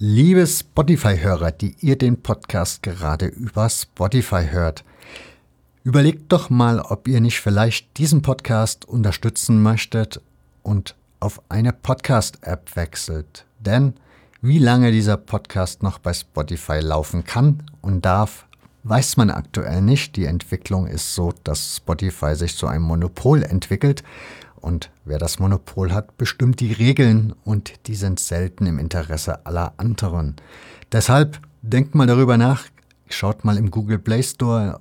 Liebe Spotify-Hörer, die ihr den Podcast gerade über Spotify hört, überlegt doch mal, ob ihr nicht vielleicht diesen Podcast unterstützen möchtet und auf eine Podcast-App wechselt. Denn wie lange dieser Podcast noch bei Spotify laufen kann und darf, weiß man aktuell nicht. Die Entwicklung ist so, dass Spotify sich zu einem Monopol entwickelt und wer das Monopol hat, bestimmt die Regeln und die sind selten im Interesse aller anderen. Deshalb denkt mal darüber nach, schaut mal im Google Play Store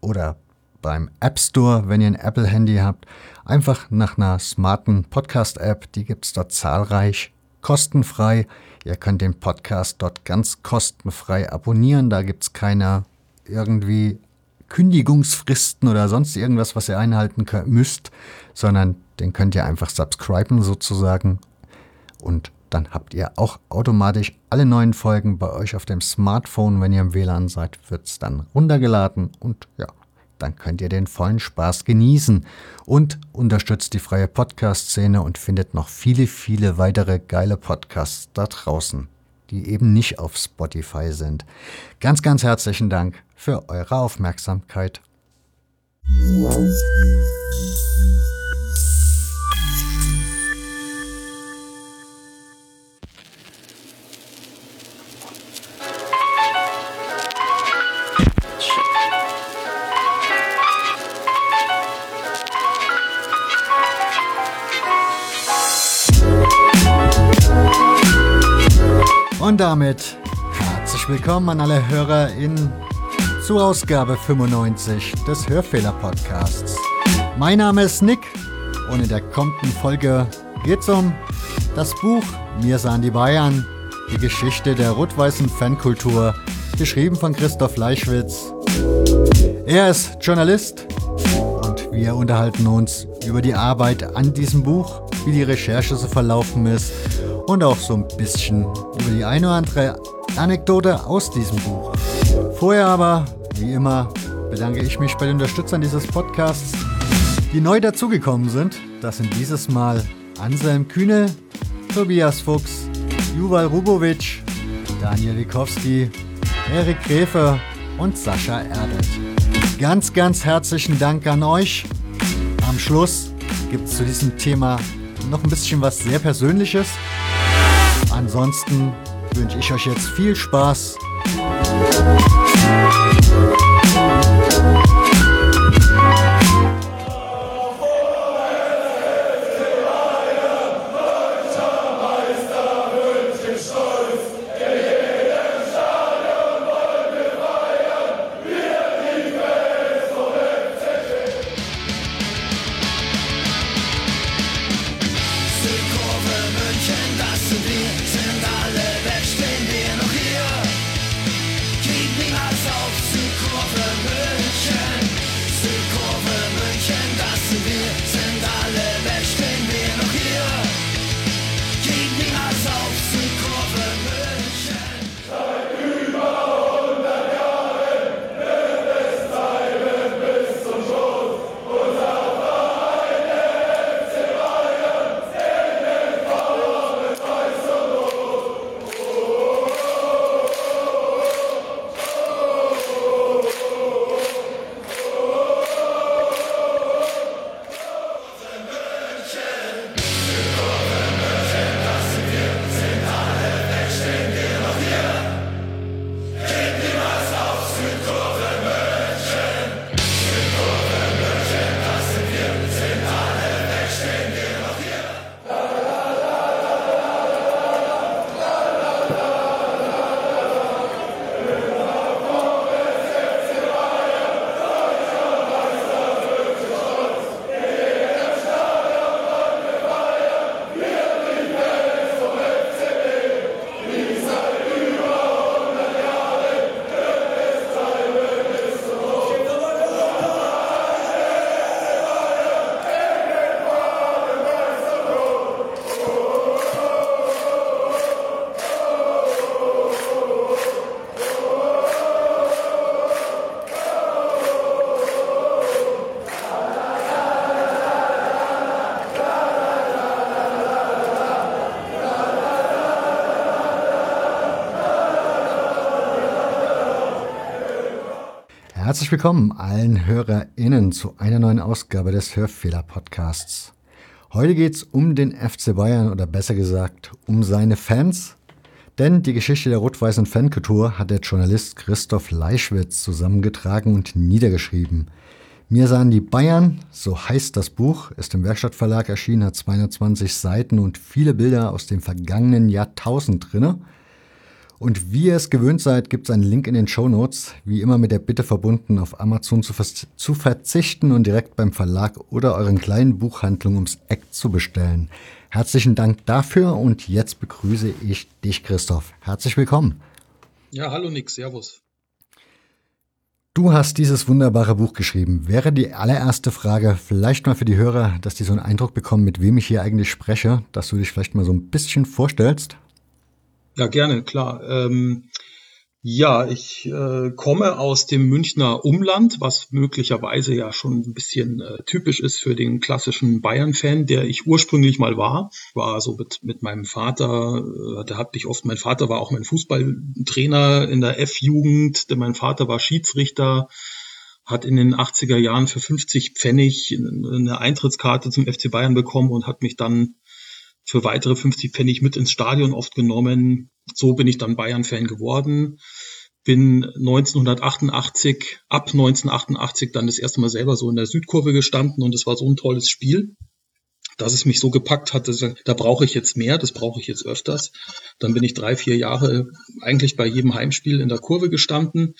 oder beim App Store, wenn ihr ein Apple-Handy habt, einfach nach einer smarten Podcast-App, die gibt es dort zahlreich, kostenfrei. Ihr könnt den Podcast dort ganz kostenfrei abonnieren, da gibt es keine irgendwie Kündigungsfristen oder sonst irgendwas, was ihr einhalten müsst, sondern den könnt ihr einfach subscriben sozusagen und dann habt ihr auch automatisch alle neuen Folgen bei euch auf dem Smartphone. Wenn ihr im WLAN seid, wird es dann runtergeladen und ja, dann könnt ihr den vollen Spaß genießen und unterstützt die freie Podcast-Szene und findet noch viele, viele weitere geile Podcasts da draußen die eben nicht auf Spotify sind. Ganz, ganz herzlichen Dank für eure Aufmerksamkeit. Damit herzlich willkommen an alle HörerInnen zur Ausgabe 95 des Hörfehler-Podcasts. Mein Name ist Nick und in der kommenden Folge geht es um das Buch Mir sahen die Bayern, die Geschichte der rot-weißen Fankultur, geschrieben von Christoph Leischwitz. Er ist Journalist und wir unterhalten uns über die Arbeit an diesem Buch, wie die Recherche so verlaufen ist und auch so ein bisschen über die eine oder andere Anekdote aus diesem Buch. Vorher aber, wie immer, bedanke ich mich bei den Unterstützern dieses Podcasts, die neu dazugekommen sind. Das sind dieses Mal Anselm Kühne, Tobias Fuchs, Juval Rubovic, Daniel Wikowski, Erik Gräfe und Sascha Erdet. Ganz, ganz herzlichen Dank an euch. Am Schluss gibt es zu diesem Thema noch ein bisschen was sehr Persönliches. Ansonsten wünsche ich euch jetzt viel Spaß. Herzlich willkommen allen HörerInnen zu einer neuen Ausgabe des Hörfehler-Podcasts. Heute geht es um den FC Bayern oder besser gesagt um seine Fans. Denn die Geschichte der rot-weißen Fankultur hat der Journalist Christoph Leischwitz zusammengetragen und niedergeschrieben. Mir sahen die Bayern, so heißt das Buch, ist im Werkstattverlag erschienen, hat 220 Seiten und viele Bilder aus dem vergangenen Jahrtausend drinne. Und wie ihr es gewöhnt seid, gibt es einen Link in den Show Notes, wie immer mit der Bitte verbunden, auf Amazon zu, zu verzichten und direkt beim Verlag oder euren kleinen Buchhandlungen ums Eck zu bestellen. Herzlichen Dank dafür und jetzt begrüße ich dich, Christoph. Herzlich willkommen. Ja, hallo Nick, Servus. Du hast dieses wunderbare Buch geschrieben. Wäre die allererste Frage vielleicht mal für die Hörer, dass die so einen Eindruck bekommen, mit wem ich hier eigentlich spreche, dass du dich vielleicht mal so ein bisschen vorstellst? Ja, gerne, klar. Ähm, ja, ich äh, komme aus dem Münchner Umland, was möglicherweise ja schon ein bisschen äh, typisch ist für den klassischen Bayern-Fan, der ich ursprünglich mal war. War so mit, mit meinem Vater, äh, da hatte ich oft, mein Vater war auch mein Fußballtrainer in der F-Jugend, mein Vater war Schiedsrichter, hat in den 80er Jahren für 50 Pfennig eine Eintrittskarte zum FC Bayern bekommen und hat mich dann für weitere 50 Pfennig mit ins Stadion oft genommen. So bin ich dann Bayern-Fan geworden. Bin 1988, ab 1988 dann das erste Mal selber so in der Südkurve gestanden und es war so ein tolles Spiel, dass es mich so gepackt hat, dass, da brauche ich jetzt mehr, das brauche ich jetzt öfters. Dann bin ich drei, vier Jahre eigentlich bei jedem Heimspiel in der Kurve gestanden,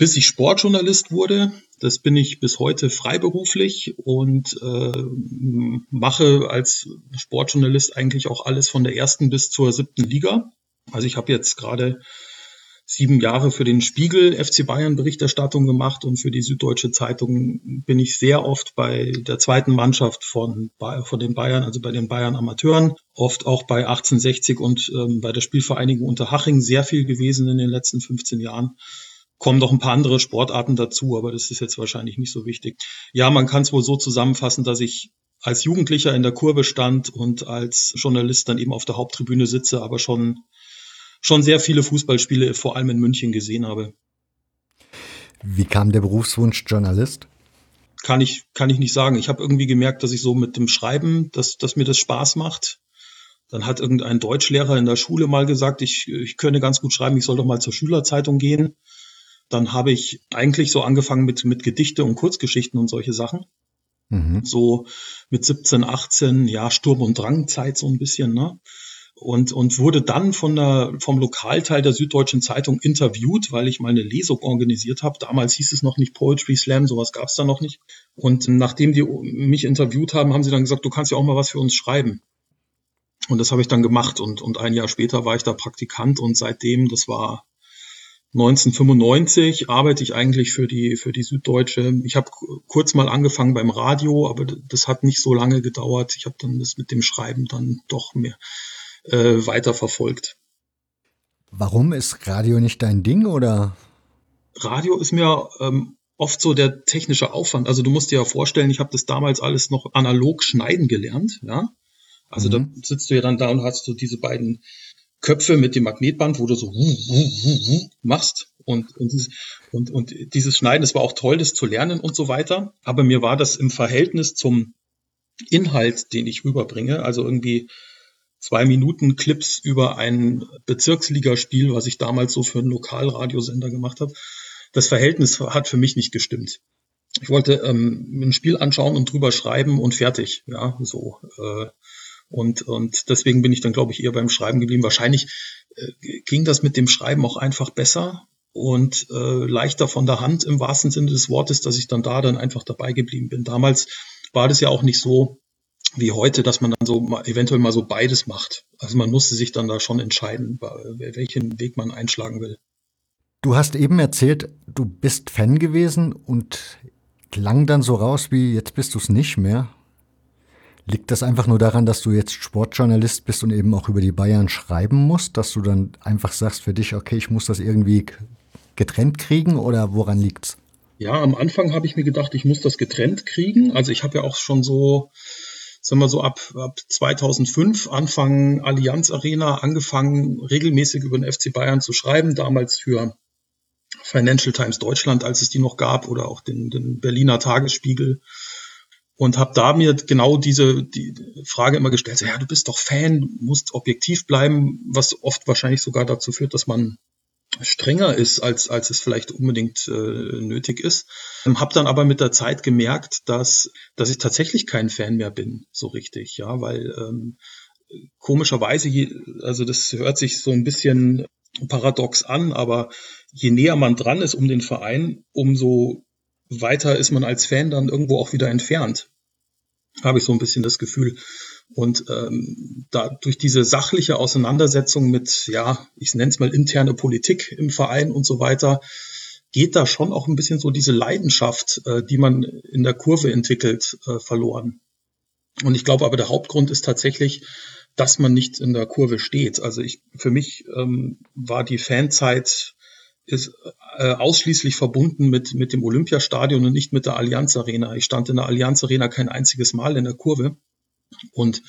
bis ich Sportjournalist wurde. Das bin ich bis heute freiberuflich und äh, mache als Sportjournalist eigentlich auch alles von der ersten bis zur siebten Liga. Also ich habe jetzt gerade sieben Jahre für den Spiegel FC Bayern Berichterstattung gemacht und für die Süddeutsche Zeitung bin ich sehr oft bei der zweiten Mannschaft von, von den Bayern, also bei den Bayern Amateuren, oft auch bei 1860 und ähm, bei der Spielvereinigung Unterhaching sehr viel gewesen in den letzten 15 Jahren kommen noch ein paar andere Sportarten dazu, aber das ist jetzt wahrscheinlich nicht so wichtig. Ja, man kann es wohl so zusammenfassen, dass ich als Jugendlicher in der Kurve stand und als Journalist dann eben auf der Haupttribüne sitze, aber schon, schon sehr viele Fußballspiele, vor allem in München, gesehen habe. Wie kam der Berufswunsch Journalist? Kann ich, kann ich nicht sagen. Ich habe irgendwie gemerkt, dass ich so mit dem Schreiben, dass, dass mir das Spaß macht. Dann hat irgendein Deutschlehrer in der Schule mal gesagt, ich, ich könne ganz gut schreiben, ich soll doch mal zur Schülerzeitung gehen. Dann habe ich eigentlich so angefangen mit, mit Gedichte und Kurzgeschichten und solche Sachen. Mhm. So mit 17, 18, ja, Sturm- und Drangzeit so ein bisschen, ne? Und, und wurde dann von der, vom Lokalteil der Süddeutschen Zeitung interviewt, weil ich mal eine Lesung organisiert habe. Damals hieß es noch nicht Poetry Slam, sowas gab es da noch nicht. Und nachdem die mich interviewt haben, haben sie dann gesagt, du kannst ja auch mal was für uns schreiben. Und das habe ich dann gemacht und, und ein Jahr später war ich da Praktikant und seitdem, das war 1995 arbeite ich eigentlich für die für die Süddeutsche. Ich habe kurz mal angefangen beim Radio, aber das hat nicht so lange gedauert. Ich habe dann das mit dem Schreiben dann doch mehr äh, weiter verfolgt. Warum ist Radio nicht dein Ding oder? Radio ist mir ähm, oft so der technische Aufwand. Also du musst dir ja vorstellen, ich habe das damals alles noch analog schneiden gelernt, ja. Also mhm. da sitzt du ja dann da und hast so diese beiden Köpfe mit dem Magnetband, wo du so machst. Und, und, dieses, und, und dieses Schneiden, das war auch toll, das zu lernen und so weiter. Aber mir war das im Verhältnis zum Inhalt, den ich rüberbringe, also irgendwie zwei Minuten Clips über ein Bezirksligaspiel, was ich damals so für einen Lokalradiosender gemacht habe. Das Verhältnis hat für mich nicht gestimmt. Ich wollte ähm, ein Spiel anschauen und drüber schreiben und fertig. Ja, so. Äh, und, und deswegen bin ich dann, glaube ich, eher beim Schreiben geblieben. Wahrscheinlich äh, ging das mit dem Schreiben auch einfach besser und äh, leichter von der Hand im wahrsten Sinne des Wortes, dass ich dann da dann einfach dabei geblieben bin. Damals war das ja auch nicht so wie heute, dass man dann so mal, eventuell mal so beides macht. Also man musste sich dann da schon entscheiden, welchen Weg man einschlagen will. Du hast eben erzählt, du bist Fan gewesen und klang dann so raus wie jetzt bist du es nicht mehr. Liegt das einfach nur daran, dass du jetzt Sportjournalist bist und eben auch über die Bayern schreiben musst, dass du dann einfach sagst für dich, okay, ich muss das irgendwie getrennt kriegen oder woran liegt's? Ja, am Anfang habe ich mir gedacht, ich muss das getrennt kriegen. Also ich habe ja auch schon so, sagen wir so ab, ab 2005 Anfang Allianz Arena angefangen, regelmäßig über den FC Bayern zu schreiben. Damals für Financial Times Deutschland, als es die noch gab, oder auch den, den Berliner Tagesspiegel. Und habe da mir genau diese die Frage immer gestellt, ja, du bist doch Fan, musst objektiv bleiben, was oft wahrscheinlich sogar dazu führt, dass man strenger ist, als, als es vielleicht unbedingt äh, nötig ist. Ähm, habe dann aber mit der Zeit gemerkt, dass, dass ich tatsächlich kein Fan mehr bin, so richtig, ja, weil ähm, komischerweise, also das hört sich so ein bisschen paradox an, aber je näher man dran ist um den Verein, umso weiter ist man als Fan dann irgendwo auch wieder entfernt. Habe ich so ein bisschen das Gefühl. Und ähm, da durch diese sachliche Auseinandersetzung mit, ja, ich nenne es mal interne Politik im Verein und so weiter, geht da schon auch ein bisschen so diese Leidenschaft, äh, die man in der Kurve entwickelt, äh, verloren. Und ich glaube aber, der Hauptgrund ist tatsächlich, dass man nicht in der Kurve steht. Also ich, für mich ähm, war die Fanzeit ist äh, ausschließlich verbunden mit, mit dem Olympiastadion und nicht mit der Allianz Arena. Ich stand in der Allianz Arena kein einziges Mal in der Kurve. Und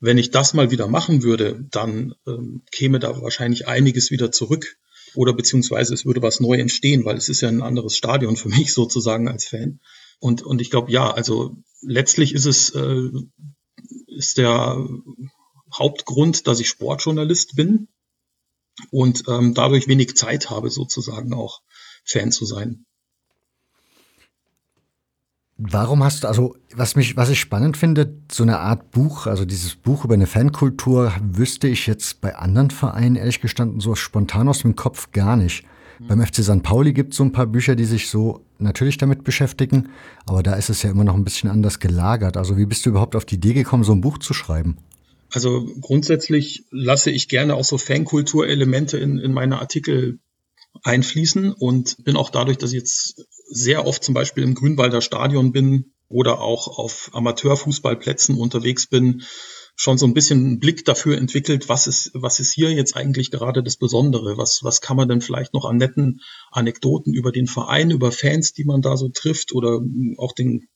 wenn ich das mal wieder machen würde, dann ähm, käme da wahrscheinlich einiges wieder zurück. Oder beziehungsweise es würde was neu entstehen, weil es ist ja ein anderes Stadion für mich sozusagen als Fan. Und, und ich glaube, ja, also letztlich ist es, äh, ist der Hauptgrund, dass ich Sportjournalist bin und ähm, dadurch wenig Zeit habe, sozusagen auch Fan zu sein. Warum hast du, also was mich, was ich spannend finde, so eine Art Buch, also dieses Buch über eine Fankultur, wüsste ich jetzt bei anderen Vereinen ehrlich gestanden so spontan aus dem Kopf gar nicht. Mhm. Beim FC St. Pauli gibt es so ein paar Bücher, die sich so natürlich damit beschäftigen, aber da ist es ja immer noch ein bisschen anders gelagert. Also wie bist du überhaupt auf die Idee gekommen, so ein Buch zu schreiben? Also grundsätzlich lasse ich gerne auch so Fankulturelemente in, in meine Artikel einfließen und bin auch dadurch, dass ich jetzt sehr oft zum Beispiel im Grünwalder Stadion bin oder auch auf Amateurfußballplätzen unterwegs bin, schon so ein bisschen einen Blick dafür entwickelt, was ist, was ist hier jetzt eigentlich gerade das Besondere? Was, was kann man denn vielleicht noch an netten Anekdoten über den Verein, über Fans, die man da so trifft oder auch den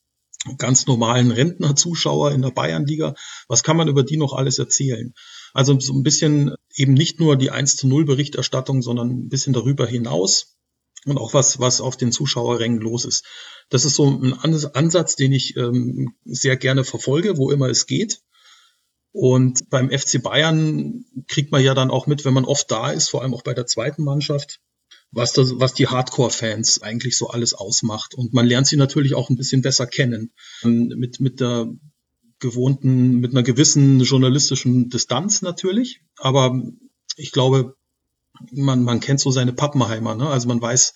ganz normalen Rentnerzuschauer in der Bayernliga. Was kann man über die noch alles erzählen? Also so ein bisschen eben nicht nur die 1 zu 0 Berichterstattung, sondern ein bisschen darüber hinaus und auch was, was auf den Zuschauerrängen los ist. Das ist so ein Ansatz, den ich ähm, sehr gerne verfolge, wo immer es geht. Und beim FC Bayern kriegt man ja dann auch mit, wenn man oft da ist, vor allem auch bei der zweiten Mannschaft, was, das, was die Hardcore-Fans eigentlich so alles ausmacht. Und man lernt sie natürlich auch ein bisschen besser kennen. Mit, mit der gewohnten, mit einer gewissen journalistischen Distanz natürlich. Aber ich glaube, man, man kennt so seine Pappenheimer. Ne? Also man weiß,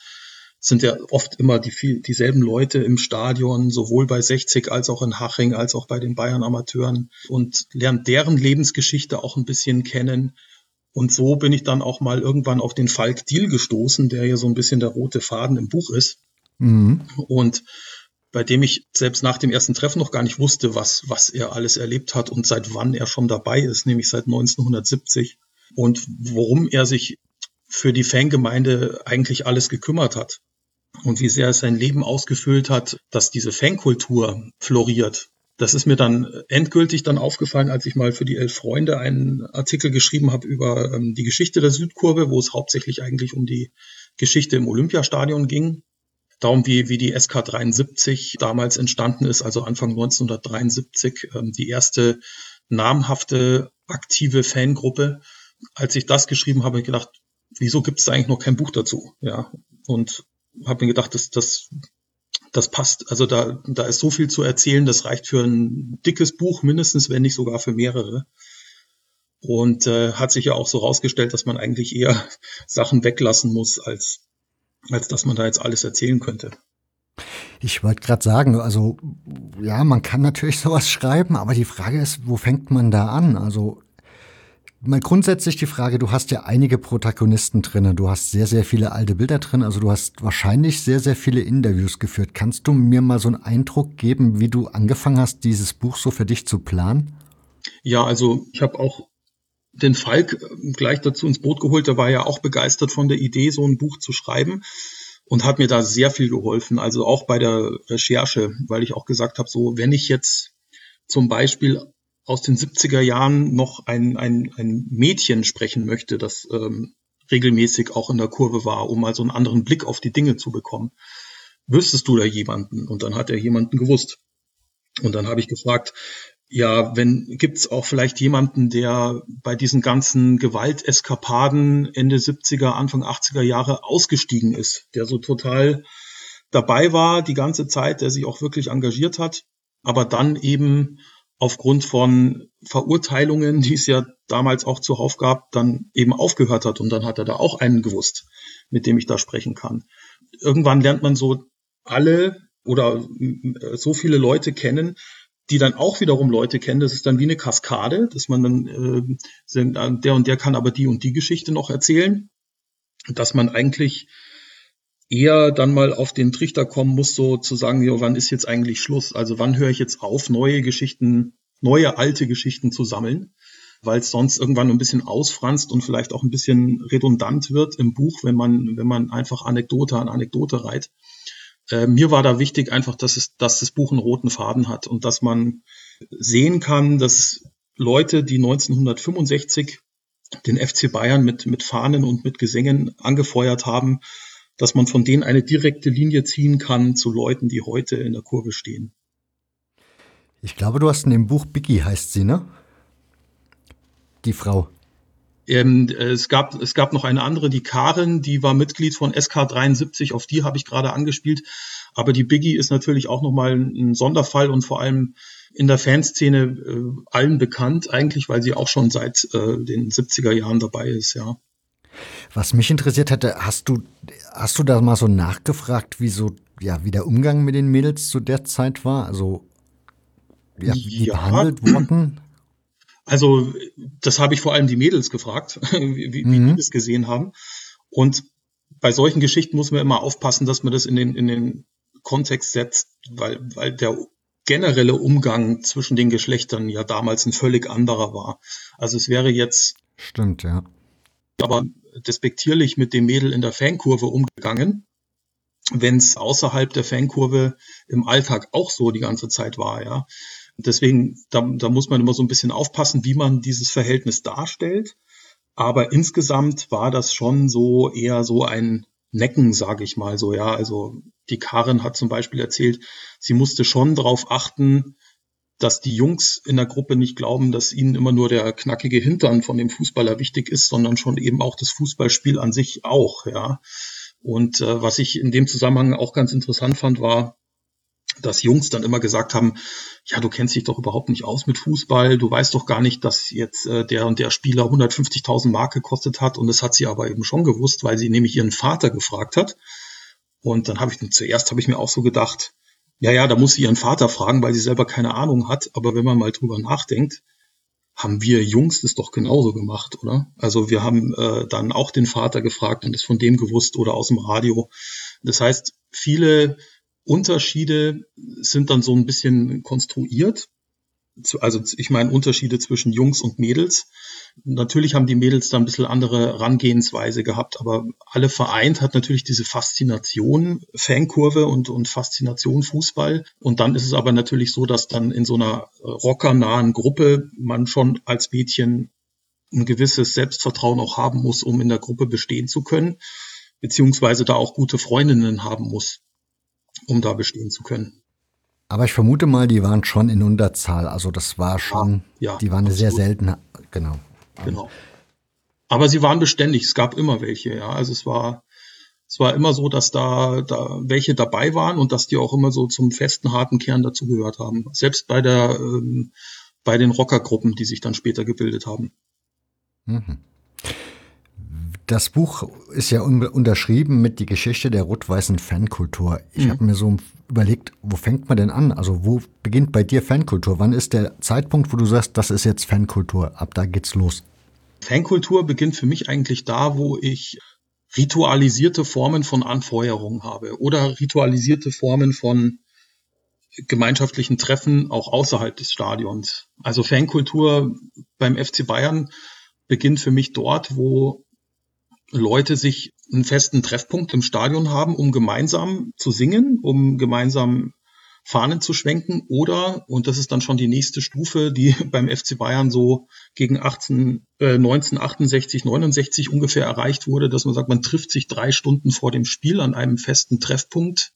sind ja oft immer die, dieselben Leute im Stadion, sowohl bei 60 als auch in Haching, als auch bei den Bayern Amateuren und lernt deren Lebensgeschichte auch ein bisschen kennen und so bin ich dann auch mal irgendwann auf den Falk Deal gestoßen, der ja so ein bisschen der rote Faden im Buch ist. Mhm. Und bei dem ich selbst nach dem ersten Treffen noch gar nicht wusste, was, was er alles erlebt hat und seit wann er schon dabei ist, nämlich seit 1970 und worum er sich für die Fangemeinde eigentlich alles gekümmert hat und wie sehr er sein Leben ausgefüllt hat, dass diese Fankultur floriert das ist mir dann endgültig dann aufgefallen, als ich mal für die Elf Freunde einen Artikel geschrieben habe über ähm, die Geschichte der Südkurve, wo es hauptsächlich eigentlich um die Geschichte im Olympiastadion ging. Darum, wie, wie die SK 73 damals entstanden ist, also Anfang 1973, ähm, die erste namhafte aktive Fangruppe. Als ich das geschrieben habe, habe ich gedacht, wieso gibt es eigentlich noch kein Buch dazu? Ja, und habe mir gedacht, das, das das passt. Also da, da ist so viel zu erzählen, das reicht für ein dickes Buch mindestens, wenn nicht sogar für mehrere. Und äh, hat sich ja auch so rausgestellt, dass man eigentlich eher Sachen weglassen muss, als, als dass man da jetzt alles erzählen könnte. Ich wollte gerade sagen, also ja, man kann natürlich sowas schreiben, aber die Frage ist, wo fängt man da an? Also Mal grundsätzlich die Frage, du hast ja einige Protagonisten drin, du hast sehr, sehr viele alte Bilder drin, also du hast wahrscheinlich sehr, sehr viele Interviews geführt. Kannst du mir mal so einen Eindruck geben, wie du angefangen hast, dieses Buch so für dich zu planen? Ja, also ich habe auch den Falk gleich dazu ins Boot geholt, der war ja auch begeistert von der Idee, so ein Buch zu schreiben und hat mir da sehr viel geholfen, also auch bei der Recherche, weil ich auch gesagt habe, so wenn ich jetzt zum Beispiel aus den 70er Jahren noch ein, ein, ein Mädchen sprechen möchte, das ähm, regelmäßig auch in der Kurve war, um mal so einen anderen Blick auf die Dinge zu bekommen. Wüsstest du da jemanden? Und dann hat er jemanden gewusst. Und dann habe ich gefragt, ja, wenn gibt's auch vielleicht jemanden, der bei diesen ganzen Gewalteskapaden Ende 70er, Anfang 80er Jahre ausgestiegen ist, der so total dabei war die ganze Zeit, der sich auch wirklich engagiert hat, aber dann eben aufgrund von Verurteilungen, die es ja damals auch zuhauf gab, dann eben aufgehört hat und dann hat er da auch einen gewusst, mit dem ich da sprechen kann. Irgendwann lernt man so alle oder äh, so viele Leute kennen, die dann auch wiederum Leute kennen. Das ist dann wie eine Kaskade, dass man dann, äh, äh, der und der kann aber die und die Geschichte noch erzählen. Dass man eigentlich eher dann mal auf den Trichter kommen muss, so zu sagen, ja, wann ist jetzt eigentlich Schluss? Also wann höre ich jetzt auf, neue Geschichten, neue alte Geschichten zu sammeln? Weil es sonst irgendwann ein bisschen ausfranst und vielleicht auch ein bisschen redundant wird im Buch, wenn man, wenn man einfach Anekdote an Anekdote reiht. Äh, mir war da wichtig einfach, dass, es, dass das Buch einen roten Faden hat und dass man sehen kann, dass Leute, die 1965 den FC Bayern mit, mit Fahnen und mit Gesängen angefeuert haben, dass man von denen eine direkte Linie ziehen kann zu Leuten, die heute in der Kurve stehen. Ich glaube, du hast in dem Buch Biggie heißt sie, ne? Die Frau. Ähm, es, gab, es gab noch eine andere, die Karen, die war Mitglied von SK73, auf die habe ich gerade angespielt. Aber die Biggie ist natürlich auch nochmal ein Sonderfall und vor allem in der Fanszene äh, allen bekannt, eigentlich, weil sie auch schon seit äh, den 70er Jahren dabei ist, ja. Was mich interessiert hätte, hast du, hast du da mal so nachgefragt, wie so, ja, wie der Umgang mit den Mädels zu der Zeit war? Also, ja, wie ja. behandelt wurden? Also, das habe ich vor allem die Mädels gefragt, wie, wie mhm. die das gesehen haben. Und bei solchen Geschichten muss man immer aufpassen, dass man das in den, in den Kontext setzt, weil, weil der generelle Umgang zwischen den Geschlechtern ja damals ein völlig anderer war. Also es wäre jetzt. Stimmt, ja. Aber despektierlich mit dem Mädel in der Fankurve umgegangen, wenn es außerhalb der Fankurve im Alltag auch so die ganze Zeit war, ja. Deswegen, da, da muss man immer so ein bisschen aufpassen, wie man dieses Verhältnis darstellt. Aber insgesamt war das schon so eher so ein Necken, sage ich mal so, ja. Also die Karin hat zum Beispiel erzählt, sie musste schon darauf achten, dass die Jungs in der Gruppe nicht glauben, dass ihnen immer nur der knackige Hintern von dem Fußballer wichtig ist, sondern schon eben auch das Fußballspiel an sich auch, ja. Und äh, was ich in dem Zusammenhang auch ganz interessant fand, war, dass Jungs dann immer gesagt haben, ja, du kennst dich doch überhaupt nicht aus mit Fußball, du weißt doch gar nicht, dass jetzt äh, der und der Spieler 150.000 Mark gekostet hat und das hat sie aber eben schon gewusst, weil sie nämlich ihren Vater gefragt hat. Und dann habe ich zuerst habe ich mir auch so gedacht, ja, ja, da muss sie ihren Vater fragen, weil sie selber keine Ahnung hat. Aber wenn man mal drüber nachdenkt, haben wir Jungs das doch genauso gemacht, oder? Also wir haben äh, dann auch den Vater gefragt und es von dem gewusst oder aus dem Radio. Das heißt, viele Unterschiede sind dann so ein bisschen konstruiert also ich meine Unterschiede zwischen Jungs und Mädels. Natürlich haben die Mädels da ein bisschen andere Herangehensweise gehabt, aber alle vereint hat natürlich diese Faszination Fankurve und, und Faszination Fußball. Und dann ist es aber natürlich so, dass dann in so einer rockernahen Gruppe man schon als Mädchen ein gewisses Selbstvertrauen auch haben muss, um in der Gruppe bestehen zu können, beziehungsweise da auch gute Freundinnen haben muss, um da bestehen zu können. Aber ich vermute mal, die waren schon in Unterzahl. Also das war schon, ja, ja, die waren absolut. sehr selten. Genau. Genau. Aber sie waren beständig. Es gab immer welche. Ja, also es war, es war immer so, dass da, da welche dabei waren und dass die auch immer so zum festen harten Kern dazugehört haben. Selbst bei der, ähm, bei den Rockergruppen, die sich dann später gebildet haben. Mhm. Das Buch ist ja unterschrieben mit die Geschichte der rot-weißen Fankultur. Ich mhm. habe mir so überlegt, wo fängt man denn an? Also wo beginnt bei dir Fankultur? Wann ist der Zeitpunkt, wo du sagst, das ist jetzt Fankultur? Ab da geht's los. Fankultur beginnt für mich eigentlich da, wo ich ritualisierte Formen von Anfeuerung habe oder ritualisierte Formen von gemeinschaftlichen Treffen auch außerhalb des Stadions. Also Fankultur beim FC Bayern beginnt für mich dort, wo Leute sich einen festen Treffpunkt im Stadion haben, um gemeinsam zu singen, um gemeinsam Fahnen zu schwenken oder, und das ist dann schon die nächste Stufe, die beim FC Bayern so gegen 18, äh, 1968, 69 ungefähr erreicht wurde, dass man sagt, man trifft sich drei Stunden vor dem Spiel an einem festen Treffpunkt,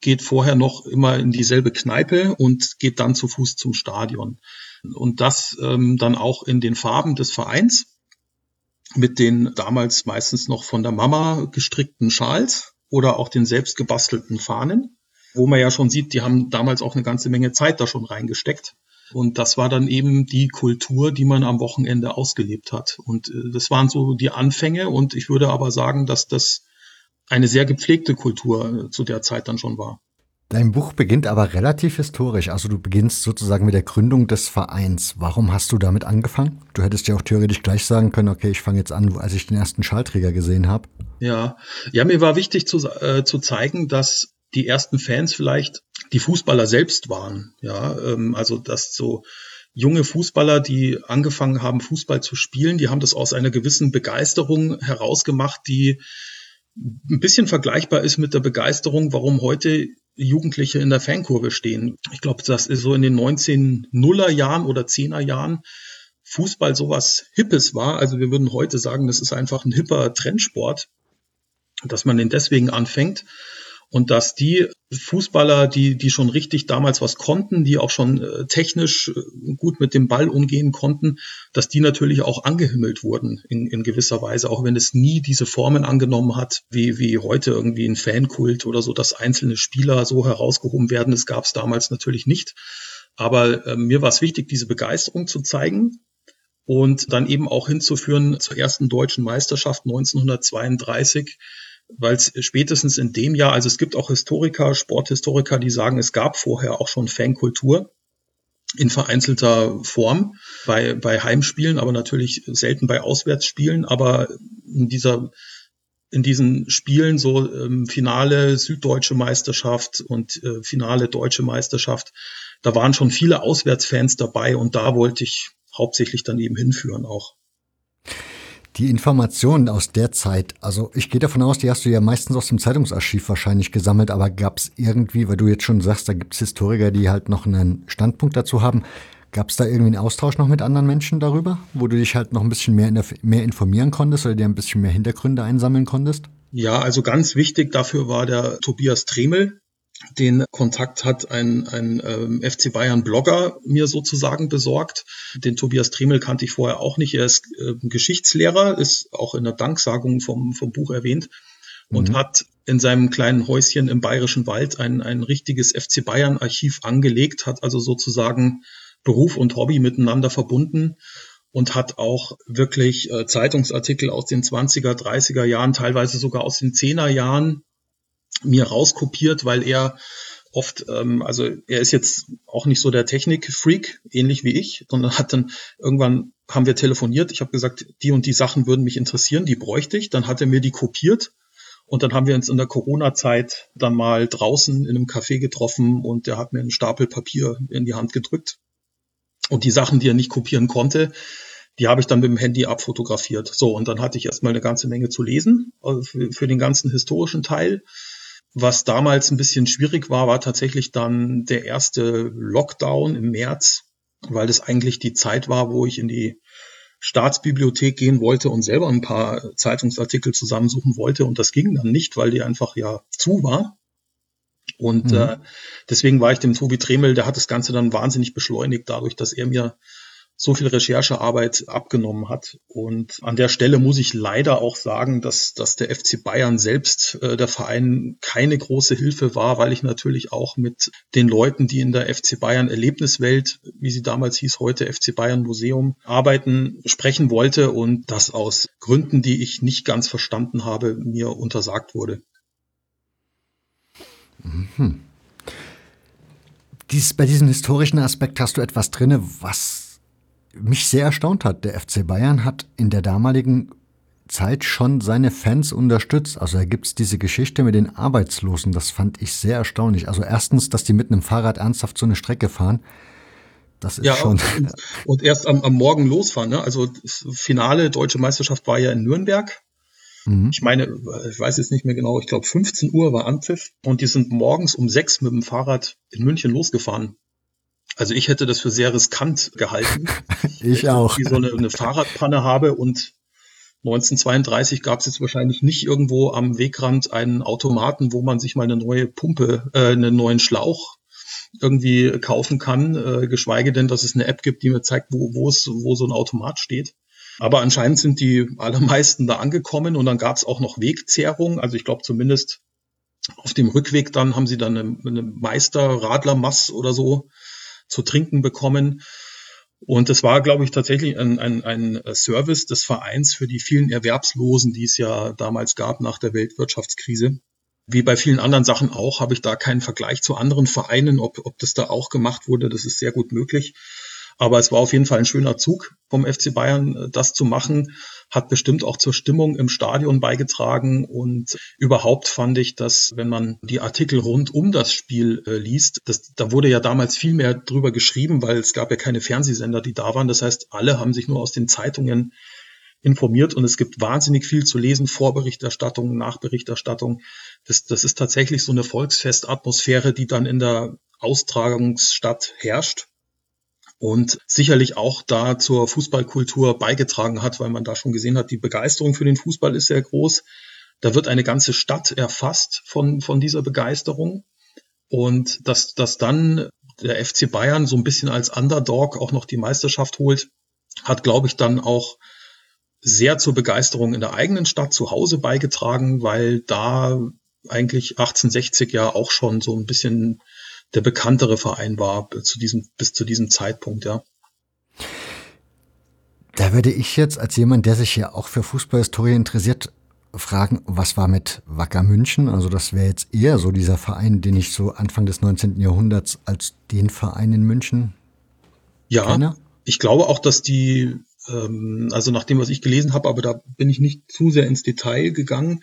geht vorher noch immer in dieselbe Kneipe und geht dann zu Fuß zum Stadion. Und das ähm, dann auch in den Farben des Vereins mit den damals meistens noch von der Mama gestrickten Schals oder auch den selbst gebastelten Fahnen, wo man ja schon sieht, die haben damals auch eine ganze Menge Zeit da schon reingesteckt. Und das war dann eben die Kultur, die man am Wochenende ausgelebt hat. Und äh, das waren so die Anfänge. Und ich würde aber sagen, dass das eine sehr gepflegte Kultur äh, zu der Zeit dann schon war. Dein Buch beginnt aber relativ historisch. Also du beginnst sozusagen mit der Gründung des Vereins. Warum hast du damit angefangen? Du hättest ja auch theoretisch gleich sagen können, okay, ich fange jetzt an, als ich den ersten Schallträger gesehen habe. Ja, ja, mir war wichtig zu, äh, zu zeigen, dass die ersten Fans vielleicht die Fußballer selbst waren. Ja, ähm, also dass so junge Fußballer, die angefangen haben, Fußball zu spielen, die haben das aus einer gewissen Begeisterung herausgemacht, die ein bisschen vergleichbar ist mit der Begeisterung, warum heute Jugendliche in der Fankurve stehen. Ich glaube, das ist so in den 1900er Jahren oder 10er Jahren Fußball sowas Hippes war. Also wir würden heute sagen, das ist einfach ein hipper Trendsport, dass man den deswegen anfängt und dass die Fußballer, die, die schon richtig damals was konnten, die auch schon äh, technisch äh, gut mit dem Ball umgehen konnten, dass die natürlich auch angehimmelt wurden in, in gewisser Weise, auch wenn es nie diese Formen angenommen hat, wie, wie heute irgendwie ein Fankult oder so, dass einzelne Spieler so herausgehoben werden. Das gab es damals natürlich nicht. Aber äh, mir war es wichtig, diese Begeisterung zu zeigen und dann eben auch hinzuführen zur ersten deutschen Meisterschaft 1932 weil es spätestens in dem Jahr, also es gibt auch Historiker, Sporthistoriker, die sagen, es gab vorher auch schon Fankultur in vereinzelter Form bei, bei Heimspielen, aber natürlich selten bei Auswärtsspielen, aber in dieser in diesen Spielen so ähm, Finale Süddeutsche Meisterschaft und äh, Finale Deutsche Meisterschaft, da waren schon viele Auswärtsfans dabei und da wollte ich hauptsächlich daneben hinführen auch. Die Informationen aus der Zeit, also ich gehe davon aus, die hast du ja meistens aus dem Zeitungsarchiv wahrscheinlich gesammelt, aber gab es irgendwie, weil du jetzt schon sagst, da gibt es Historiker, die halt noch einen Standpunkt dazu haben, gab es da irgendwie einen Austausch noch mit anderen Menschen darüber, wo du dich halt noch ein bisschen mehr, der, mehr informieren konntest oder dir ein bisschen mehr Hintergründe einsammeln konntest? Ja, also ganz wichtig dafür war der Tobias Tremel, den Kontakt hat ein, ein ähm, FC Bayern Blogger mir sozusagen besorgt. Den Tobias Tremel kannte ich vorher auch nicht. Er ist äh, Geschichtslehrer, ist auch in der Danksagung vom, vom Buch erwähnt und mhm. hat in seinem kleinen Häuschen im Bayerischen Wald ein, ein richtiges FC Bayern Archiv angelegt, hat also sozusagen Beruf und Hobby miteinander verbunden und hat auch wirklich äh, Zeitungsartikel aus den 20er, 30er Jahren, teilweise sogar aus den 10er Jahren mir rauskopiert, weil er oft, ähm, also er ist jetzt auch nicht so der Technik-Freak, ähnlich wie ich, sondern hat dann irgendwann haben wir telefoniert. Ich habe gesagt, die und die Sachen würden mich interessieren, die bräuchte ich. Dann hat er mir die kopiert und dann haben wir uns in der Corona-Zeit dann mal draußen in einem Café getroffen und der hat mir einen Stapel Papier in die Hand gedrückt. Und die Sachen, die er nicht kopieren konnte, die habe ich dann mit dem Handy abfotografiert. So, und dann hatte ich erstmal eine ganze Menge zu lesen also für, für den ganzen historischen Teil. Was damals ein bisschen schwierig war, war tatsächlich dann der erste Lockdown im März, weil das eigentlich die Zeit war, wo ich in die Staatsbibliothek gehen wollte und selber ein paar Zeitungsartikel zusammensuchen wollte. Und das ging dann nicht, weil die einfach ja zu war. Und mhm. äh, deswegen war ich dem Tobi Tremel, der hat das Ganze dann wahnsinnig beschleunigt, dadurch, dass er mir so viel Recherchearbeit abgenommen hat. Und an der Stelle muss ich leider auch sagen, dass, dass der FC Bayern selbst, äh, der Verein, keine große Hilfe war, weil ich natürlich auch mit den Leuten, die in der FC Bayern Erlebniswelt, wie sie damals hieß, heute FC Bayern Museum, arbeiten, sprechen wollte und das aus Gründen, die ich nicht ganz verstanden habe, mir untersagt wurde. Mhm. Dies, bei diesem historischen Aspekt hast du etwas drinne, was mich sehr erstaunt hat. Der FC Bayern hat in der damaligen Zeit schon seine Fans unterstützt. Also da gibt es diese Geschichte mit den Arbeitslosen, das fand ich sehr erstaunlich. Also erstens, dass die mit einem Fahrrad ernsthaft so eine Strecke fahren. Das ist ja, schon. Und, und erst am, am Morgen losfahren. Ne? Also das Finale Deutsche Meisterschaft war ja in Nürnberg. Mhm. Ich meine, ich weiß jetzt nicht mehr genau, ich glaube 15 Uhr war Anpfiff und die sind morgens um sechs mit dem Fahrrad in München losgefahren. Also ich hätte das für sehr riskant gehalten. ich auch. Ich so eine, eine Fahrradpanne habe und 1932 gab es jetzt wahrscheinlich nicht irgendwo am Wegrand einen Automaten, wo man sich mal eine neue Pumpe, äh, einen neuen Schlauch irgendwie kaufen kann, äh, geschweige denn, dass es eine App gibt, die mir zeigt, wo, wo es, wo so ein Automat steht. Aber anscheinend sind die allermeisten da angekommen und dann gab es auch noch Wegzehrung. Also ich glaube zumindest auf dem Rückweg dann haben sie dann eine, eine Meister Radlermass oder so zu trinken bekommen. Und es war, glaube ich, tatsächlich ein, ein, ein Service des Vereins für die vielen Erwerbslosen, die es ja damals gab nach der Weltwirtschaftskrise. Wie bei vielen anderen Sachen auch, habe ich da keinen Vergleich zu anderen Vereinen, ob, ob das da auch gemacht wurde. Das ist sehr gut möglich. Aber es war auf jeden Fall ein schöner Zug vom FC Bayern, das zu machen. Hat bestimmt auch zur Stimmung im Stadion beigetragen. Und überhaupt fand ich, dass, wenn man die Artikel rund um das Spiel äh, liest, das, da wurde ja damals viel mehr drüber geschrieben, weil es gab ja keine Fernsehsender, die da waren. Das heißt, alle haben sich nur aus den Zeitungen informiert und es gibt wahnsinnig viel zu lesen, Vorberichterstattung, Nachberichterstattung. Das, das ist tatsächlich so eine Volksfestatmosphäre, die dann in der Austragungsstadt herrscht und sicherlich auch da zur Fußballkultur beigetragen hat, weil man da schon gesehen hat, die Begeisterung für den Fußball ist sehr groß. Da wird eine ganze Stadt erfasst von, von dieser Begeisterung. Und dass, dass dann der FC Bayern so ein bisschen als Underdog auch noch die Meisterschaft holt, hat, glaube ich, dann auch sehr zur Begeisterung in der eigenen Stadt zu Hause beigetragen, weil da eigentlich 1860 ja auch schon so ein bisschen der bekanntere Verein war zu diesem, bis zu diesem Zeitpunkt, ja. Da würde ich jetzt als jemand, der sich ja auch für Fußballhistorie interessiert, fragen, was war mit Wacker München? Also das wäre jetzt eher so dieser Verein, den ich so Anfang des 19. Jahrhunderts als den Verein in München ja, kenne. Ich glaube auch, dass die, ähm, also nach dem, was ich gelesen habe, aber da bin ich nicht zu sehr ins Detail gegangen,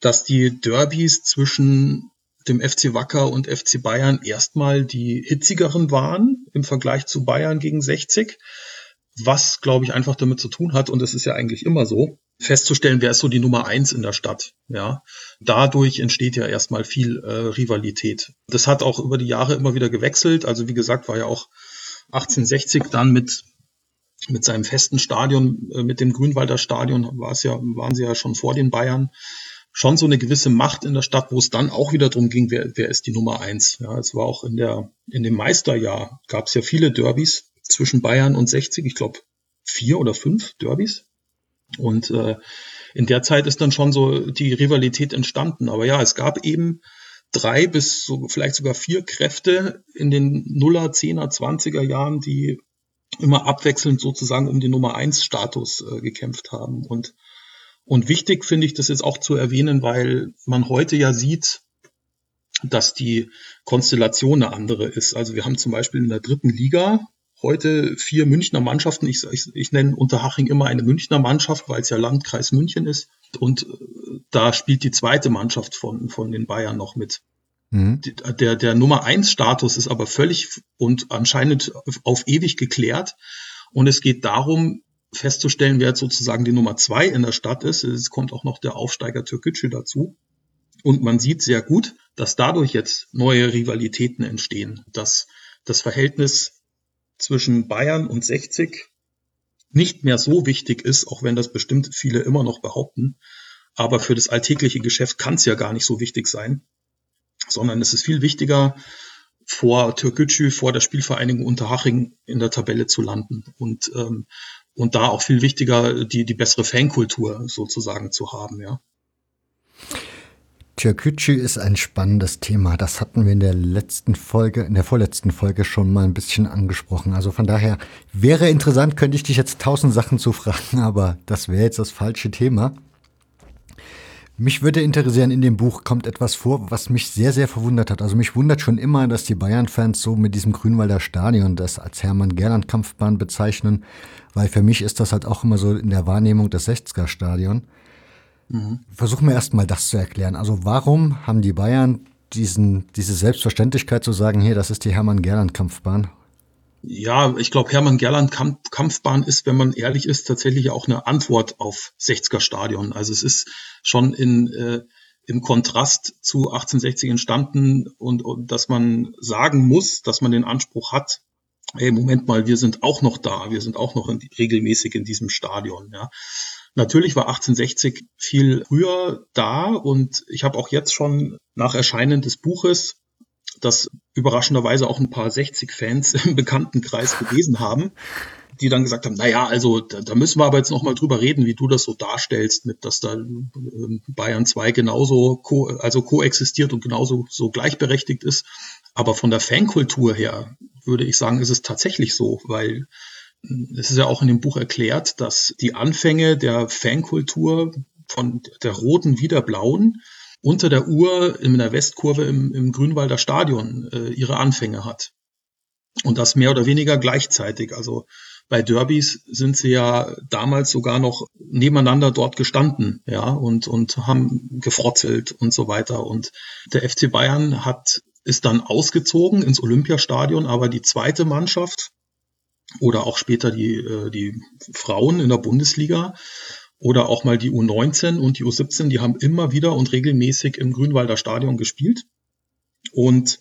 dass die Derbys zwischen dem FC Wacker und FC Bayern erstmal die hitzigeren waren im Vergleich zu Bayern gegen 60, was, glaube ich, einfach damit zu tun hat, und das ist ja eigentlich immer so, festzustellen, wer ist so die Nummer eins in der Stadt. Ja, dadurch entsteht ja erstmal viel äh, Rivalität. Das hat auch über die Jahre immer wieder gewechselt. Also wie gesagt, war ja auch 1860 dann mit mit seinem festen Stadion, äh, mit dem Grünwalder Stadion, war es ja, waren sie ja schon vor den Bayern schon so eine gewisse Macht in der Stadt, wo es dann auch wieder darum ging, wer, wer ist die Nummer eins. Ja, es war auch in der in dem Meisterjahr gab es ja viele Derbys zwischen Bayern und 60. Ich glaube vier oder fünf Derbys. Und äh, in der Zeit ist dann schon so die Rivalität entstanden. Aber ja, es gab eben drei bis so vielleicht sogar vier Kräfte in den Nuller, Zehner, Zwanziger Jahren, die immer abwechselnd sozusagen um den Nummer eins Status äh, gekämpft haben. Und und wichtig finde ich das jetzt auch zu erwähnen, weil man heute ja sieht, dass die Konstellation eine andere ist. Also wir haben zum Beispiel in der dritten Liga heute vier Münchner Mannschaften. Ich, ich, ich nenne Unterhaching immer eine Münchner Mannschaft, weil es ja Landkreis München ist. Und äh, da spielt die zweite Mannschaft von, von den Bayern noch mit. Mhm. Der, der Nummer eins Status ist aber völlig und anscheinend auf ewig geklärt. Und es geht darum, festzustellen, wer jetzt sozusagen die Nummer zwei in der Stadt ist. Es kommt auch noch der Aufsteiger Türkgücü dazu. Und man sieht sehr gut, dass dadurch jetzt neue Rivalitäten entstehen, dass das Verhältnis zwischen Bayern und 60 nicht mehr so wichtig ist, auch wenn das bestimmt viele immer noch behaupten. Aber für das alltägliche Geschäft kann es ja gar nicht so wichtig sein, sondern es ist viel wichtiger, vor Türkgücü, vor der Spielvereinigung Unterhaching in der Tabelle zu landen. Und ähm, und da auch viel wichtiger, die, die bessere Fankultur sozusagen zu haben, ja. Türkgücü ist ein spannendes Thema. Das hatten wir in der letzten Folge, in der vorletzten Folge schon mal ein bisschen angesprochen. Also von daher wäre interessant, könnte ich dich jetzt tausend Sachen zu fragen, aber das wäre jetzt das falsche Thema. Mich würde interessieren, in dem Buch kommt etwas vor, was mich sehr, sehr verwundert hat. Also mich wundert schon immer, dass die Bayern-Fans so mit diesem Grünwalder Stadion das als Hermann-Gerland-Kampfbahn bezeichnen, weil für mich ist das halt auch immer so in der Wahrnehmung das 60er-Stadion. Mhm. Versuchen wir erstmal das zu erklären. Also warum haben die Bayern diesen, diese Selbstverständlichkeit zu sagen, hier, das ist die Hermann-Gerland-Kampfbahn? Ja, ich glaube, Hermann Gerland Kampf, Kampfbahn ist, wenn man ehrlich ist, tatsächlich auch eine Antwort auf 60er Stadion. Also es ist schon in, äh, im Kontrast zu 1860 entstanden und, und dass man sagen muss, dass man den Anspruch hat, hey, Moment mal, wir sind auch noch da, wir sind auch noch in, regelmäßig in diesem Stadion. Ja. Natürlich war 1860 viel früher da und ich habe auch jetzt schon nach Erscheinen des Buches das überraschenderweise auch ein paar 60-Fans im Bekanntenkreis gelesen haben, die dann gesagt haben, na ja, also da, da müssen wir aber jetzt noch mal drüber reden, wie du das so darstellst, mit dass da ähm, Bayern 2 genauso ko also koexistiert und genauso so gleichberechtigt ist. Aber von der Fankultur her würde ich sagen, ist es tatsächlich so, weil hm, es ist ja auch in dem Buch erklärt, dass die Anfänge der Fankultur von der roten wie der blauen unter der Uhr in der Westkurve im, im Grünwalder Stadion äh, ihre Anfänge hat. Und das mehr oder weniger gleichzeitig. Also bei Derbys sind sie ja damals sogar noch nebeneinander dort gestanden, ja, und, und haben gefrotzelt und so weiter. Und der FC Bayern hat, ist dann ausgezogen ins Olympiastadion, aber die zweite Mannschaft oder auch später die, äh, die Frauen in der Bundesliga oder auch mal die U19 und die U17, die haben immer wieder und regelmäßig im Grünwalder Stadion gespielt. Und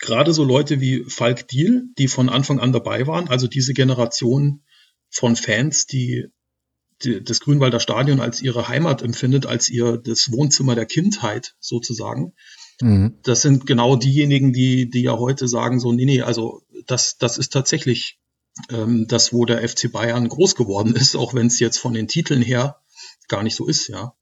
gerade so Leute wie Falk Diel, die von Anfang an dabei waren, also diese Generation von Fans, die, die das Grünwalder Stadion als ihre Heimat empfindet, als ihr das Wohnzimmer der Kindheit sozusagen. Mhm. Das sind genau diejenigen, die, die ja heute sagen so, nee, nee, also das, das ist tatsächlich ähm, das, wo der FC Bayern groß geworden ist, auch wenn es jetzt von den Titeln her gar nicht so ist, ja.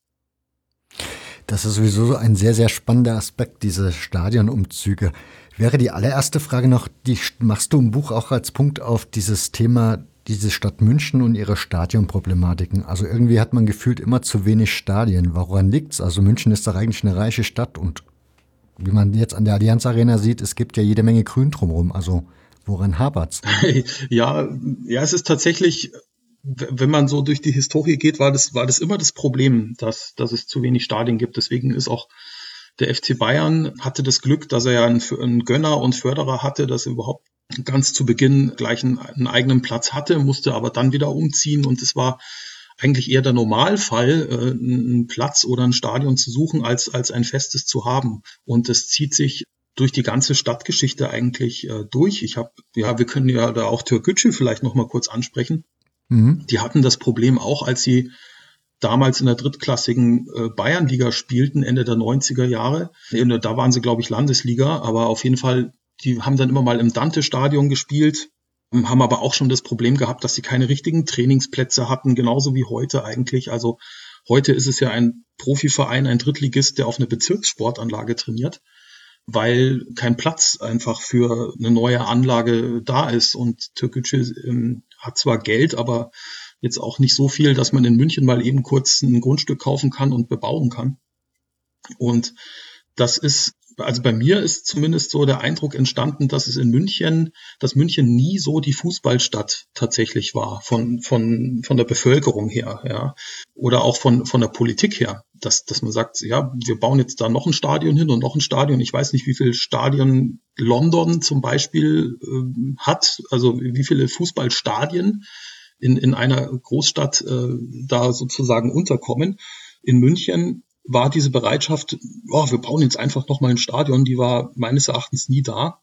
Das ist sowieso ein sehr, sehr spannender Aspekt, diese Stadionumzüge. Wäre die allererste Frage noch, die machst du im Buch auch als Punkt auf dieses Thema, diese Stadt München und ihre Stadionproblematiken. Also irgendwie hat man gefühlt immer zu wenig Stadien. Woran liegt's? Also München ist doch eigentlich eine reiche Stadt und wie man jetzt an der Allianz Arena sieht, es gibt ja jede Menge Grün drumherum. Also Woran hapert's? ja, ja, es ist tatsächlich, wenn man so durch die Historie geht, war das, war das immer das Problem, dass, dass es zu wenig Stadien gibt. Deswegen ist auch der FC Bayern hatte das Glück, dass er ja einen, einen Gönner und Förderer hatte, dass er überhaupt ganz zu Beginn gleich einen, einen eigenen Platz hatte, musste aber dann wieder umziehen und es war eigentlich eher der Normalfall, äh, einen Platz oder ein Stadion zu suchen, als, als ein festes zu haben. Und das zieht sich durch die ganze Stadtgeschichte eigentlich äh, durch. Ich habe, ja, wir können ja da auch Türkgücü vielleicht noch mal kurz ansprechen. Mhm. Die hatten das Problem auch, als sie damals in der drittklassigen äh, Bayernliga spielten, Ende der 90er Jahre. Da waren sie, glaube ich, Landesliga, aber auf jeden Fall, die haben dann immer mal im Dante-Stadion gespielt, haben aber auch schon das Problem gehabt, dass sie keine richtigen Trainingsplätze hatten, genauso wie heute eigentlich. Also heute ist es ja ein Profiverein, ein Drittligist, der auf eine Bezirkssportanlage trainiert weil kein Platz einfach für eine neue Anlage da ist. Und Türkgücü ähm, hat zwar Geld, aber jetzt auch nicht so viel, dass man in München mal eben kurz ein Grundstück kaufen kann und bebauen kann. Und das ist also bei mir ist zumindest so der Eindruck entstanden, dass es in München, dass München nie so die Fußballstadt tatsächlich war, von, von, von der Bevölkerung her, ja. Oder auch von, von der Politik her. Dass, dass man sagt, ja, wir bauen jetzt da noch ein Stadion hin und noch ein Stadion. Ich weiß nicht, wie viele Stadien London zum Beispiel äh, hat, also wie viele Fußballstadien in, in einer Großstadt äh, da sozusagen unterkommen. In München war diese Bereitschaft, oh, wir bauen jetzt einfach nochmal ein Stadion, die war meines Erachtens nie da.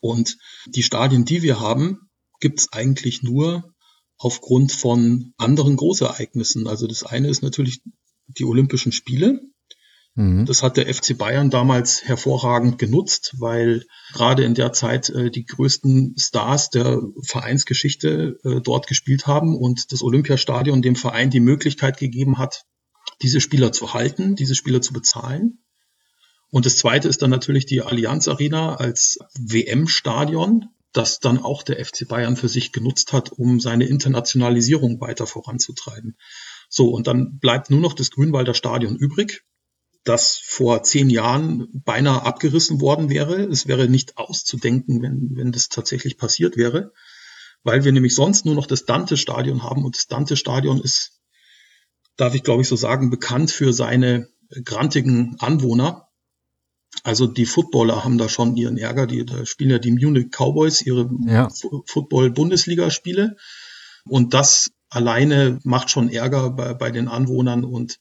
Und die Stadien, die wir haben, gibt es eigentlich nur aufgrund von anderen Großereignissen. Also das eine ist natürlich die Olympischen Spiele. Mhm. Das hat der FC Bayern damals hervorragend genutzt, weil gerade in der Zeit äh, die größten Stars der Vereinsgeschichte äh, dort gespielt haben und das Olympiastadion dem Verein die Möglichkeit gegeben hat, diese Spieler zu halten, diese Spieler zu bezahlen. Und das zweite ist dann natürlich die Allianz Arena als WM-Stadion, das dann auch der FC Bayern für sich genutzt hat, um seine Internationalisierung weiter voranzutreiben. So, und dann bleibt nur noch das Grünwalder Stadion übrig, das vor zehn Jahren beinahe abgerissen worden wäre. Es wäre nicht auszudenken, wenn, wenn das tatsächlich passiert wäre, weil wir nämlich sonst nur noch das Dante-Stadion haben und das Dante-Stadion ist darf ich glaube ich so sagen, bekannt für seine grantigen Anwohner. Also die Footballer haben da schon ihren Ärger. Die da spielen ja die Munich Cowboys ihre ja. Football-Bundesligaspiele. Und das alleine macht schon Ärger bei, bei den Anwohnern und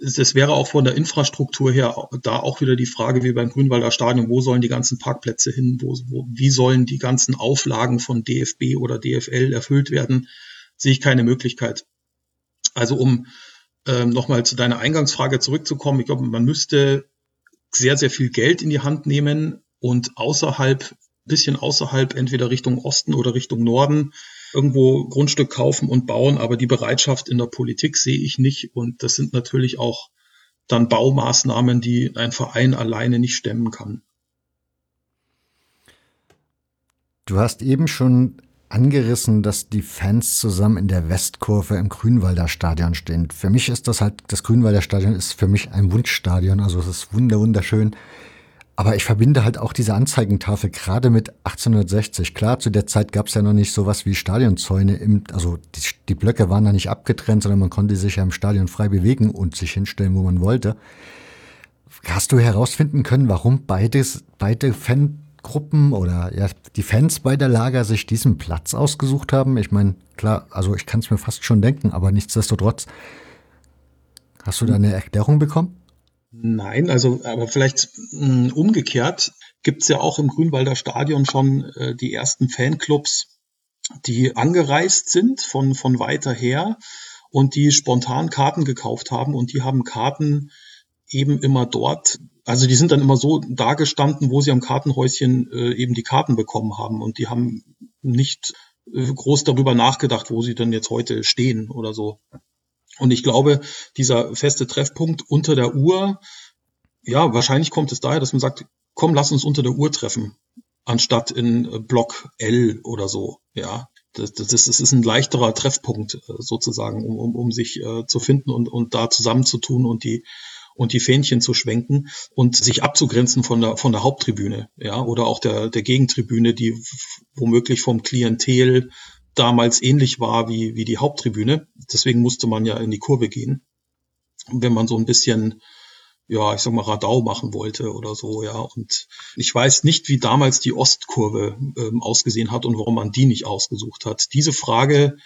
es wäre auch von der Infrastruktur her da auch wieder die Frage wie beim Grünwalder Stadion, wo sollen die ganzen Parkplätze hin, wo, wo, wie sollen die ganzen Auflagen von DFB oder DFL erfüllt werden, sehe ich keine Möglichkeit. Also um ähm, nochmal zu deiner Eingangsfrage zurückzukommen, ich glaube, man müsste sehr, sehr viel Geld in die Hand nehmen und außerhalb, bisschen außerhalb, entweder Richtung Osten oder Richtung Norden, irgendwo Grundstück kaufen und bauen, aber die Bereitschaft in der Politik sehe ich nicht. Und das sind natürlich auch dann Baumaßnahmen, die ein Verein alleine nicht stemmen kann. Du hast eben schon angerissen, dass die Fans zusammen in der Westkurve im Grünwalder Stadion stehen. Für mich ist das halt, das Grünwalder Stadion ist für mich ein Wunschstadion, also es ist wunderschön. Aber ich verbinde halt auch diese Anzeigentafel gerade mit 1860. Klar, zu der Zeit gab es ja noch nicht sowas wie Stadionzäune. Im, also die, die Blöcke waren da nicht abgetrennt, sondern man konnte sich ja im Stadion frei bewegen und sich hinstellen, wo man wollte. Hast du herausfinden können, warum beides, beide Fangruppen oder ja, die Fans beider Lager sich diesen Platz ausgesucht haben? Ich meine, klar, also ich kann es mir fast schon denken, aber nichtsdestotrotz. Hast du da eine Erklärung bekommen? Nein, also aber vielleicht mh, hm, umgekehrt gibt's ja auch im Grünwalder Stadion schon äh, die ersten Fanclubs, die angereist sind von, von weiter her und die spontan Karten gekauft haben und die haben Karten eben immer dort, also die sind dann immer so dagestanden, wo sie am Kartenhäuschen äh, eben die Karten bekommen haben und die haben nicht äh, groß darüber nachgedacht, wo sie denn jetzt heute stehen oder so. Und ich glaube, dieser feste Treffpunkt unter der Uhr, ja, wahrscheinlich kommt es daher, dass man sagt, komm, lass uns unter der Uhr treffen, anstatt in äh, Block L oder so, ja. Das, das, ist, das ist ein leichterer Treffpunkt äh, sozusagen, um, um, um sich äh, zu finden und, und da zusammenzutun und die und die Fähnchen zu schwenken und sich abzugrenzen von der von der Haupttribüne, ja, oder auch der der Gegentribüne, die womöglich vom Klientel damals ähnlich war wie, wie die Haupttribüne. Deswegen musste man ja in die Kurve gehen. wenn man so ein bisschen, ja, ich sag mal, Radau machen wollte oder so, ja. Und ich weiß nicht, wie damals die Ostkurve ähm, ausgesehen hat und warum man die nicht ausgesucht hat. Diese Frage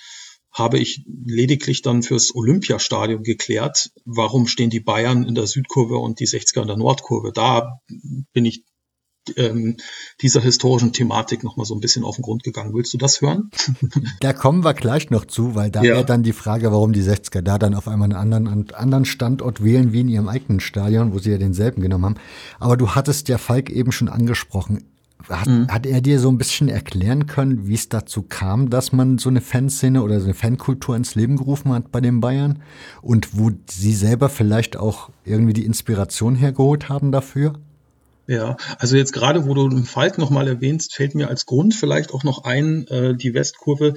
habe ich lediglich dann fürs Olympiastadion geklärt. Warum stehen die Bayern in der Südkurve und die 60er in der Nordkurve? Da bin ich ähm, dieser historischen Thematik noch mal so ein bisschen auf den Grund gegangen. Willst du das hören? Da kommen wir gleich noch zu, weil da ja. wäre dann die Frage, warum die 60er da dann auf einmal einen anderen, einen anderen Standort wählen wie in ihrem eigenen Stadion, wo sie ja denselben genommen haben. Aber du hattest ja Falk eben schon angesprochen. Hat, mhm. hat er dir so ein bisschen erklären können, wie es dazu kam, dass man so eine Fanszene oder so eine Fankultur ins Leben gerufen hat bei den Bayern? Und wo sie selber vielleicht auch irgendwie die Inspiration hergeholt haben dafür? Ja, also jetzt gerade, wo du den Falk nochmal erwähnst, fällt mir als Grund vielleicht auch noch ein, äh, die Westkurve,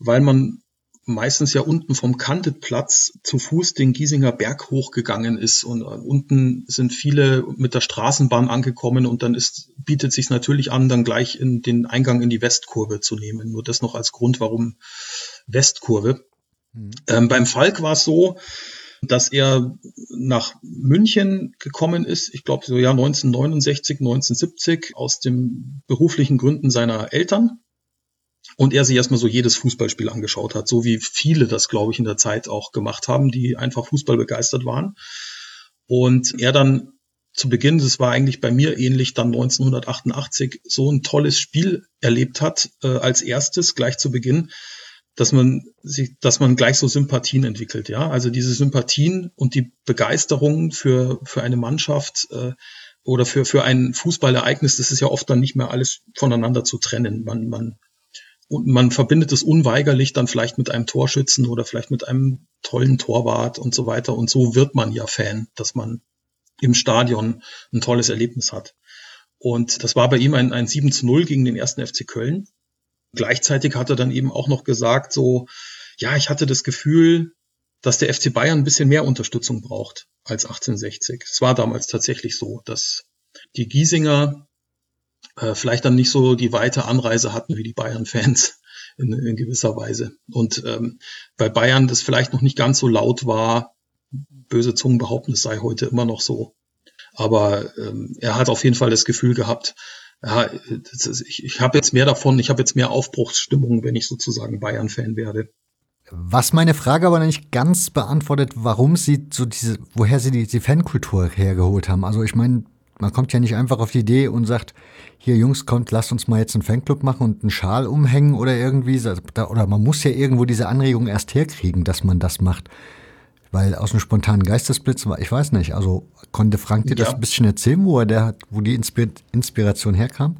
weil man meistens ja unten vom Kanteplatz zu Fuß den Giesinger Berg hochgegangen ist und äh, unten sind viele mit der Straßenbahn angekommen und dann ist, bietet sich natürlich an, dann gleich in den Eingang in die Westkurve zu nehmen. Nur das noch als Grund, warum Westkurve. Mhm. Ähm, beim Falk war es so, dass er nach München gekommen ist, ich glaube so Jahr 1969, 1970, aus den beruflichen Gründen seiner Eltern. Und er sich erstmal so jedes Fußballspiel angeschaut hat, so wie viele das, glaube ich, in der Zeit auch gemacht haben, die einfach Fußball begeistert waren. Und er dann zu Beginn, das war eigentlich bei mir ähnlich, dann 1988 so ein tolles Spiel erlebt hat, äh, als erstes gleich zu Beginn, dass man sich, dass man gleich so Sympathien entwickelt, ja. Also diese Sympathien und die Begeisterung für, für eine Mannschaft äh, oder für, für ein Fußballereignis, das ist ja oft dann nicht mehr alles voneinander zu trennen. Man, man, und man verbindet es unweigerlich dann vielleicht mit einem Torschützen oder vielleicht mit einem tollen Torwart und so weiter. Und so wird man ja Fan, dass man im Stadion ein tolles Erlebnis hat. Und das war bei ihm ein, ein 7 zu 0 gegen den ersten FC Köln. Gleichzeitig hat er dann eben auch noch gesagt, so, ja, ich hatte das Gefühl, dass der FC Bayern ein bisschen mehr Unterstützung braucht als 1860. Es war damals tatsächlich so, dass die Giesinger äh, vielleicht dann nicht so die weite Anreise hatten wie die Bayern-Fans in, in, gewisser Weise. Und ähm, bei Bayern das vielleicht noch nicht ganz so laut war, böse Zungen behaupten, es sei heute immer noch so. Aber ähm, er hat auf jeden Fall das Gefühl gehabt, ja, ist, ich, ich habe jetzt mehr davon, ich habe jetzt mehr Aufbruchsstimmung, wenn ich sozusagen Bayern-Fan werde. Was meine Frage aber nicht ganz beantwortet, warum sie so diese, woher sie die, die Fankultur hergeholt haben. Also ich meine, man kommt ja nicht einfach auf die Idee und sagt, hier Jungs, kommt, lasst uns mal jetzt einen Fanclub machen und einen Schal umhängen oder irgendwie. Oder man muss ja irgendwo diese Anregung erst herkriegen, dass man das macht. Weil aus einem spontanen Geistesblitz war, ich weiß nicht, also konnte Frank dir ja. das ein bisschen erzählen, wo er der hat, wo die Inspiration herkam?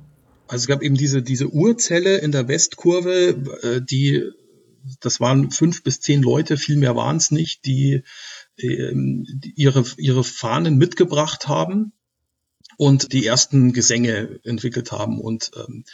Also es gab eben diese, diese Urzelle in der Westkurve, äh, die, das waren fünf bis zehn Leute, viel mehr waren es nicht, die, ähm, die ihre, ihre Fahnen mitgebracht haben und die ersten Gesänge entwickelt haben. Und ähm,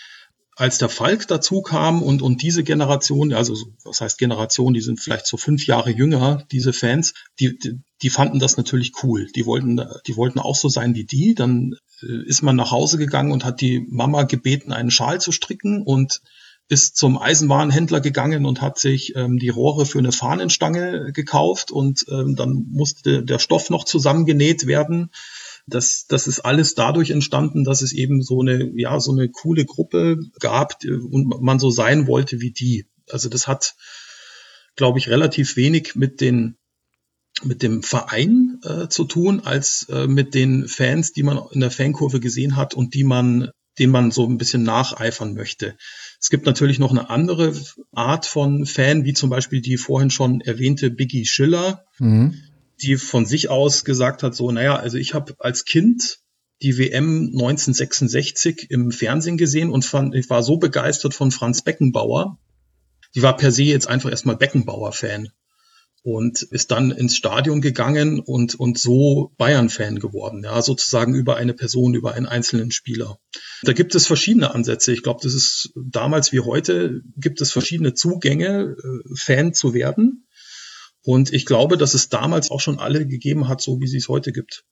als der Falk dazu kam und, und diese Generation, also was heißt Generation, die sind vielleicht so fünf Jahre jünger, diese Fans, die, die, die fanden das natürlich cool. Die wollten, die wollten auch so sein wie die. Dann äh, ist man nach Hause gegangen und hat die Mama gebeten, einen Schal zu stricken und ist zum Eisenbahnhändler gegangen und hat sich ähm, die Rohre für eine Fahnenstange gekauft und ähm, dann musste der Stoff noch zusammengenäht werden das, das ist alles dadurch entstanden, dass es eben so eine, ja, so eine coole Gruppe gab und man so sein wollte wie die. Also das hat, glaube ich, relativ wenig mit den mit dem Verein äh, zu tun, als äh, mit den Fans, die man in der Fankurve gesehen hat und die man, den man so ein bisschen nacheifern möchte. Es gibt natürlich noch eine andere Art von Fan, wie zum Beispiel die vorhin schon erwähnte Biggie Schiller. Mhm die von sich aus gesagt hat, so, naja, also ich habe als Kind die WM 1966 im Fernsehen gesehen und fand, ich war so begeistert von Franz Beckenbauer. Die war per se jetzt einfach erstmal Beckenbauer-Fan und ist dann ins Stadion gegangen und, und so Bayern-Fan geworden, ja, sozusagen über eine Person, über einen einzelnen Spieler. Da gibt es verschiedene Ansätze. Ich glaube, das ist damals wie heute, gibt es verschiedene Zugänge, äh, Fan zu werden. Und ich glaube, dass es damals auch schon alle gegeben hat, so wie sie es heute gibt.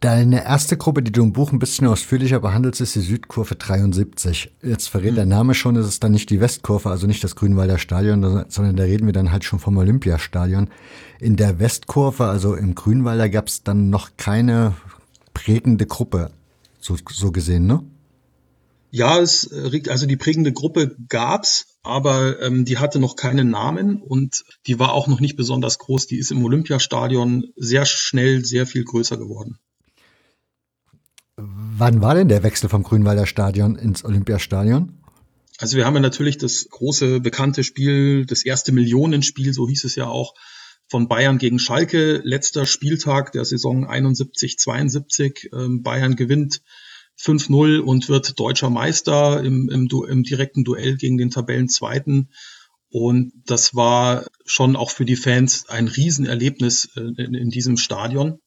Deine erste Gruppe, die du im Buch ein bisschen ausführlicher behandelst, ist die Südkurve 73. Jetzt verrät mhm. der Name schon, es ist dann nicht die Westkurve, also nicht das Grünwalder Stadion, sondern da reden wir dann halt schon vom Olympiastadion. In der Westkurve, also im Grünwalder, gab es dann noch keine prägende Gruppe, so, so gesehen, ne? Ja, es, also die prägende Gruppe gab's, aber ähm, die hatte noch keinen Namen und die war auch noch nicht besonders groß. Die ist im Olympiastadion sehr schnell sehr viel größer geworden. Wann war denn der Wechsel vom Grünwalder Stadion ins Olympiastadion? Also wir haben ja natürlich das große bekannte Spiel, das erste Millionenspiel, so hieß es ja auch, von Bayern gegen Schalke. Letzter Spieltag der Saison 71-72. Ähm, Bayern gewinnt 5-0 und wird deutscher Meister im, im, im direkten Duell gegen den Tabellenzweiten. Und das war schon auch für die Fans ein Riesenerlebnis äh, in, in diesem Stadion.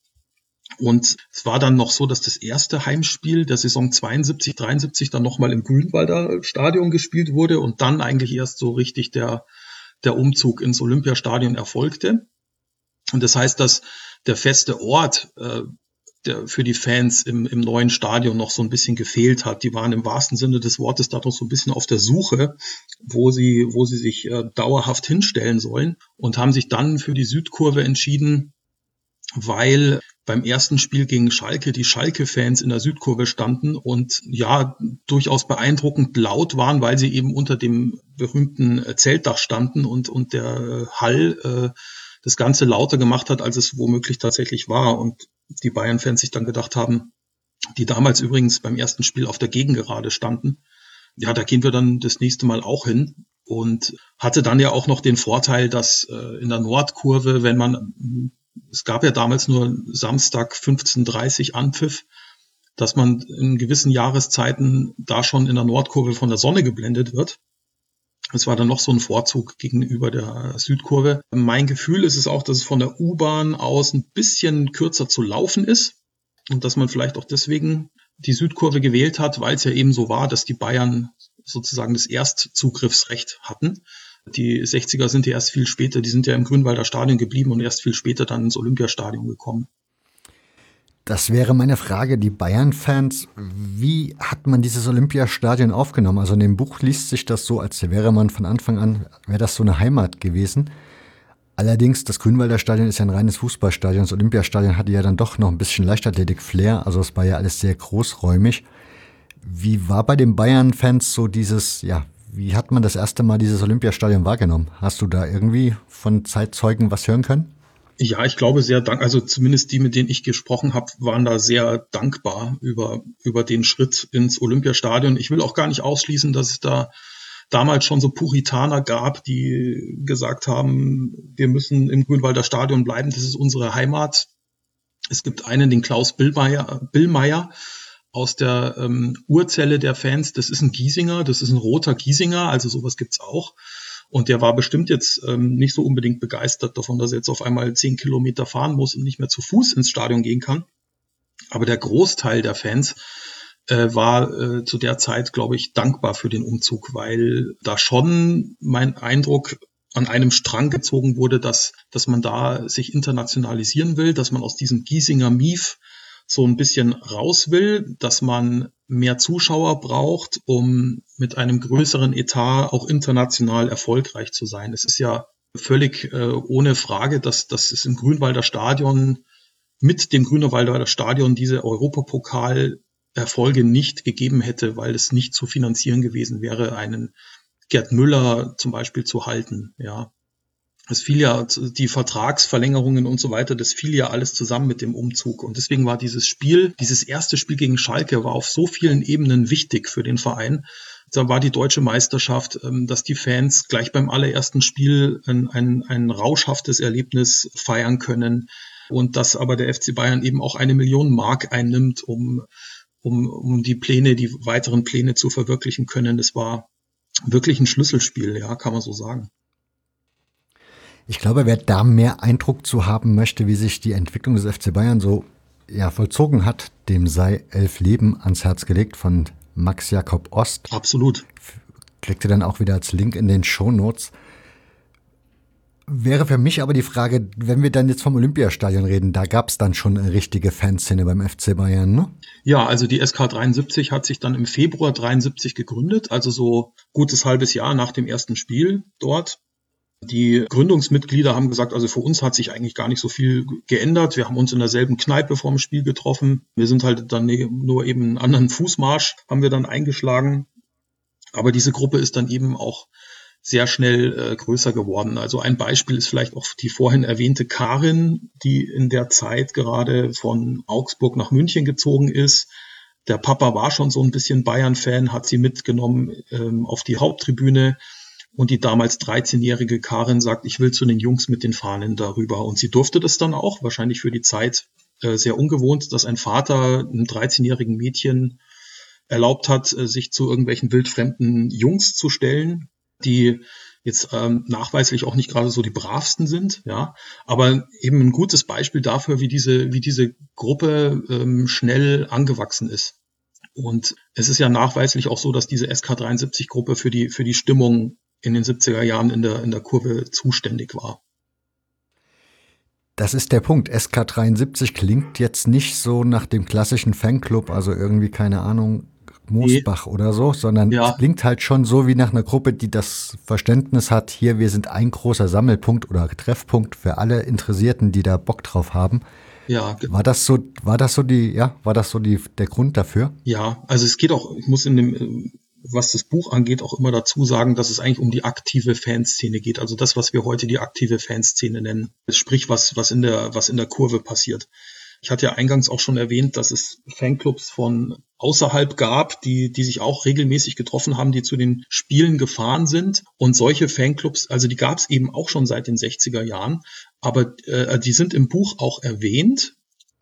Und es war dann noch so, dass das erste Heimspiel der Saison 72, 73 dann nochmal im Grünwalder Stadion gespielt wurde und dann eigentlich erst so richtig der, der Umzug ins Olympiastadion erfolgte. Und das heißt, dass der feste Ort, äh, der für die Fans im, im neuen Stadion noch so ein bisschen gefehlt hat. Die waren im wahrsten Sinne des Wortes da noch so ein bisschen auf der Suche, wo sie, wo sie sich äh, dauerhaft hinstellen sollen und haben sich dann für die Südkurve entschieden, weil beim ersten Spiel gegen Schalke die Schalke-Fans in der Südkurve standen und ja, durchaus beeindruckend laut waren, weil sie eben unter dem berühmten Zeltdach standen und, und der Hall äh, das Ganze lauter gemacht hat, als es womöglich tatsächlich war. Und die Bayern-Fans sich dann gedacht haben, die damals übrigens beim ersten Spiel auf der Gegengerade standen, ja, da gehen wir dann das nächste Mal auch hin. Und hatte dann ja auch noch den Vorteil, dass äh, in der Nordkurve, wenn man, es gab ja damals nur Samstag 15.30 Anpfiff, dass man in gewissen Jahreszeiten da schon in der Nordkurve von der Sonne geblendet wird. Es war dann noch so ein Vorzug gegenüber der Südkurve. Mein Gefühl ist es auch, dass es von der U-Bahn aus ein bisschen kürzer zu laufen ist und dass man vielleicht auch deswegen die Südkurve gewählt hat, weil es ja eben so war, dass die Bayern sozusagen das Erstzugriffsrecht hatten. Die 60er sind ja erst viel später, die sind ja im Grünwalder Stadion geblieben und erst viel später dann ins Olympiastadion gekommen. Das wäre meine Frage, die Bayern-Fans, wie hat man dieses Olympiastadion aufgenommen? Also in dem Buch liest sich das so, als wäre man von Anfang an, wäre das so eine Heimat gewesen. Allerdings, das Grünwalder Stadion ist ja ein reines Fußballstadion. Das Olympiastadion hatte ja dann doch noch ein bisschen Leichtathletik-Flair. Also es war ja alles sehr großräumig. Wie war bei den Bayern-Fans so dieses, ja, wie hat man das erste Mal dieses Olympiastadion wahrgenommen? Hast du da irgendwie von Zeitzeugen was hören können? Ja, ich glaube sehr dank, also zumindest die, mit denen ich gesprochen habe, waren da sehr dankbar über, über den Schritt ins Olympiastadion. Ich will auch gar nicht ausschließen, dass es da damals schon so Puritaner gab, die gesagt haben, wir müssen im Grünwalder Stadion bleiben, das ist unsere Heimat. Es gibt einen, den Klaus Billmeier, Billmeier aus der ähm, Urzelle der Fans, das ist ein Giesinger, das ist ein roter Giesinger, also sowas gibt's auch. Und der war bestimmt jetzt ähm, nicht so unbedingt begeistert davon, dass er jetzt auf einmal zehn Kilometer fahren muss und nicht mehr zu Fuß ins Stadion gehen kann. Aber der Großteil der Fans äh, war äh, zu der Zeit, glaube ich, dankbar für den Umzug, weil da schon mein Eindruck an einem Strang gezogen wurde, dass, dass man da sich internationalisieren will, dass man aus diesem Giesinger Mief so ein bisschen raus will, dass man mehr Zuschauer braucht, um mit einem größeren Etat auch international erfolgreich zu sein. Es ist ja völlig äh, ohne Frage, dass, dass es im Grünwalder Stadion mit dem Grünwalder Stadion diese Europapokal Erfolge nicht gegeben hätte, weil es nicht zu finanzieren gewesen wäre, einen Gerd Müller zum Beispiel zu halten. Ja, es fiel ja die Vertragsverlängerungen und so weiter, das fiel ja alles zusammen mit dem Umzug. Und deswegen war dieses Spiel, dieses erste Spiel gegen Schalke, war auf so vielen Ebenen wichtig für den Verein. Da war die deutsche Meisterschaft, ähm, dass die Fans gleich beim allerersten Spiel ein, ein, ein rauschhaftes Erlebnis feiern können und dass aber der FC Bayern eben auch eine Million Mark einnimmt, um, um, um die Pläne, die weiteren Pläne zu verwirklichen können. Das war wirklich ein Schlüsselspiel, ja, kann man so sagen. Ich glaube, wer da mehr Eindruck zu haben möchte, wie sich die Entwicklung des FC Bayern so ja, vollzogen hat, dem sei Elf Leben ans Herz gelegt von Max Jakob Ost. Absolut. Kriegt ihr dann auch wieder als Link in den Show Notes. Wäre für mich aber die Frage, wenn wir dann jetzt vom Olympiastadion reden, da gab es dann schon eine richtige Fanszene beim FC Bayern, ne? Ja, also die SK 73 hat sich dann im Februar 73 gegründet, also so gutes halbes Jahr nach dem ersten Spiel dort. Die Gründungsmitglieder haben gesagt, also für uns hat sich eigentlich gar nicht so viel geändert. Wir haben uns in derselben Kneipe vorm Spiel getroffen. Wir sind halt dann nur eben einen anderen Fußmarsch haben wir dann eingeschlagen. Aber diese Gruppe ist dann eben auch sehr schnell äh, größer geworden. Also ein Beispiel ist vielleicht auch die vorhin erwähnte Karin, die in der Zeit gerade von Augsburg nach München gezogen ist. Der Papa war schon so ein bisschen Bayern-Fan, hat sie mitgenommen ähm, auf die Haupttribüne. Und die damals 13-jährige Karin sagt, ich will zu den Jungs mit den Fahnen darüber. Und sie durfte das dann auch, wahrscheinlich für die Zeit äh, sehr ungewohnt, dass ein Vater einem 13-jährigen Mädchen erlaubt hat, äh, sich zu irgendwelchen wildfremden Jungs zu stellen, die jetzt ähm, nachweislich auch nicht gerade so die bravsten sind, ja, aber eben ein gutes Beispiel dafür, wie diese, wie diese Gruppe ähm, schnell angewachsen ist. Und es ist ja nachweislich auch so, dass diese SK73-Gruppe für die, für die Stimmung in den 70er Jahren in der, in der Kurve zuständig war. Das ist der Punkt. SK73 klingt jetzt nicht so nach dem klassischen Fanclub, also irgendwie, keine Ahnung, Moosbach nee. oder so, sondern ja. es klingt halt schon so wie nach einer Gruppe, die das Verständnis hat, hier, wir sind ein großer Sammelpunkt oder Treffpunkt für alle Interessierten, die da Bock drauf haben. Ja. War das so, war das so die, ja, war das so die, der Grund dafür? Ja, also es geht auch, ich muss in dem, was das Buch angeht, auch immer dazu sagen, dass es eigentlich um die aktive Fanszene geht. Also das, was wir heute die aktive Fanszene nennen. Sprich, was, was in der, was in der Kurve passiert. Ich hatte ja eingangs auch schon erwähnt, dass es Fanclubs von außerhalb gab, die, die sich auch regelmäßig getroffen haben, die zu den Spielen gefahren sind. Und solche Fanclubs, also die gab es eben auch schon seit den 60er Jahren, aber äh, die sind im Buch auch erwähnt,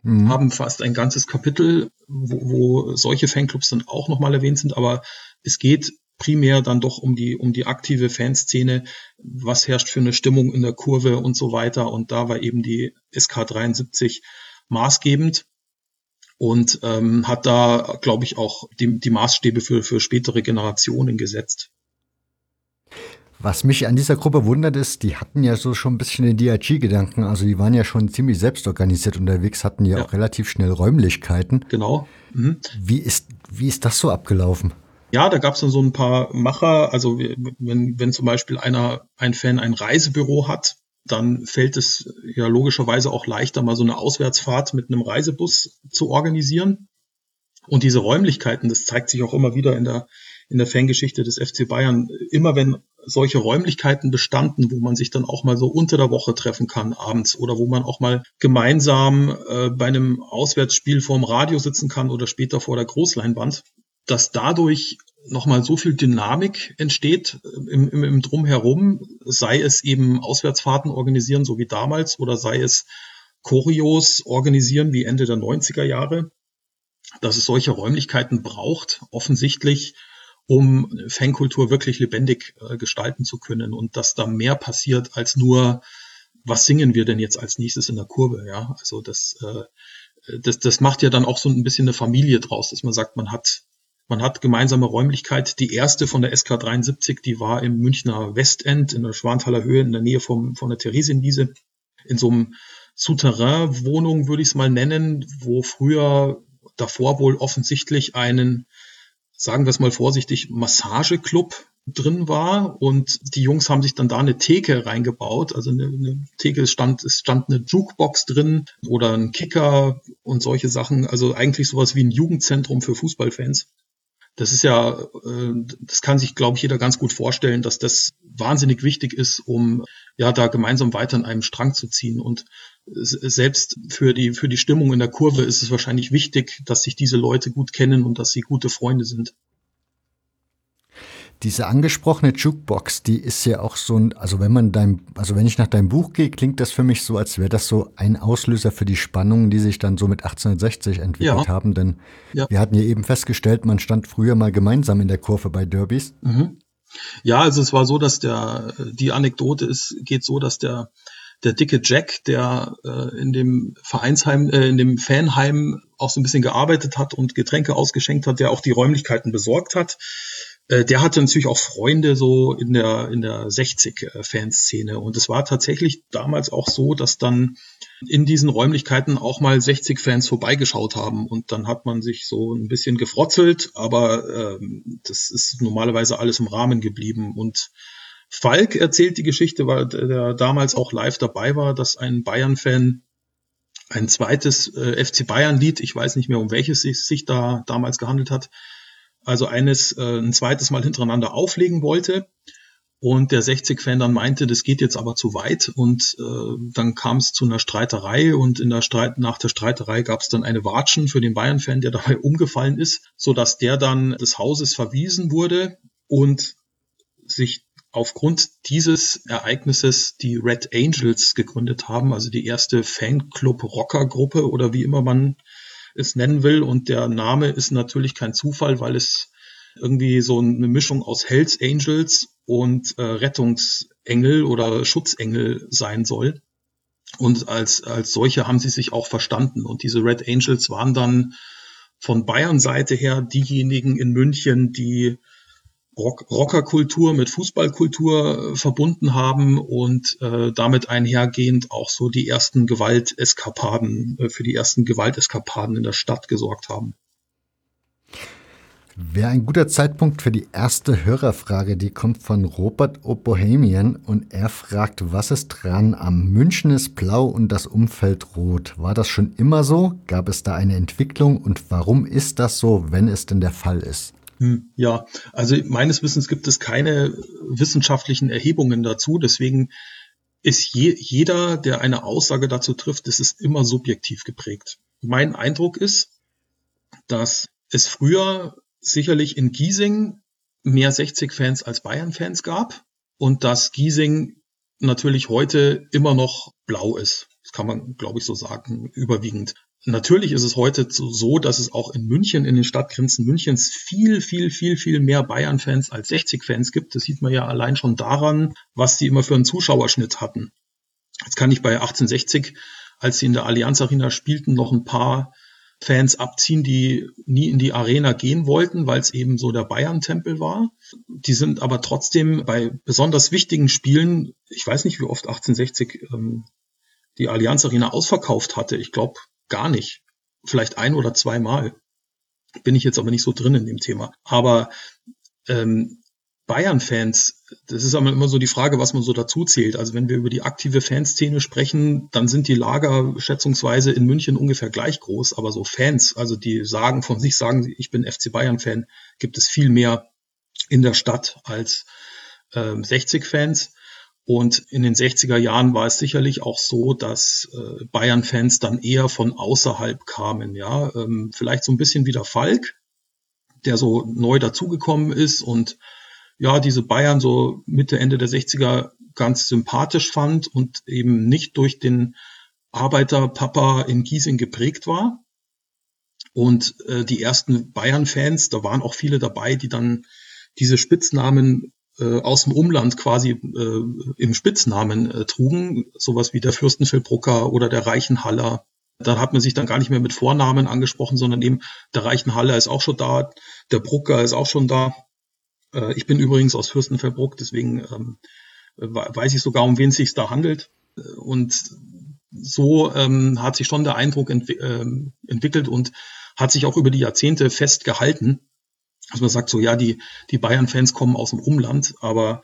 mhm. haben fast ein ganzes Kapitel, wo, wo solche Fanclubs dann auch nochmal erwähnt sind, aber es geht primär dann doch um die, um die aktive Fanszene, was herrscht für eine Stimmung in der Kurve und so weiter. Und da war eben die SK 73 maßgebend und ähm, hat da, glaube ich, auch die, die Maßstäbe für, für spätere Generationen gesetzt. Was mich an dieser Gruppe wundert ist, die hatten ja so schon ein bisschen den DRG-Gedanken. Also die waren ja schon ziemlich selbstorganisiert unterwegs, hatten ja, ja. auch relativ schnell Räumlichkeiten. Genau. Mhm. Wie, ist, wie ist das so abgelaufen? Ja, da gab es dann so ein paar Macher. Also wenn, wenn zum Beispiel einer, ein Fan ein Reisebüro hat, dann fällt es ja logischerweise auch leichter, mal so eine Auswärtsfahrt mit einem Reisebus zu organisieren. Und diese Räumlichkeiten, das zeigt sich auch immer wieder in der, in der Fangeschichte des FC Bayern. Immer wenn solche Räumlichkeiten bestanden, wo man sich dann auch mal so unter der Woche treffen kann abends oder wo man auch mal gemeinsam äh, bei einem Auswärtsspiel vorm Radio sitzen kann oder später vor der Großleinwand, dass dadurch nochmal so viel Dynamik entsteht äh, im, im, im Drumherum, sei es eben Auswärtsfahrten organisieren, so wie damals, oder sei es Choreos organisieren wie Ende der 90er Jahre, dass es solche Räumlichkeiten braucht, offensichtlich, um Fankultur wirklich lebendig äh, gestalten zu können und dass da mehr passiert als nur, was singen wir denn jetzt als nächstes in der Kurve, ja? Also das, äh, das, das macht ja dann auch so ein bisschen eine Familie draus, dass man sagt, man hat man hat gemeinsame Räumlichkeit. Die erste von der SK 73, die war im Münchner Westend in der Schwanthaler Höhe in der Nähe vom, von der Theresienwiese. In so einem Souterrain-Wohnung würde ich es mal nennen, wo früher davor wohl offensichtlich einen, sagen wir es mal vorsichtig, Massageclub drin war und die Jungs haben sich dann da eine Theke reingebaut, also eine, eine Theke stand es stand eine Jukebox drin oder ein Kicker und solche Sachen, also eigentlich sowas wie ein Jugendzentrum für Fußballfans das ist ja, äh, das kann sich, glaube ich, jeder ganz gut vorstellen, dass das wahnsinnig wichtig ist, um ja da gemeinsam weiter an einem Strang zu ziehen. Und selbst für die, für die Stimmung in der Kurve ist es wahrscheinlich wichtig, dass sich diese Leute gut kennen und dass sie gute Freunde sind. Diese angesprochene Jukebox, die ist ja auch so ein, also wenn man dein, also wenn ich nach deinem Buch gehe, klingt das für mich so, als wäre das so ein Auslöser für die Spannungen, die sich dann so mit 1860 entwickelt ja. haben. Denn ja. wir hatten ja eben festgestellt, man stand früher mal gemeinsam in der Kurve bei Derbys. Mhm. Ja, also es war so, dass der, die Anekdote ist, geht so, dass der, der dicke Jack, der äh, in dem Vereinsheim, äh, in dem Fanheim auch so ein bisschen gearbeitet hat und Getränke ausgeschenkt hat, der auch die Räumlichkeiten besorgt hat, der hatte natürlich auch Freunde so in der, in der 60-Fanszene. Und es war tatsächlich damals auch so, dass dann in diesen Räumlichkeiten auch mal 60-Fans vorbeigeschaut haben. Und dann hat man sich so ein bisschen gefrotzelt, aber ähm, das ist normalerweise alles im Rahmen geblieben. Und Falk erzählt die Geschichte, weil der damals auch live dabei war, dass ein Bayern-Fan ein zweites äh, FC Bayern-Lied, ich weiß nicht mehr, um welches es sich da damals gehandelt hat, also eines äh, ein zweites Mal hintereinander auflegen wollte. Und der 60-Fan dann meinte, das geht jetzt aber zu weit. Und äh, dann kam es zu einer Streiterei und in der Streit, nach der Streiterei gab es dann eine Watschen für den Bayern-Fan, der dabei umgefallen ist, so dass der dann des Hauses verwiesen wurde und sich aufgrund dieses Ereignisses die Red Angels gegründet haben, also die erste Fanclub-Rocker-Gruppe oder wie immer man es nennen will. Und der Name ist natürlich kein Zufall, weil es irgendwie so eine Mischung aus Hells Angels und äh, Rettungsengel oder Schutzengel sein soll. Und als, als solche haben sie sich auch verstanden. Und diese Red Angels waren dann von Bayern Seite her diejenigen in München, die Rock Rockerkultur mit Fußballkultur äh, verbunden haben und äh, damit einhergehend auch so die ersten Gewalteskapaden, äh, für die ersten Gewalteskapaden in der Stadt gesorgt haben. Wäre ein guter Zeitpunkt für die erste Hörerfrage, die kommt von Robert O'Bohemian und er fragt, was ist dran am München ist blau und das Umfeld rot? War das schon immer so? Gab es da eine Entwicklung und warum ist das so, wenn es denn der Fall ist? Hm, ja, also meines Wissens gibt es keine wissenschaftlichen Erhebungen dazu. Deswegen ist je, jeder, der eine Aussage dazu trifft, das ist immer subjektiv geprägt. Mein Eindruck ist, dass es früher sicherlich in Giesing mehr 60-Fans als Bayern-Fans gab und dass Giesing natürlich heute immer noch blau ist. Das kann man, glaube ich, so sagen, überwiegend. Natürlich ist es heute so, dass es auch in München, in den Stadtgrenzen Münchens viel, viel, viel, viel mehr Bayern-Fans als 60-Fans gibt. Das sieht man ja allein schon daran, was sie immer für einen Zuschauerschnitt hatten. Jetzt kann ich bei 1860, als sie in der Allianz Arena spielten, noch ein paar Fans abziehen, die nie in die Arena gehen wollten, weil es eben so der Bayern-Tempel war. Die sind aber trotzdem bei besonders wichtigen Spielen, ich weiß nicht, wie oft 1860 ähm, die Allianz Arena ausverkauft hatte. Ich glaube gar nicht. Vielleicht ein oder zweimal. Bin ich jetzt aber nicht so drin in dem Thema. Aber ähm, Bayern-Fans, das ist aber immer so die Frage, was man so dazu zählt. Also wenn wir über die aktive Fanszene sprechen, dann sind die Lager schätzungsweise in München ungefähr gleich groß, aber so Fans, also die sagen von sich sagen, ich bin FC Bayern-Fan, gibt es viel mehr in der Stadt als äh, 60 Fans. Und in den 60er Jahren war es sicherlich auch so, dass äh, Bayern-Fans dann eher von außerhalb kamen. Ja, ähm, vielleicht so ein bisschen wie der Falk, der so neu dazugekommen ist und ja, diese Bayern so Mitte, Ende der 60er ganz sympathisch fand und eben nicht durch den Arbeiterpapa in Giesing geprägt war. Und äh, die ersten Bayern-Fans, da waren auch viele dabei, die dann diese Spitznamen äh, aus dem Umland quasi äh, im Spitznamen äh, trugen, sowas wie der Fürstenfeldbrucker oder der Reichenhaller. Da hat man sich dann gar nicht mehr mit Vornamen angesprochen, sondern eben der Reichenhaller ist auch schon da, der Brucker ist auch schon da. Äh, ich bin übrigens aus Fürstenfeldbruck, deswegen ähm, weiß ich sogar, um wen es sich da handelt. Und so ähm, hat sich schon der Eindruck ent äh, entwickelt und hat sich auch über die Jahrzehnte festgehalten. Also man sagt so, ja, die, die Bayern-Fans kommen aus dem Umland, aber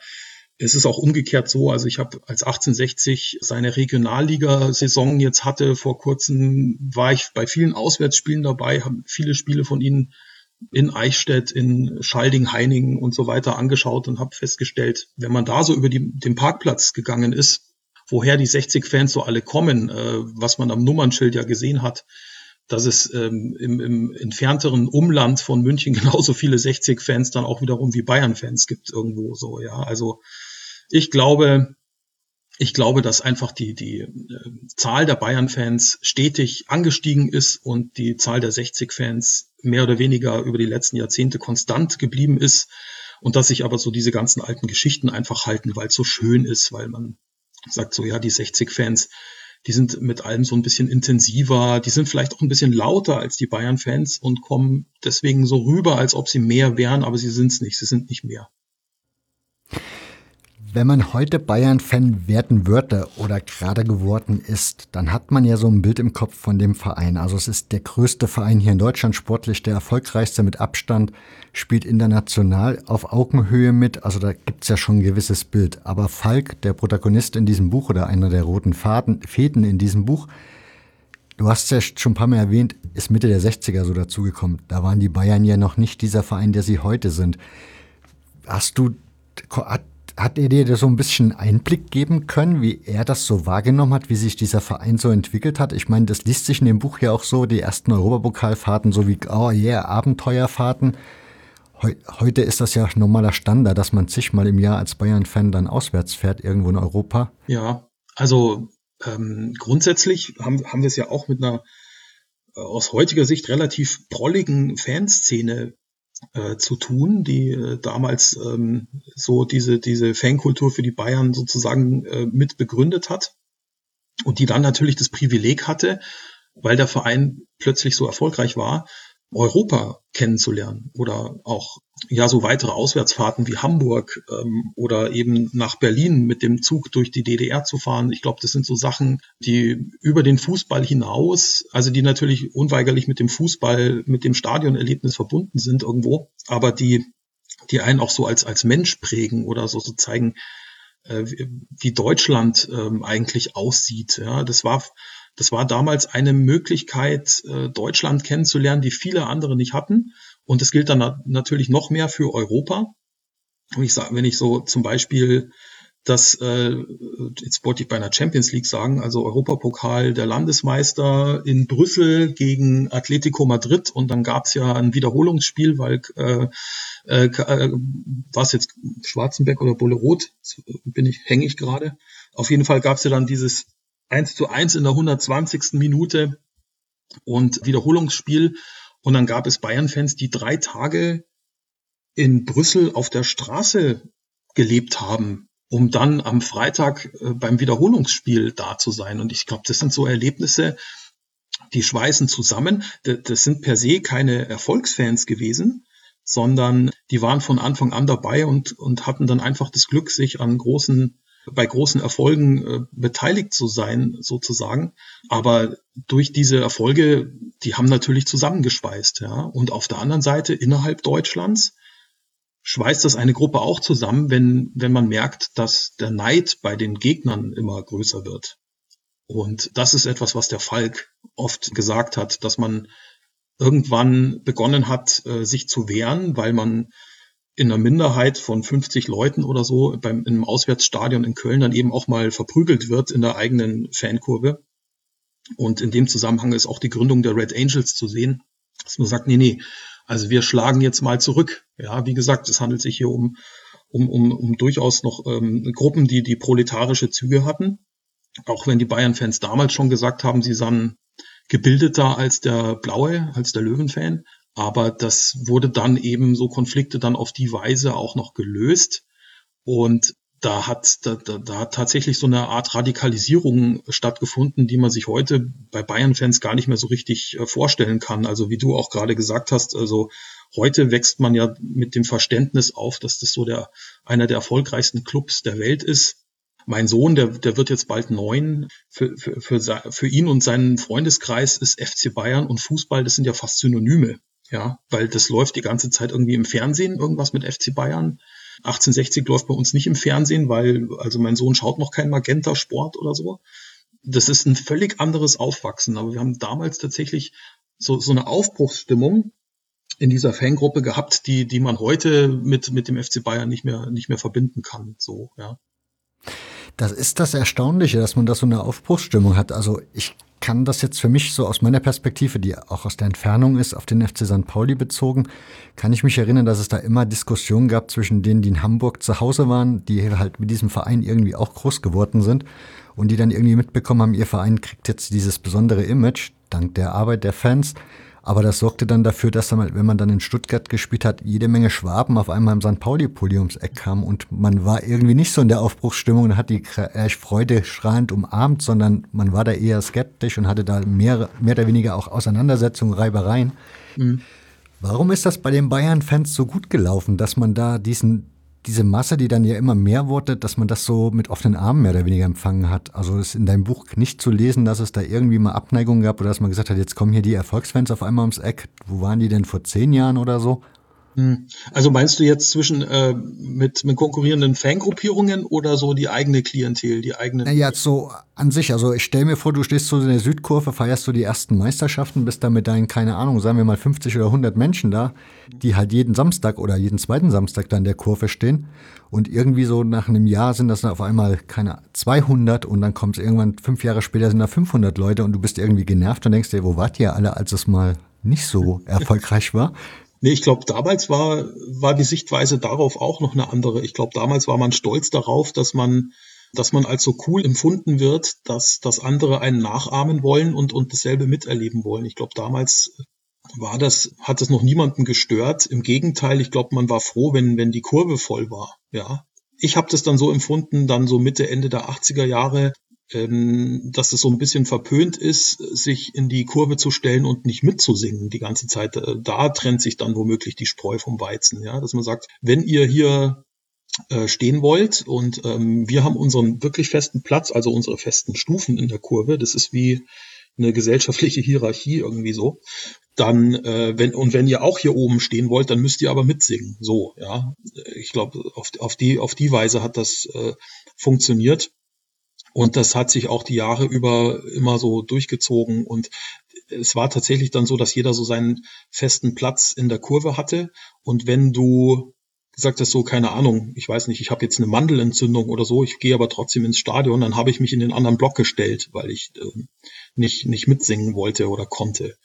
es ist auch umgekehrt so. Also ich habe als 1860 seine Regionalliga-Saison jetzt hatte, vor kurzem war ich bei vielen Auswärtsspielen dabei, habe viele Spiele von ihnen in Eichstätt, in Schalding, Heiningen und so weiter angeschaut und habe festgestellt, wenn man da so über die, den Parkplatz gegangen ist, woher die 60 Fans so alle kommen, äh, was man am Nummernschild ja gesehen hat, dass es ähm, im, im entfernteren Umland von München genauso viele 60 Fans dann auch wiederum wie Bayern Fans gibt irgendwo so, ja. Also ich glaube, ich glaube, dass einfach die, die äh, Zahl der Bayern-Fans stetig angestiegen ist und die Zahl der 60-Fans mehr oder weniger über die letzten Jahrzehnte konstant geblieben ist und dass sich aber so diese ganzen alten Geschichten einfach halten, weil es so schön ist, weil man sagt so, ja, die 60-Fans, die sind mit allem so ein bisschen intensiver, die sind vielleicht auch ein bisschen lauter als die Bayern-Fans und kommen deswegen so rüber, als ob sie mehr wären, aber sie sind es nicht, sie sind nicht mehr. Wenn man heute Bayern-Fan werden würde oder gerade geworden ist, dann hat man ja so ein Bild im Kopf von dem Verein. Also es ist der größte Verein hier in Deutschland, sportlich der erfolgreichste mit Abstand, spielt international auf Augenhöhe mit. Also da gibt's ja schon ein gewisses Bild. Aber Falk, der Protagonist in diesem Buch oder einer der roten Fäden in diesem Buch, du hast es ja schon ein paar Mal erwähnt, ist Mitte der 60er so dazugekommen. Da waren die Bayern ja noch nicht dieser Verein, der sie heute sind. Hast du, hat er dir so ein bisschen Einblick geben können, wie er das so wahrgenommen hat, wie sich dieser Verein so entwickelt hat? Ich meine, das liest sich in dem Buch ja auch so, die ersten Europapokalfahrten, so wie, oh yeah, Abenteuerfahrten. Heu heute ist das ja normaler Standard, dass man zigmal im Jahr als Bayern-Fan dann auswärts fährt, irgendwo in Europa. Ja, also ähm, grundsätzlich haben, haben wir es ja auch mit einer äh, aus heutiger Sicht relativ prolligen Fanszene äh, zu tun, die äh, damals ähm, so diese, diese Fankultur für die Bayern sozusagen äh, mit begründet hat und die dann natürlich das Privileg hatte, weil der Verein plötzlich so erfolgreich war, Europa kennenzulernen oder auch ja so weitere Auswärtsfahrten wie Hamburg ähm, oder eben nach Berlin mit dem Zug durch die DDR zu fahren. Ich glaube, das sind so Sachen, die über den Fußball hinaus, also die natürlich unweigerlich mit dem Fußball, mit dem Stadionerlebnis verbunden sind irgendwo, aber die die einen auch so als als Mensch prägen oder so, so zeigen, äh, wie Deutschland ähm, eigentlich aussieht. Ja, das war das war damals eine Möglichkeit, äh, Deutschland kennenzulernen, die viele andere nicht hatten. Und es gilt dann natürlich noch mehr für Europa. Und ich sage, wenn ich so zum Beispiel das, äh, jetzt wollte ich bei einer Champions League sagen, also Europapokal der Landesmeister in Brüssel gegen Atletico Madrid und dann gab es ja ein Wiederholungsspiel, weil äh, äh, äh war es jetzt Schwarzenberg oder Bulle Rot, bin ich, hänge ich gerade. Auf jeden Fall gab es ja dann dieses 1 zu 1 in der 120. Minute und Wiederholungsspiel. Und dann gab es Bayern-Fans, die drei Tage in Brüssel auf der Straße gelebt haben, um dann am Freitag äh, beim Wiederholungsspiel da zu sein. Und ich glaube, das sind so Erlebnisse, die schweißen zusammen. Das sind per se keine Erfolgsfans gewesen, sondern die waren von Anfang an dabei und, und hatten dann einfach das Glück, sich an großen bei großen Erfolgen äh, beteiligt zu sein, sozusagen. Aber durch diese Erfolge, die haben natürlich zusammengespeist, ja. Und auf der anderen Seite innerhalb Deutschlands schweißt das eine Gruppe auch zusammen, wenn, wenn man merkt, dass der Neid bei den Gegnern immer größer wird. Und das ist etwas, was der Falk oft gesagt hat, dass man irgendwann begonnen hat, äh, sich zu wehren, weil man in einer Minderheit von 50 Leuten oder so beim im Auswärtsstadion in Köln dann eben auch mal verprügelt wird in der eigenen Fankurve. Und in dem Zusammenhang ist auch die Gründung der Red Angels zu sehen, dass man sagt, nee, nee, also wir schlagen jetzt mal zurück. Ja, wie gesagt, es handelt sich hier um, um, um, um durchaus noch ähm, Gruppen, die die proletarische Züge hatten. Auch wenn die Bayern-Fans damals schon gesagt haben, sie sahen gebildeter als der Blaue, als der Löwen-Fan. Aber das wurde dann eben so Konflikte dann auf die Weise auch noch gelöst. Und da hat, da, da, da hat tatsächlich so eine Art Radikalisierung stattgefunden, die man sich heute bei Bayern-Fans gar nicht mehr so richtig äh, vorstellen kann. Also wie du auch gerade gesagt hast, also heute wächst man ja mit dem Verständnis auf, dass das so der einer der erfolgreichsten Clubs der Welt ist. Mein Sohn, der, der wird jetzt bald neun. Für, für, für, für ihn und seinen Freundeskreis ist FC Bayern und Fußball, das sind ja fast Synonyme. Ja, weil das läuft die ganze Zeit irgendwie im Fernsehen, irgendwas mit FC Bayern. 1860 läuft bei uns nicht im Fernsehen, weil, also mein Sohn schaut noch kein Magenta-Sport oder so. Das ist ein völlig anderes Aufwachsen. Aber wir haben damals tatsächlich so, so eine Aufbruchsstimmung in dieser Fangruppe gehabt, die, die man heute mit, mit dem FC Bayern nicht mehr, nicht mehr verbinden kann. So, ja. Das ist das Erstaunliche, dass man da so eine Aufbruchsstimmung hat. Also ich kann das jetzt für mich so aus meiner Perspektive, die auch aus der Entfernung ist, auf den FC St. Pauli bezogen, kann ich mich erinnern, dass es da immer Diskussionen gab zwischen denen, die in Hamburg zu Hause waren, die halt mit diesem Verein irgendwie auch groß geworden sind und die dann irgendwie mitbekommen haben, ihr Verein kriegt jetzt dieses besondere Image dank der Arbeit der Fans aber das sorgte dann dafür, dass dann, wenn man dann in Stuttgart gespielt hat, jede Menge Schwaben auf einmal im St. Pauli-Pulli ums Eck kamen und man war irgendwie nicht so in der Aufbruchsstimmung und hat die Freude strahlend umarmt, sondern man war da eher skeptisch und hatte da mehr, mehr oder weniger auch Auseinandersetzungen, Reibereien. Mhm. Warum ist das bei den Bayern-Fans so gut gelaufen, dass man da diesen diese Masse, die dann ja immer mehr wurde, dass man das so mit offenen Armen mehr oder weniger empfangen hat. Also ist in deinem Buch nicht zu lesen, dass es da irgendwie mal Abneigung gab oder dass man gesagt hat, jetzt kommen hier die Erfolgsfans auf einmal ums Eck. Wo waren die denn vor zehn Jahren oder so? Hm. Also meinst du jetzt zwischen äh, mit, mit konkurrierenden Fangruppierungen oder so die eigene Klientel, die eigene? Naja, so an sich. Also ich stell mir vor, du stehst so in der Südkurve, feierst du die ersten Meisterschaften, bist da mit deinen, keine Ahnung, sagen wir mal 50 oder 100 Menschen da, die halt jeden Samstag oder jeden zweiten Samstag da in der Kurve stehen. Und irgendwie so nach einem Jahr sind das dann auf einmal keine 200 und dann kommt es irgendwann fünf Jahre später sind da 500 Leute und du bist irgendwie genervt und denkst dir, wo wart ihr alle, als es mal nicht so erfolgreich war? Nee, ich glaube, damals war, war die Sichtweise darauf auch noch eine andere. Ich glaube, damals war man stolz darauf, dass man, dass man als so cool empfunden wird, dass, dass andere einen nachahmen wollen und, und dasselbe miterleben wollen. Ich glaube, damals war das, hat das noch niemanden gestört. Im Gegenteil, ich glaube, man war froh, wenn, wenn die Kurve voll war. Ja. Ich habe das dann so empfunden, dann so Mitte, Ende der 80er Jahre, dass es so ein bisschen verpönt ist, sich in die Kurve zu stellen und nicht mitzusingen die ganze Zeit. Äh, da trennt sich dann womöglich die Spreu vom Weizen, ja, dass man sagt, wenn ihr hier äh, stehen wollt und ähm, wir haben unseren wirklich festen Platz, also unsere festen Stufen in der Kurve, das ist wie eine gesellschaftliche Hierarchie irgendwie so. Dann, äh, wenn, und wenn ihr auch hier oben stehen wollt, dann müsst ihr aber mitsingen. So, ja. Ich glaube, auf, auf, die, auf die Weise hat das äh, funktioniert. Und das hat sich auch die Jahre über immer so durchgezogen. Und es war tatsächlich dann so, dass jeder so seinen festen Platz in der Kurve hatte. Und wenn du gesagt hast, so, keine Ahnung, ich weiß nicht, ich habe jetzt eine Mandelentzündung oder so, ich gehe aber trotzdem ins Stadion, dann habe ich mich in den anderen Block gestellt, weil ich äh, nicht, nicht mitsingen wollte oder konnte.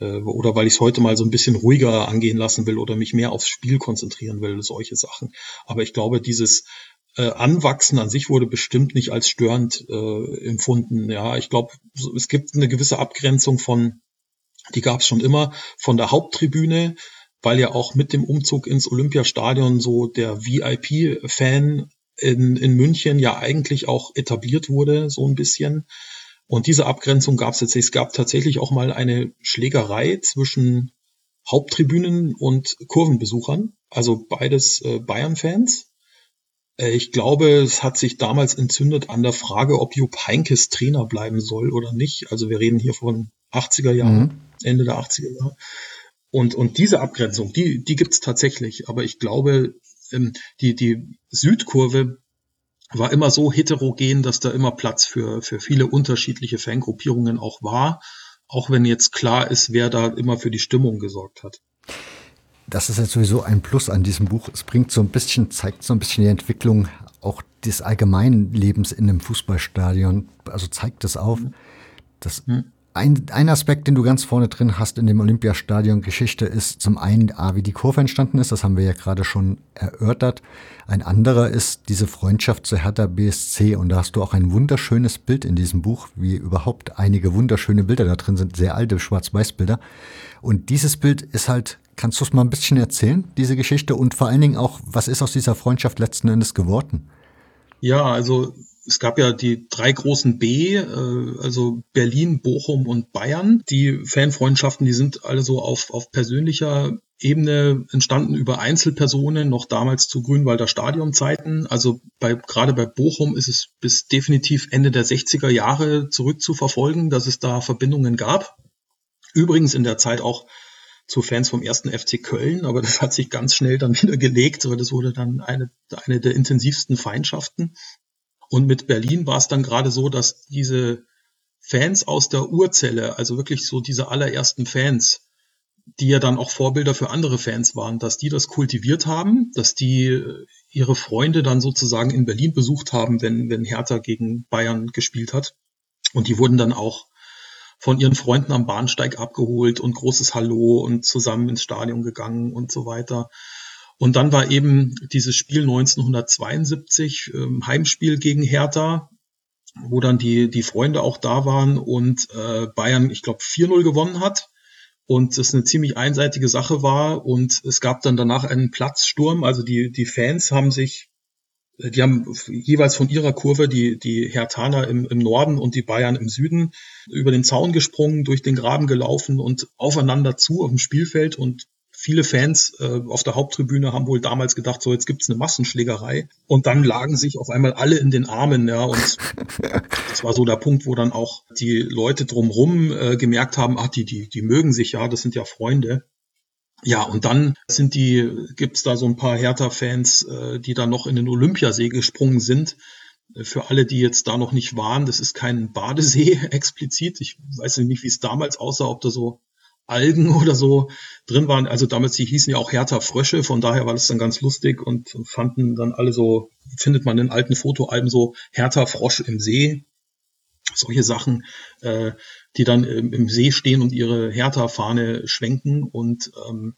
Äh, oder weil ich es heute mal so ein bisschen ruhiger angehen lassen will oder mich mehr aufs Spiel konzentrieren will, solche Sachen. Aber ich glaube, dieses äh, Anwachsen an sich wurde bestimmt nicht als störend äh, empfunden. Ja, ich glaube, es gibt eine gewisse Abgrenzung von, die gab es schon immer, von der Haupttribüne, weil ja auch mit dem Umzug ins Olympiastadion so der VIP-Fan in, in München ja eigentlich auch etabliert wurde, so ein bisschen. Und diese Abgrenzung gab es tatsächlich. Es gab tatsächlich auch mal eine Schlägerei zwischen Haupttribünen und Kurvenbesuchern, also beides äh, Bayern-Fans. Äh, ich glaube, es hat sich damals entzündet an der Frage, ob Jupp Heinkes Trainer bleiben soll oder nicht. Also wir reden hier von 80er Jahren, mhm. Ende der 80er Jahre. Und, und diese Abgrenzung, die, die gibt's tatsächlich. Aber ich glaube, ähm, die, die Südkurve war immer so heterogen, dass da immer Platz für, für viele unterschiedliche Fangruppierungen auch war. Auch wenn jetzt klar ist, wer da immer für die Stimmung gesorgt hat. Das ist jetzt sowieso ein Plus an diesem Buch. Es bringt so ein bisschen, zeigt so ein bisschen die Entwicklung auch des allgemeinen Lebens in einem Fußballstadion. Also zeigt es auf. Das. Ein, ein Aspekt, den du ganz vorne drin hast in dem Olympiastadion Geschichte, ist zum einen, A, wie die Kurve entstanden ist, das haben wir ja gerade schon erörtert. Ein anderer ist diese Freundschaft zu Hertha BSC und da hast du auch ein wunderschönes Bild in diesem Buch, wie überhaupt einige wunderschöne Bilder da drin sind, sehr alte Schwarz-Weiß-Bilder. Und dieses Bild ist halt, kannst du es mal ein bisschen erzählen, diese Geschichte und vor allen Dingen auch, was ist aus dieser Freundschaft letzten Endes geworden? Ja, also es gab ja die drei großen B, äh, also Berlin, Bochum und Bayern. Die Fanfreundschaften, die sind alle so auf, auf persönlicher Ebene entstanden über Einzelpersonen, noch damals zu Grünwalder Stadionzeiten. Also bei, gerade bei Bochum ist es bis definitiv Ende der 60er Jahre zurückzuverfolgen, dass es da Verbindungen gab. Übrigens in der Zeit auch zu Fans vom ersten FC Köln, aber das hat sich ganz schnell dann wieder gelegt, weil das wurde dann eine, eine der intensivsten Feindschaften. Und mit Berlin war es dann gerade so, dass diese Fans aus der Urzelle, also wirklich so diese allerersten Fans, die ja dann auch Vorbilder für andere Fans waren, dass die das kultiviert haben, dass die ihre Freunde dann sozusagen in Berlin besucht haben, wenn, wenn Hertha gegen Bayern gespielt hat. Und die wurden dann auch von ihren Freunden am Bahnsteig abgeholt und großes Hallo und zusammen ins Stadion gegangen und so weiter. Und dann war eben dieses Spiel 1972, ähm, Heimspiel gegen Hertha, wo dann die, die Freunde auch da waren und äh, Bayern, ich glaube, 4-0 gewonnen hat. Und das eine ziemlich einseitige Sache war. Und es gab dann danach einen Platzsturm. Also die, die Fans haben sich, die haben jeweils von ihrer Kurve, die, die Hertaner im, im Norden und die Bayern im Süden, über den Zaun gesprungen, durch den Graben gelaufen und aufeinander zu auf dem Spielfeld. Und viele Fans äh, auf der Haupttribüne haben wohl damals gedacht, so jetzt gibt's eine Massenschlägerei. Und dann lagen sich auf einmal alle in den Armen, ja. Und das war so der Punkt, wo dann auch die Leute drumrum äh, gemerkt haben, ach, die, die, die mögen sich ja, das sind ja Freunde. Ja, und dann sind die, gibt's da so ein paar Hertha-Fans, äh, die dann noch in den Olympiasee gesprungen sind. Für alle, die jetzt da noch nicht waren, das ist kein Badesee explizit. Ich weiß nicht, wie es damals aussah, ob da so Algen oder so drin waren. Also damals, die hießen ja auch Hertha Frösche, von daher war das dann ganz lustig und fanden dann alle so, findet man in alten Fotoalben so Hertha Frosch im See, solche Sachen, äh, die dann im, im, See stehen und ihre Hertha-Fahne schwenken. Und ähm,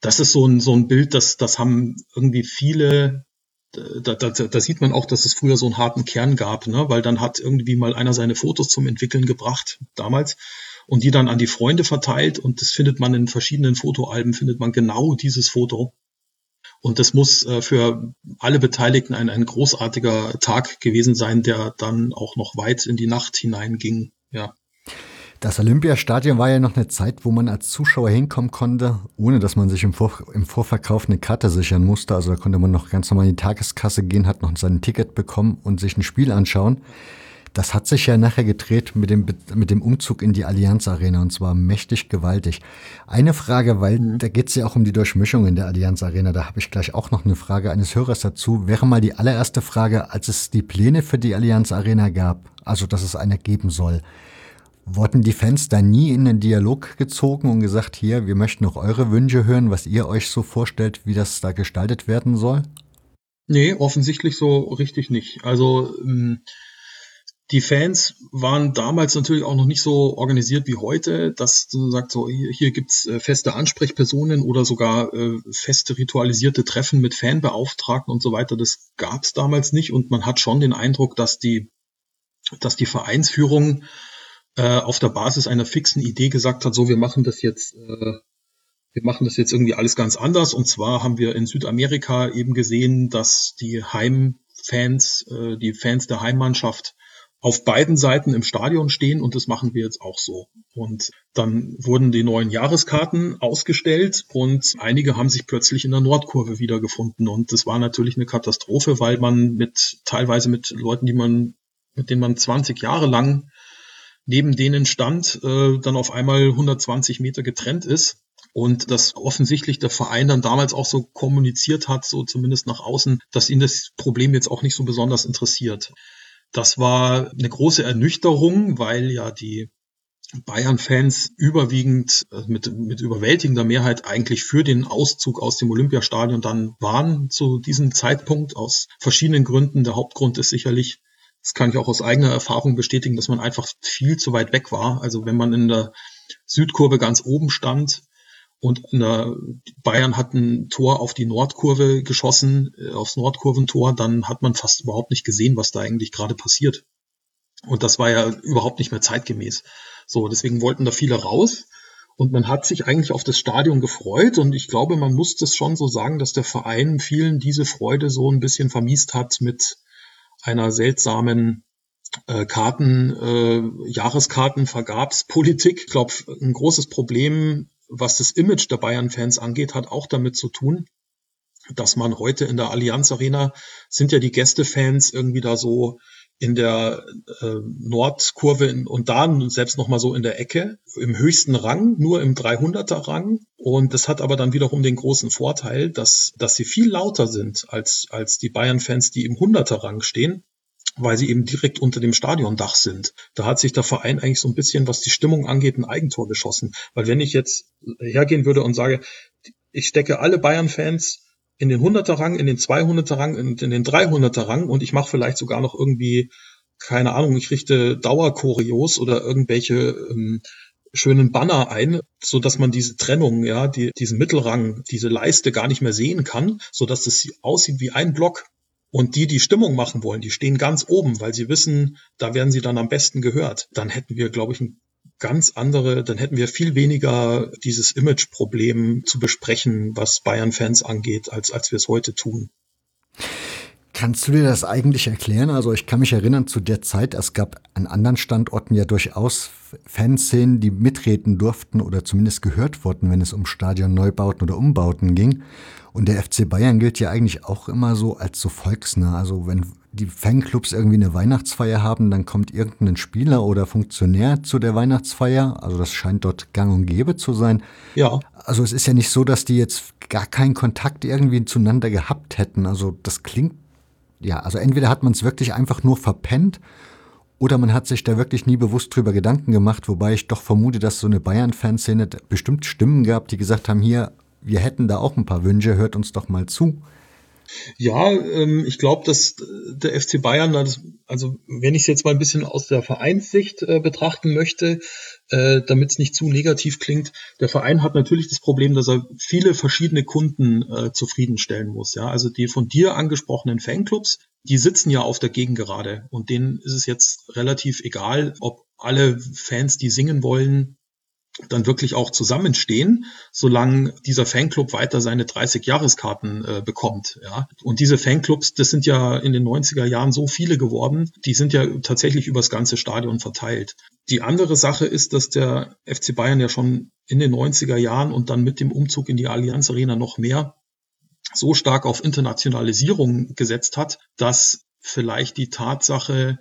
das ist so ein, so ein Bild, das, das haben irgendwie viele da, da, da sieht man auch, dass es früher so einen harten Kern gab, ne? weil dann hat irgendwie mal einer seine Fotos zum Entwickeln gebracht, damals und die dann an die Freunde verteilt und das findet man in verschiedenen Fotoalben, findet man genau dieses Foto. Und das muss äh, für alle Beteiligten ein, ein großartiger Tag gewesen sein, der dann auch noch weit in die Nacht hineinging. Ja. Das Olympiastadion war ja noch eine Zeit, wo man als Zuschauer hinkommen konnte, ohne dass man sich im, Vor im Vorverkauf eine Karte sichern musste. Also da konnte man noch ganz normal in die Tageskasse gehen, hat noch sein Ticket bekommen und sich ein Spiel anschauen. Das hat sich ja nachher gedreht mit dem, mit dem Umzug in die Allianz Arena und zwar mächtig gewaltig. Eine Frage, weil mhm. da geht es ja auch um die Durchmischung in der Allianz Arena, da habe ich gleich auch noch eine Frage eines Hörers dazu. Wäre mal die allererste Frage, als es die Pläne für die Allianz Arena gab, also dass es eine geben soll, wurden die Fans da nie in den Dialog gezogen und gesagt, hier, wir möchten noch eure Wünsche hören, was ihr euch so vorstellt, wie das da gestaltet werden soll? Nee, offensichtlich so richtig nicht. Also ähm die Fans waren damals natürlich auch noch nicht so organisiert wie heute, dass du sagst, so hier, gibt's äh, feste Ansprechpersonen oder sogar äh, feste ritualisierte Treffen mit Fanbeauftragten und so weiter. Das gab's damals nicht und man hat schon den Eindruck, dass die, dass die Vereinsführung äh, auf der Basis einer fixen Idee gesagt hat, so wir machen das jetzt, äh, wir machen das jetzt irgendwie alles ganz anders. Und zwar haben wir in Südamerika eben gesehen, dass die Heimfans, äh, die Fans der Heimmannschaft auf beiden Seiten im Stadion stehen und das machen wir jetzt auch so. Und dann wurden die neuen Jahreskarten ausgestellt und einige haben sich plötzlich in der Nordkurve wiedergefunden und das war natürlich eine Katastrophe, weil man mit teilweise mit Leuten, die man mit denen man 20 Jahre lang neben denen stand, äh, dann auf einmal 120 Meter getrennt ist. und dass offensichtlich der Verein dann damals auch so kommuniziert hat, so zumindest nach außen, dass ihn das Problem jetzt auch nicht so besonders interessiert. Das war eine große Ernüchterung, weil ja die Bayern-Fans überwiegend äh, mit, mit überwältigender Mehrheit eigentlich für den Auszug aus dem Olympiastadion dann waren zu diesem Zeitpunkt aus verschiedenen Gründen. Der Hauptgrund ist sicherlich, das kann ich auch aus eigener Erfahrung bestätigen, dass man einfach viel zu weit weg war. Also wenn man in der Südkurve ganz oben stand und in der Bayern hat ein Tor auf die Nordkurve geschossen, äh, aufs Nordkurventor, dann hat man fast überhaupt nicht gesehen, was da eigentlich gerade passiert. Und das war ja überhaupt nicht mehr zeitgemäß. So, deswegen wollten da viele raus. Und man hat sich eigentlich auf das Stadion gefreut. Und ich glaube, man muss das schon so sagen, dass der Verein vielen diese Freude so ein bisschen vermiest hat mit einer seltsamen äh, Karten, äh, Jahreskartenvergabspolitik. Ich glaube, ein großes Problem, was das Image der Bayern-Fans angeht, hat auch damit zu tun, dass man heute in der Allianz Arena sind ja die Gästefans irgendwie da so in der äh, Nordkurve in, und da selbst noch mal so in der Ecke im höchsten Rang, nur im 300er Rang. Und das hat aber dann wiederum den großen Vorteil, dass dass sie viel lauter sind als als die Bayern Fans, die im 100er Rang stehen, weil sie eben direkt unter dem Stadiondach sind. Da hat sich der Verein eigentlich so ein bisschen, was die Stimmung angeht, ein Eigentor geschossen, weil wenn ich jetzt hergehen würde und sage, ich stecke alle Bayern Fans in den 100er Rang, in den 200er Rang und in den 300er Rang und ich mache vielleicht sogar noch irgendwie, keine Ahnung, ich richte Dauerkurios oder irgendwelche ähm, schönen Banner ein, so dass man diese Trennung, ja, die, diesen Mittelrang, diese Leiste gar nicht mehr sehen kann, so dass es aussieht wie ein Block. Und die, die Stimmung machen wollen, die stehen ganz oben, weil sie wissen, da werden sie dann am besten gehört. Dann hätten wir, glaube ich, ein ganz andere, dann hätten wir viel weniger dieses Image-Problem zu besprechen, was Bayern-Fans angeht, als, als wir es heute tun. Kannst du dir das eigentlich erklären? Also ich kann mich erinnern zu der Zeit, es gab an anderen Standorten ja durchaus Fanszenen, die mitreden durften oder zumindest gehört wurden, wenn es um Stadionneubauten oder Umbauten ging. Und der FC Bayern gilt ja eigentlich auch immer so als so volksnah. Also wenn die Fanclubs irgendwie eine Weihnachtsfeier haben, dann kommt irgendein Spieler oder Funktionär zu der Weihnachtsfeier. Also das scheint dort gang und gäbe zu sein. Ja. Also es ist ja nicht so, dass die jetzt gar keinen Kontakt irgendwie zueinander gehabt hätten. Also das klingt, ja, also entweder hat man es wirklich einfach nur verpennt oder man hat sich da wirklich nie bewusst drüber Gedanken gemacht, wobei ich doch vermute, dass so eine Bayern-Fanszene bestimmt Stimmen gab, die gesagt haben, hier, wir hätten da auch ein paar Wünsche, hört uns doch mal zu. Ja, ähm, ich glaube, dass der FC Bayern, also wenn ich es jetzt mal ein bisschen aus der Vereinssicht äh, betrachten möchte, äh, damit es nicht zu negativ klingt, der Verein hat natürlich das Problem, dass er viele verschiedene Kunden äh, zufriedenstellen muss. Ja, also die von dir angesprochenen Fanclubs, die sitzen ja auf der Gegengerade und denen ist es jetzt relativ egal, ob alle Fans, die singen wollen, dann wirklich auch zusammenstehen, solange dieser Fanclub weiter seine 30 Jahreskarten äh, bekommt. Ja. Und diese Fanclubs, das sind ja in den 90er Jahren so viele geworden, die sind ja tatsächlich übers ganze Stadion verteilt. Die andere Sache ist, dass der FC Bayern ja schon in den 90er Jahren und dann mit dem Umzug in die Allianz Arena noch mehr so stark auf Internationalisierung gesetzt hat, dass vielleicht die Tatsache,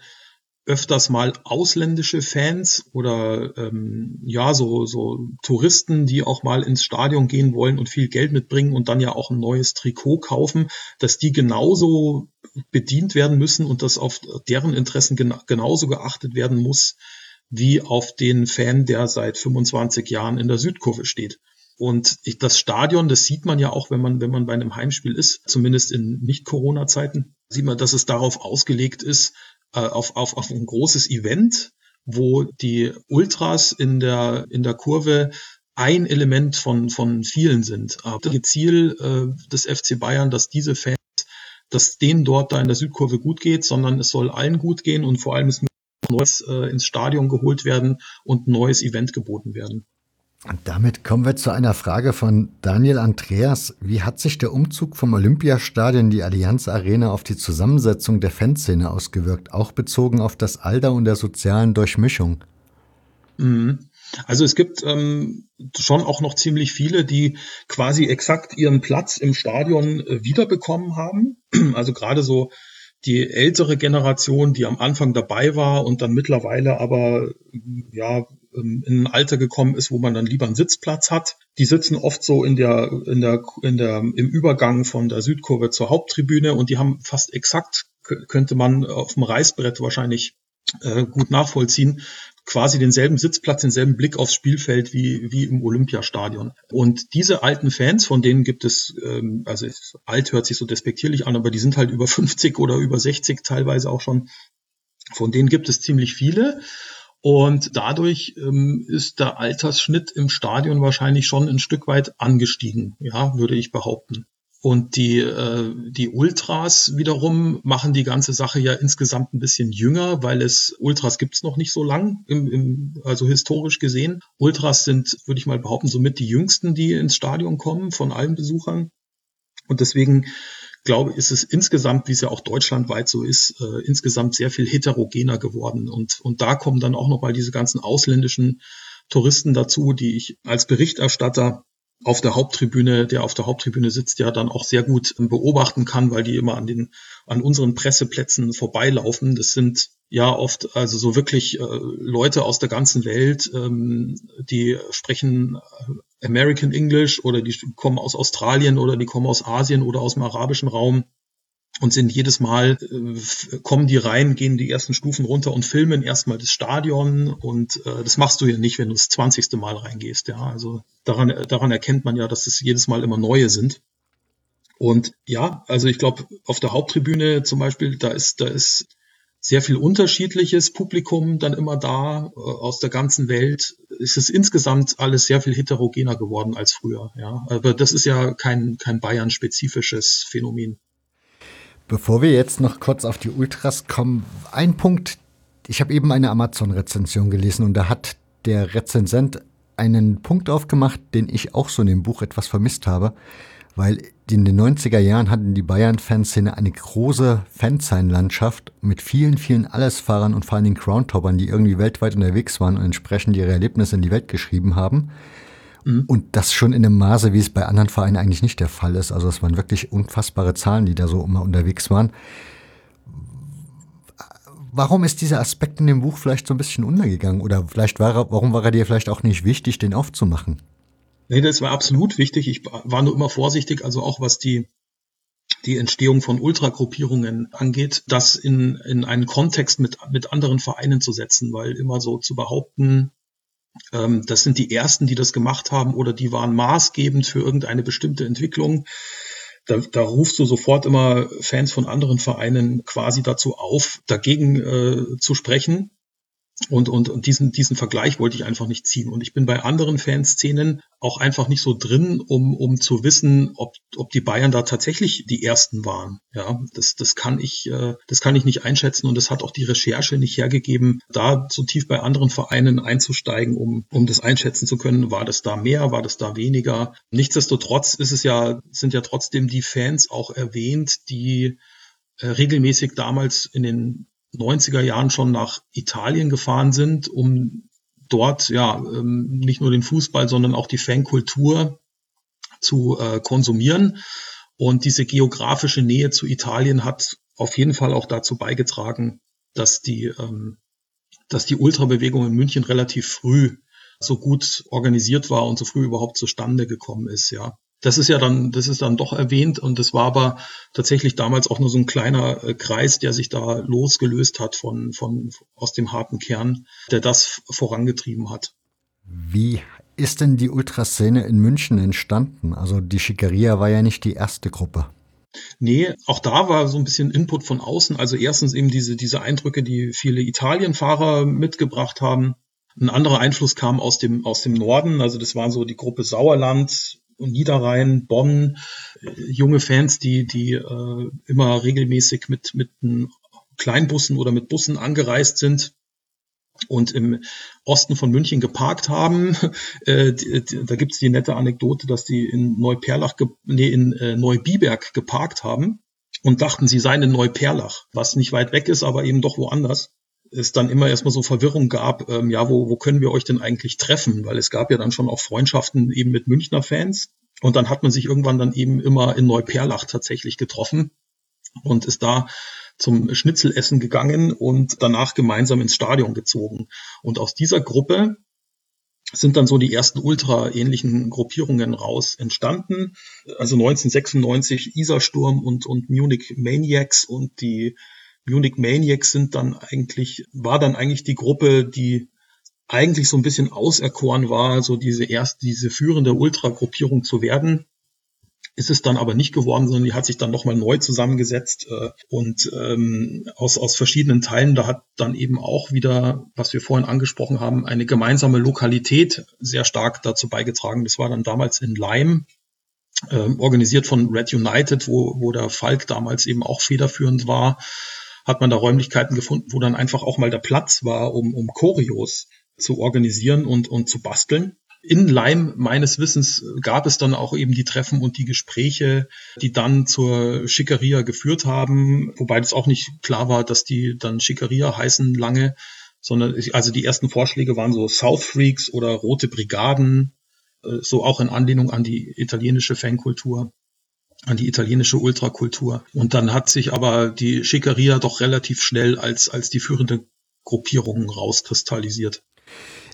öfters mal ausländische Fans oder ähm, ja so so Touristen, die auch mal ins Stadion gehen wollen und viel Geld mitbringen und dann ja auch ein neues Trikot kaufen, dass die genauso bedient werden müssen und dass auf deren Interessen gen genauso geachtet werden muss wie auf den Fan, der seit 25 Jahren in der Südkurve steht. Und ich, das Stadion, das sieht man ja auch, wenn man, wenn man bei einem Heimspiel ist, zumindest in Nicht-Corona-Zeiten, sieht man, dass es darauf ausgelegt ist, äh, auf, auf, auf ein großes Event, wo die Ultras in der, in der Kurve ein Element von, von vielen sind. Aber das Ziel äh, des FC Bayern, dass diese Fans, dass denen dort da in der Südkurve gut geht, sondern es soll allen gut gehen und vor allem es muss Neues äh, ins Stadion geholt werden und ein neues Event geboten werden. Und damit kommen wir zu einer Frage von Daniel Andreas. Wie hat sich der Umzug vom Olympiastadion die Allianz Arena auf die Zusammensetzung der Fanszene ausgewirkt, auch bezogen auf das Alter und der sozialen Durchmischung? Mhm. Also es gibt ähm, schon auch noch ziemlich viele, die quasi exakt ihren Platz im Stadion äh, wiederbekommen haben. Also gerade so die ältere Generation, die am Anfang dabei war und dann mittlerweile aber ja in ein Alter gekommen ist, wo man dann lieber einen Sitzplatz hat. Die sitzen oft so in der, in der, in der, im Übergang von der Südkurve zur Haupttribüne und die haben fast exakt, könnte man auf dem Reißbrett wahrscheinlich äh, gut nachvollziehen, quasi denselben Sitzplatz, denselben Blick aufs Spielfeld wie, wie im Olympiastadion. Und diese alten Fans, von denen gibt es, ähm, also alt hört sich so despektierlich an, aber die sind halt über 50 oder über 60 teilweise auch schon. Von denen gibt es ziemlich viele. Und dadurch ähm, ist der Altersschnitt im Stadion wahrscheinlich schon ein Stück weit angestiegen, ja, würde ich behaupten. Und die, äh, die Ultras wiederum machen die ganze Sache ja insgesamt ein bisschen jünger, weil es Ultras gibt's noch nicht so lang, im, im, also historisch gesehen. Ultras sind, würde ich mal behaupten, somit die jüngsten, die ins Stadion kommen von allen Besuchern. Und deswegen glaube, ist es insgesamt, wie es ja auch deutschlandweit so ist, äh, insgesamt sehr viel heterogener geworden. Und, und da kommen dann auch noch mal diese ganzen ausländischen Touristen dazu, die ich als Berichterstatter auf der Haupttribüne, der auf der Haupttribüne sitzt, ja dann auch sehr gut ähm, beobachten kann, weil die immer an den, an unseren Presseplätzen vorbeilaufen. Das sind ja oft also so wirklich äh, Leute aus der ganzen Welt, ähm, die sprechen äh, American English oder die kommen aus Australien oder die kommen aus Asien oder aus dem arabischen Raum und sind jedes Mal, äh, kommen die rein, gehen die ersten Stufen runter und filmen erstmal das Stadion und äh, das machst du ja nicht, wenn du das zwanzigste Mal reingehst, ja, also daran, daran erkennt man ja, dass es jedes Mal immer neue sind. Und ja, also ich glaube, auf der Haupttribüne zum Beispiel, da ist, da ist sehr viel unterschiedliches Publikum dann immer da äh, aus der ganzen Welt. Es ist insgesamt alles sehr viel heterogener geworden als früher. Ja, aber das ist ja kein kein Bayern-spezifisches Phänomen. Bevor wir jetzt noch kurz auf die Ultras kommen, ein Punkt. Ich habe eben eine Amazon-Rezension gelesen und da hat der Rezensent einen Punkt aufgemacht, den ich auch so in dem Buch etwas vermisst habe, weil in den 90er Jahren hatten die Bayern-Fanszene eine große Fansign-Landschaft mit vielen, vielen Allesfahrern und vor allem den Crowntoppern, die irgendwie weltweit unterwegs waren und entsprechend ihre Erlebnisse in die Welt geschrieben haben. Mhm. Und das schon in einem Maße, wie es bei anderen Vereinen eigentlich nicht der Fall ist. Also es waren wirklich unfassbare Zahlen, die da so immer unterwegs waren. Warum ist dieser Aspekt in dem Buch vielleicht so ein bisschen untergegangen? Oder vielleicht war er, warum war er dir vielleicht auch nicht wichtig, den aufzumachen? Nee, das war absolut wichtig. Ich war nur immer vorsichtig, also auch was die, die Entstehung von Ultragruppierungen angeht, das in, in einen Kontext mit, mit anderen Vereinen zu setzen, weil immer so zu behaupten, ähm, das sind die ersten, die das gemacht haben oder die waren maßgebend für irgendeine bestimmte Entwicklung. Da, da rufst du sofort immer Fans von anderen Vereinen quasi dazu auf, dagegen äh, zu sprechen und, und, und diesen, diesen Vergleich wollte ich einfach nicht ziehen. Und ich bin bei anderen Fanszenen auch einfach nicht so drin, um, um zu wissen, ob, ob die Bayern da tatsächlich die ersten waren. Ja, das, das kann ich, äh, das kann ich nicht einschätzen und das hat auch die Recherche nicht hergegeben, da so tief bei anderen Vereinen einzusteigen, um, um das einschätzen zu können. War das da mehr? War das da weniger? Nichtsdestotrotz ist es ja, sind ja trotzdem die Fans auch erwähnt, die äh, regelmäßig damals in den 90er Jahren schon nach Italien gefahren sind, um dort ja ähm, nicht nur den Fußball, sondern auch die Fankultur zu äh, konsumieren. Und diese geografische Nähe zu Italien hat auf jeden Fall auch dazu beigetragen, dass die, ähm, dass die Ultrabewegung in München relativ früh so gut organisiert war und so früh überhaupt zustande gekommen ist, ja das ist ja dann, das ist dann doch erwähnt und das war aber tatsächlich damals auch nur so ein kleiner äh, Kreis, der sich da losgelöst hat von, von, aus dem harten Kern, der das vorangetrieben hat. Wie ist denn die Ultraszene in München entstanden? Also die Schickeria war ja nicht die erste Gruppe. Nee, auch da war so ein bisschen Input von außen. Also erstens eben diese, diese Eindrücke, die viele Italienfahrer mitgebracht haben. Ein anderer Einfluss kam aus dem, aus dem Norden. Also das war so die Gruppe Sauerland, Niederrhein, Bonn, äh, junge Fans, die, die äh, immer regelmäßig mit, mit Kleinbussen oder mit Bussen angereist sind und im Osten von München geparkt haben. Äh, die, die, da gibt's die nette Anekdote, dass die in Neuperlach, nee, in äh, Neubiberg geparkt haben und dachten, sie seien in Neuperlach, was nicht weit weg ist, aber eben doch woanders es dann immer erstmal so Verwirrung gab, ähm, ja, wo, wo können wir euch denn eigentlich treffen? Weil es gab ja dann schon auch Freundschaften eben mit Münchner Fans. Und dann hat man sich irgendwann dann eben immer in Neuperlach tatsächlich getroffen und ist da zum Schnitzelessen gegangen und danach gemeinsam ins Stadion gezogen. Und aus dieser Gruppe sind dann so die ersten ultra-ähnlichen Gruppierungen raus entstanden. Also 1996 Isarsturm und, und Munich Maniacs und die Munich Maniacs sind dann eigentlich, war dann eigentlich die Gruppe, die eigentlich so ein bisschen auserkoren war, so diese erste, diese führende Ultra-Gruppierung zu werden ist es dann aber nicht geworden, sondern die hat sich dann nochmal neu zusammengesetzt äh, und ähm, aus, aus verschiedenen Teilen. Da hat dann eben auch wieder, was wir vorhin angesprochen haben, eine gemeinsame Lokalität sehr stark dazu beigetragen. Das war dann damals in Leim, äh, organisiert von Red United, wo, wo der Falk damals eben auch federführend war, hat man da Räumlichkeiten gefunden, wo dann einfach auch mal der Platz war, um, um Choreos zu organisieren und, und zu basteln. In Leim meines Wissens gab es dann auch eben die Treffen und die Gespräche, die dann zur Schickeria geführt haben, wobei das auch nicht klar war, dass die dann Schickeria heißen lange, sondern also die ersten Vorschläge waren so South Freaks oder Rote Brigaden, äh, so auch in Anlehnung an die italienische Fankultur an die italienische Ultrakultur. Und dann hat sich aber die Schickeria doch relativ schnell als, als die führende Gruppierung rauskristallisiert.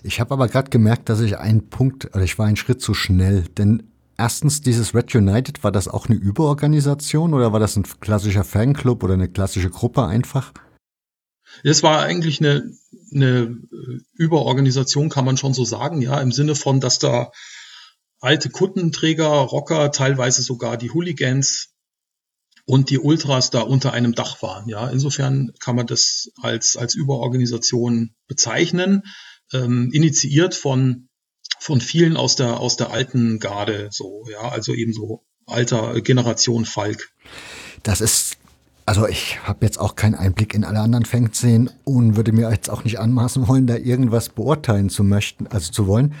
Ich habe aber gerade gemerkt, dass ich einen Punkt, oder ich war einen Schritt zu schnell, denn erstens dieses Red United, war das auch eine Überorganisation oder war das ein klassischer Fanclub oder eine klassische Gruppe einfach? Es war eigentlich eine, eine Überorganisation, kann man schon so sagen, ja, im Sinne von, dass da alte Kuttenträger, Rocker, teilweise sogar die Hooligans und die Ultras da unter einem Dach waren. Ja, insofern kann man das als, als Überorganisation bezeichnen ähm, initiiert von von vielen aus der aus der alten Garde so ja also eben so alter Generation Falk. Das ist also ich habe jetzt auch keinen Einblick in alle anderen Fanszenen und würde mir jetzt auch nicht anmaßen wollen, da irgendwas beurteilen zu möchten, also zu wollen.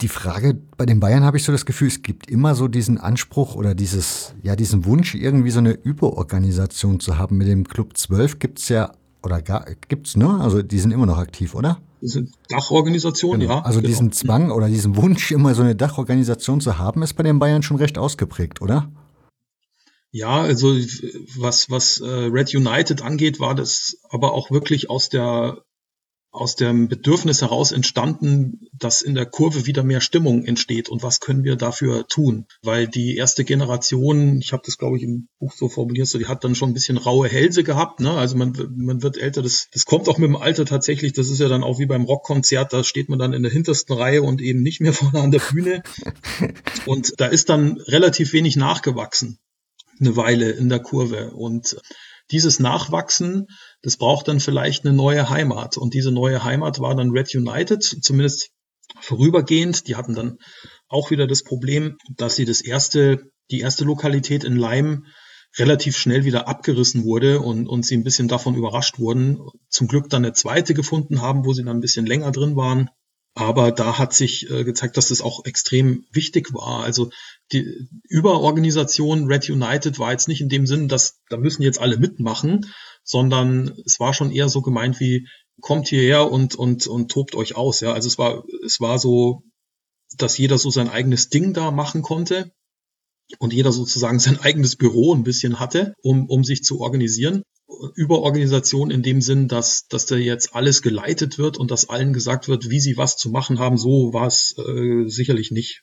Die Frage bei den Bayern habe ich so das Gefühl, es gibt immer so diesen Anspruch oder dieses, ja, diesen Wunsch, irgendwie so eine Überorganisation zu haben. Mit dem Club 12 gibt es ja, oder gibt es, ne? Also die sind immer noch aktiv, oder? diese Dachorganisation, genau. ja. Also genau. diesen Zwang oder diesen Wunsch, immer so eine Dachorganisation zu haben, ist bei den Bayern schon recht ausgeprägt, oder? Ja, also was, was äh, Red United angeht, war das aber auch wirklich aus der aus dem Bedürfnis heraus entstanden, dass in der Kurve wieder mehr Stimmung entsteht und was können wir dafür tun? Weil die erste Generation, ich habe das glaube ich im Buch so formuliert, so, die hat dann schon ein bisschen raue Hälse gehabt, ne? Also man, man wird älter, das, das kommt auch mit dem Alter tatsächlich, das ist ja dann auch wie beim Rockkonzert, da steht man dann in der hintersten Reihe und eben nicht mehr vorne an der Bühne. Und da ist dann relativ wenig nachgewachsen, eine Weile in der Kurve. Und dieses Nachwachsen, das braucht dann vielleicht eine neue Heimat. Und diese neue Heimat war dann Red United, zumindest vorübergehend. Die hatten dann auch wieder das Problem, dass sie das erste, die erste Lokalität in Leim relativ schnell wieder abgerissen wurde und, und sie ein bisschen davon überrascht wurden. Zum Glück dann eine zweite gefunden haben, wo sie dann ein bisschen länger drin waren. Aber da hat sich äh, gezeigt, dass das auch extrem wichtig war. Also die Überorganisation Red United war jetzt nicht in dem Sinn, dass da müssen jetzt alle mitmachen, sondern es war schon eher so gemeint wie kommt hierher und und und tobt euch aus. Ja, also es war es war so, dass jeder so sein eigenes Ding da machen konnte und jeder sozusagen sein eigenes Büro ein bisschen hatte, um um sich zu organisieren. Überorganisation in dem Sinn, dass, dass da jetzt alles geleitet wird und dass allen gesagt wird, wie sie was zu machen haben. So war es äh, sicherlich nicht.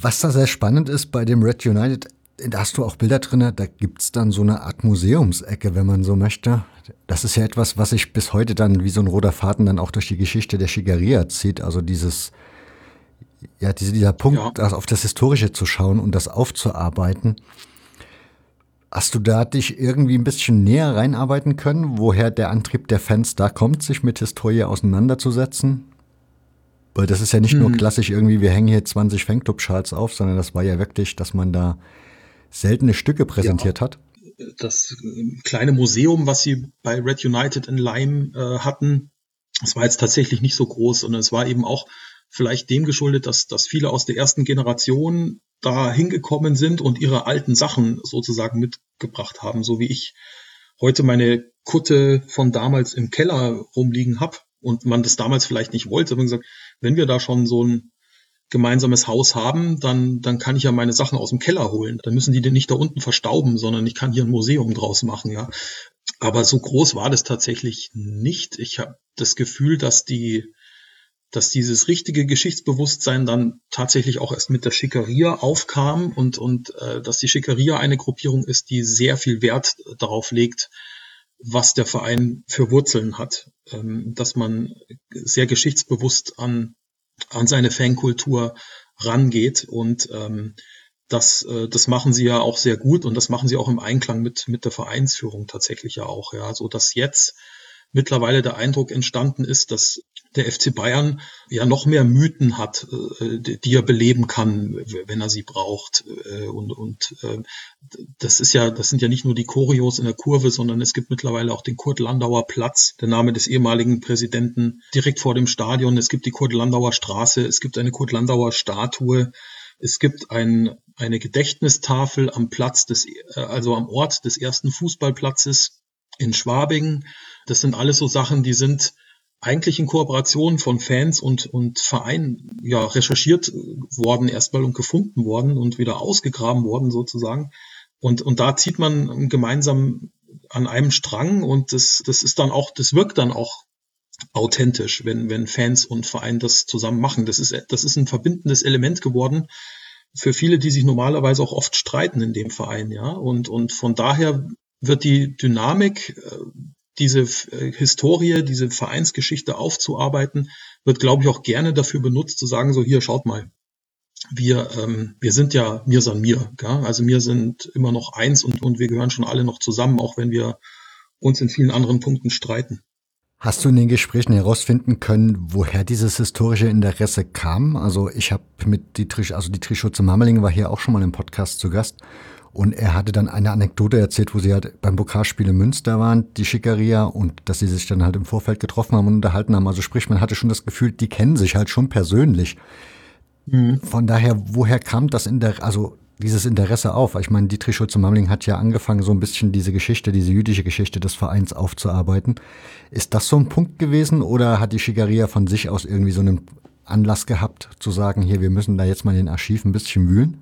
Was da sehr spannend ist bei dem Red United, da hast du auch Bilder drin, da gibt es dann so eine Art Museumsecke, wenn man so möchte. Das ist ja etwas, was sich bis heute dann wie so ein roter Faden dann auch durch die Geschichte der Schickeria zieht. Also dieses, ja, diese, dieser Punkt, ja. auf das Historische zu schauen und das aufzuarbeiten. Hast du da dich irgendwie ein bisschen näher reinarbeiten können, woher der Antrieb der Fans da kommt, sich mit Historie auseinanderzusetzen? Weil das ist ja nicht mhm. nur klassisch irgendwie, wir hängen hier 20 Fanclub-Schals auf, sondern das war ja wirklich, dass man da seltene Stücke präsentiert ja. hat. Das äh, kleine Museum, was sie bei Red United in Lyme äh, hatten, das war jetzt tatsächlich nicht so groß, sondern es war eben auch vielleicht dem geschuldet, dass, dass viele aus der ersten Generation da hingekommen sind und ihre alten Sachen sozusagen mitgebracht haben, so wie ich heute meine Kutte von damals im Keller rumliegen hab und man das damals vielleicht nicht wollte. Aber gesagt, wenn wir da schon so ein gemeinsames Haus haben, dann, dann kann ich ja meine Sachen aus dem Keller holen. Dann müssen die denn nicht da unten verstauben, sondern ich kann hier ein Museum draus machen, ja. Aber so groß war das tatsächlich nicht. Ich habe das Gefühl, dass die dass dieses richtige Geschichtsbewusstsein dann tatsächlich auch erst mit der Schickeria aufkam und, und äh, dass die Schickeria eine Gruppierung ist, die sehr viel Wert darauf legt, was der Verein für Wurzeln hat, ähm, dass man sehr geschichtsbewusst an, an seine Fankultur rangeht. Und ähm, das, äh, das machen sie ja auch sehr gut und das machen sie auch im Einklang mit, mit der Vereinsführung tatsächlich ja auch, ja, so dass jetzt mittlerweile der Eindruck entstanden ist, dass der FC Bayern ja noch mehr Mythen hat, äh, die er beleben kann, wenn er sie braucht. Äh, und und äh, das ist ja, das sind ja nicht nur die Choreos in der Kurve, sondern es gibt mittlerweile auch den Kurt Landauer Platz, der Name des ehemaligen Präsidenten, direkt vor dem Stadion. Es gibt die Kurt Landauer Straße, es gibt eine Kurt Landauer Statue. Es gibt ein, eine Gedächtnistafel am Platz des, also am Ort des ersten Fußballplatzes in Schwabing. Das sind alles so Sachen, die sind eigentlich in Kooperation von Fans und, und Vereinen ja recherchiert worden erstmal und gefunden worden und wieder ausgegraben worden sozusagen. Und, und da zieht man gemeinsam an einem Strang und das, das ist dann auch, das wirkt dann auch authentisch, wenn, wenn Fans und Verein das zusammen machen. Das ist, das ist ein verbindendes Element geworden für viele, die sich normalerweise auch oft streiten in dem Verein, ja. Und, und von daher wird die Dynamik äh, diese äh, Historie, diese Vereinsgeschichte aufzuarbeiten, wird, glaube ich, auch gerne dafür benutzt, zu sagen, so hier, schaut mal, wir, ähm, wir sind ja mir san mir. Gell? Also wir sind immer noch eins und, und wir gehören schon alle noch zusammen, auch wenn wir uns in vielen anderen Punkten streiten. Hast du in den Gesprächen herausfinden können, woher dieses historische Interesse kam? Also ich habe mit Dietrich, also Dietrich Schutze-Mammeling war hier auch schon mal im Podcast zu Gast und er hatte dann eine Anekdote erzählt, wo sie halt beim Pokalspiel in Münster waren, die Schickeria, und dass sie sich dann halt im Vorfeld getroffen haben und unterhalten haben. Also sprich, man hatte schon das Gefühl, die kennen sich halt schon persönlich. Mhm. Von daher, woher kam das in der, also dieses Interesse auf? Ich meine, Dietrich Schulze-Mamling hat ja angefangen, so ein bisschen diese Geschichte, diese jüdische Geschichte des Vereins aufzuarbeiten. Ist das so ein Punkt gewesen oder hat die Schickeria von sich aus irgendwie so einen Anlass gehabt, zu sagen, hier, wir müssen da jetzt mal in den Archiv ein bisschen wühlen?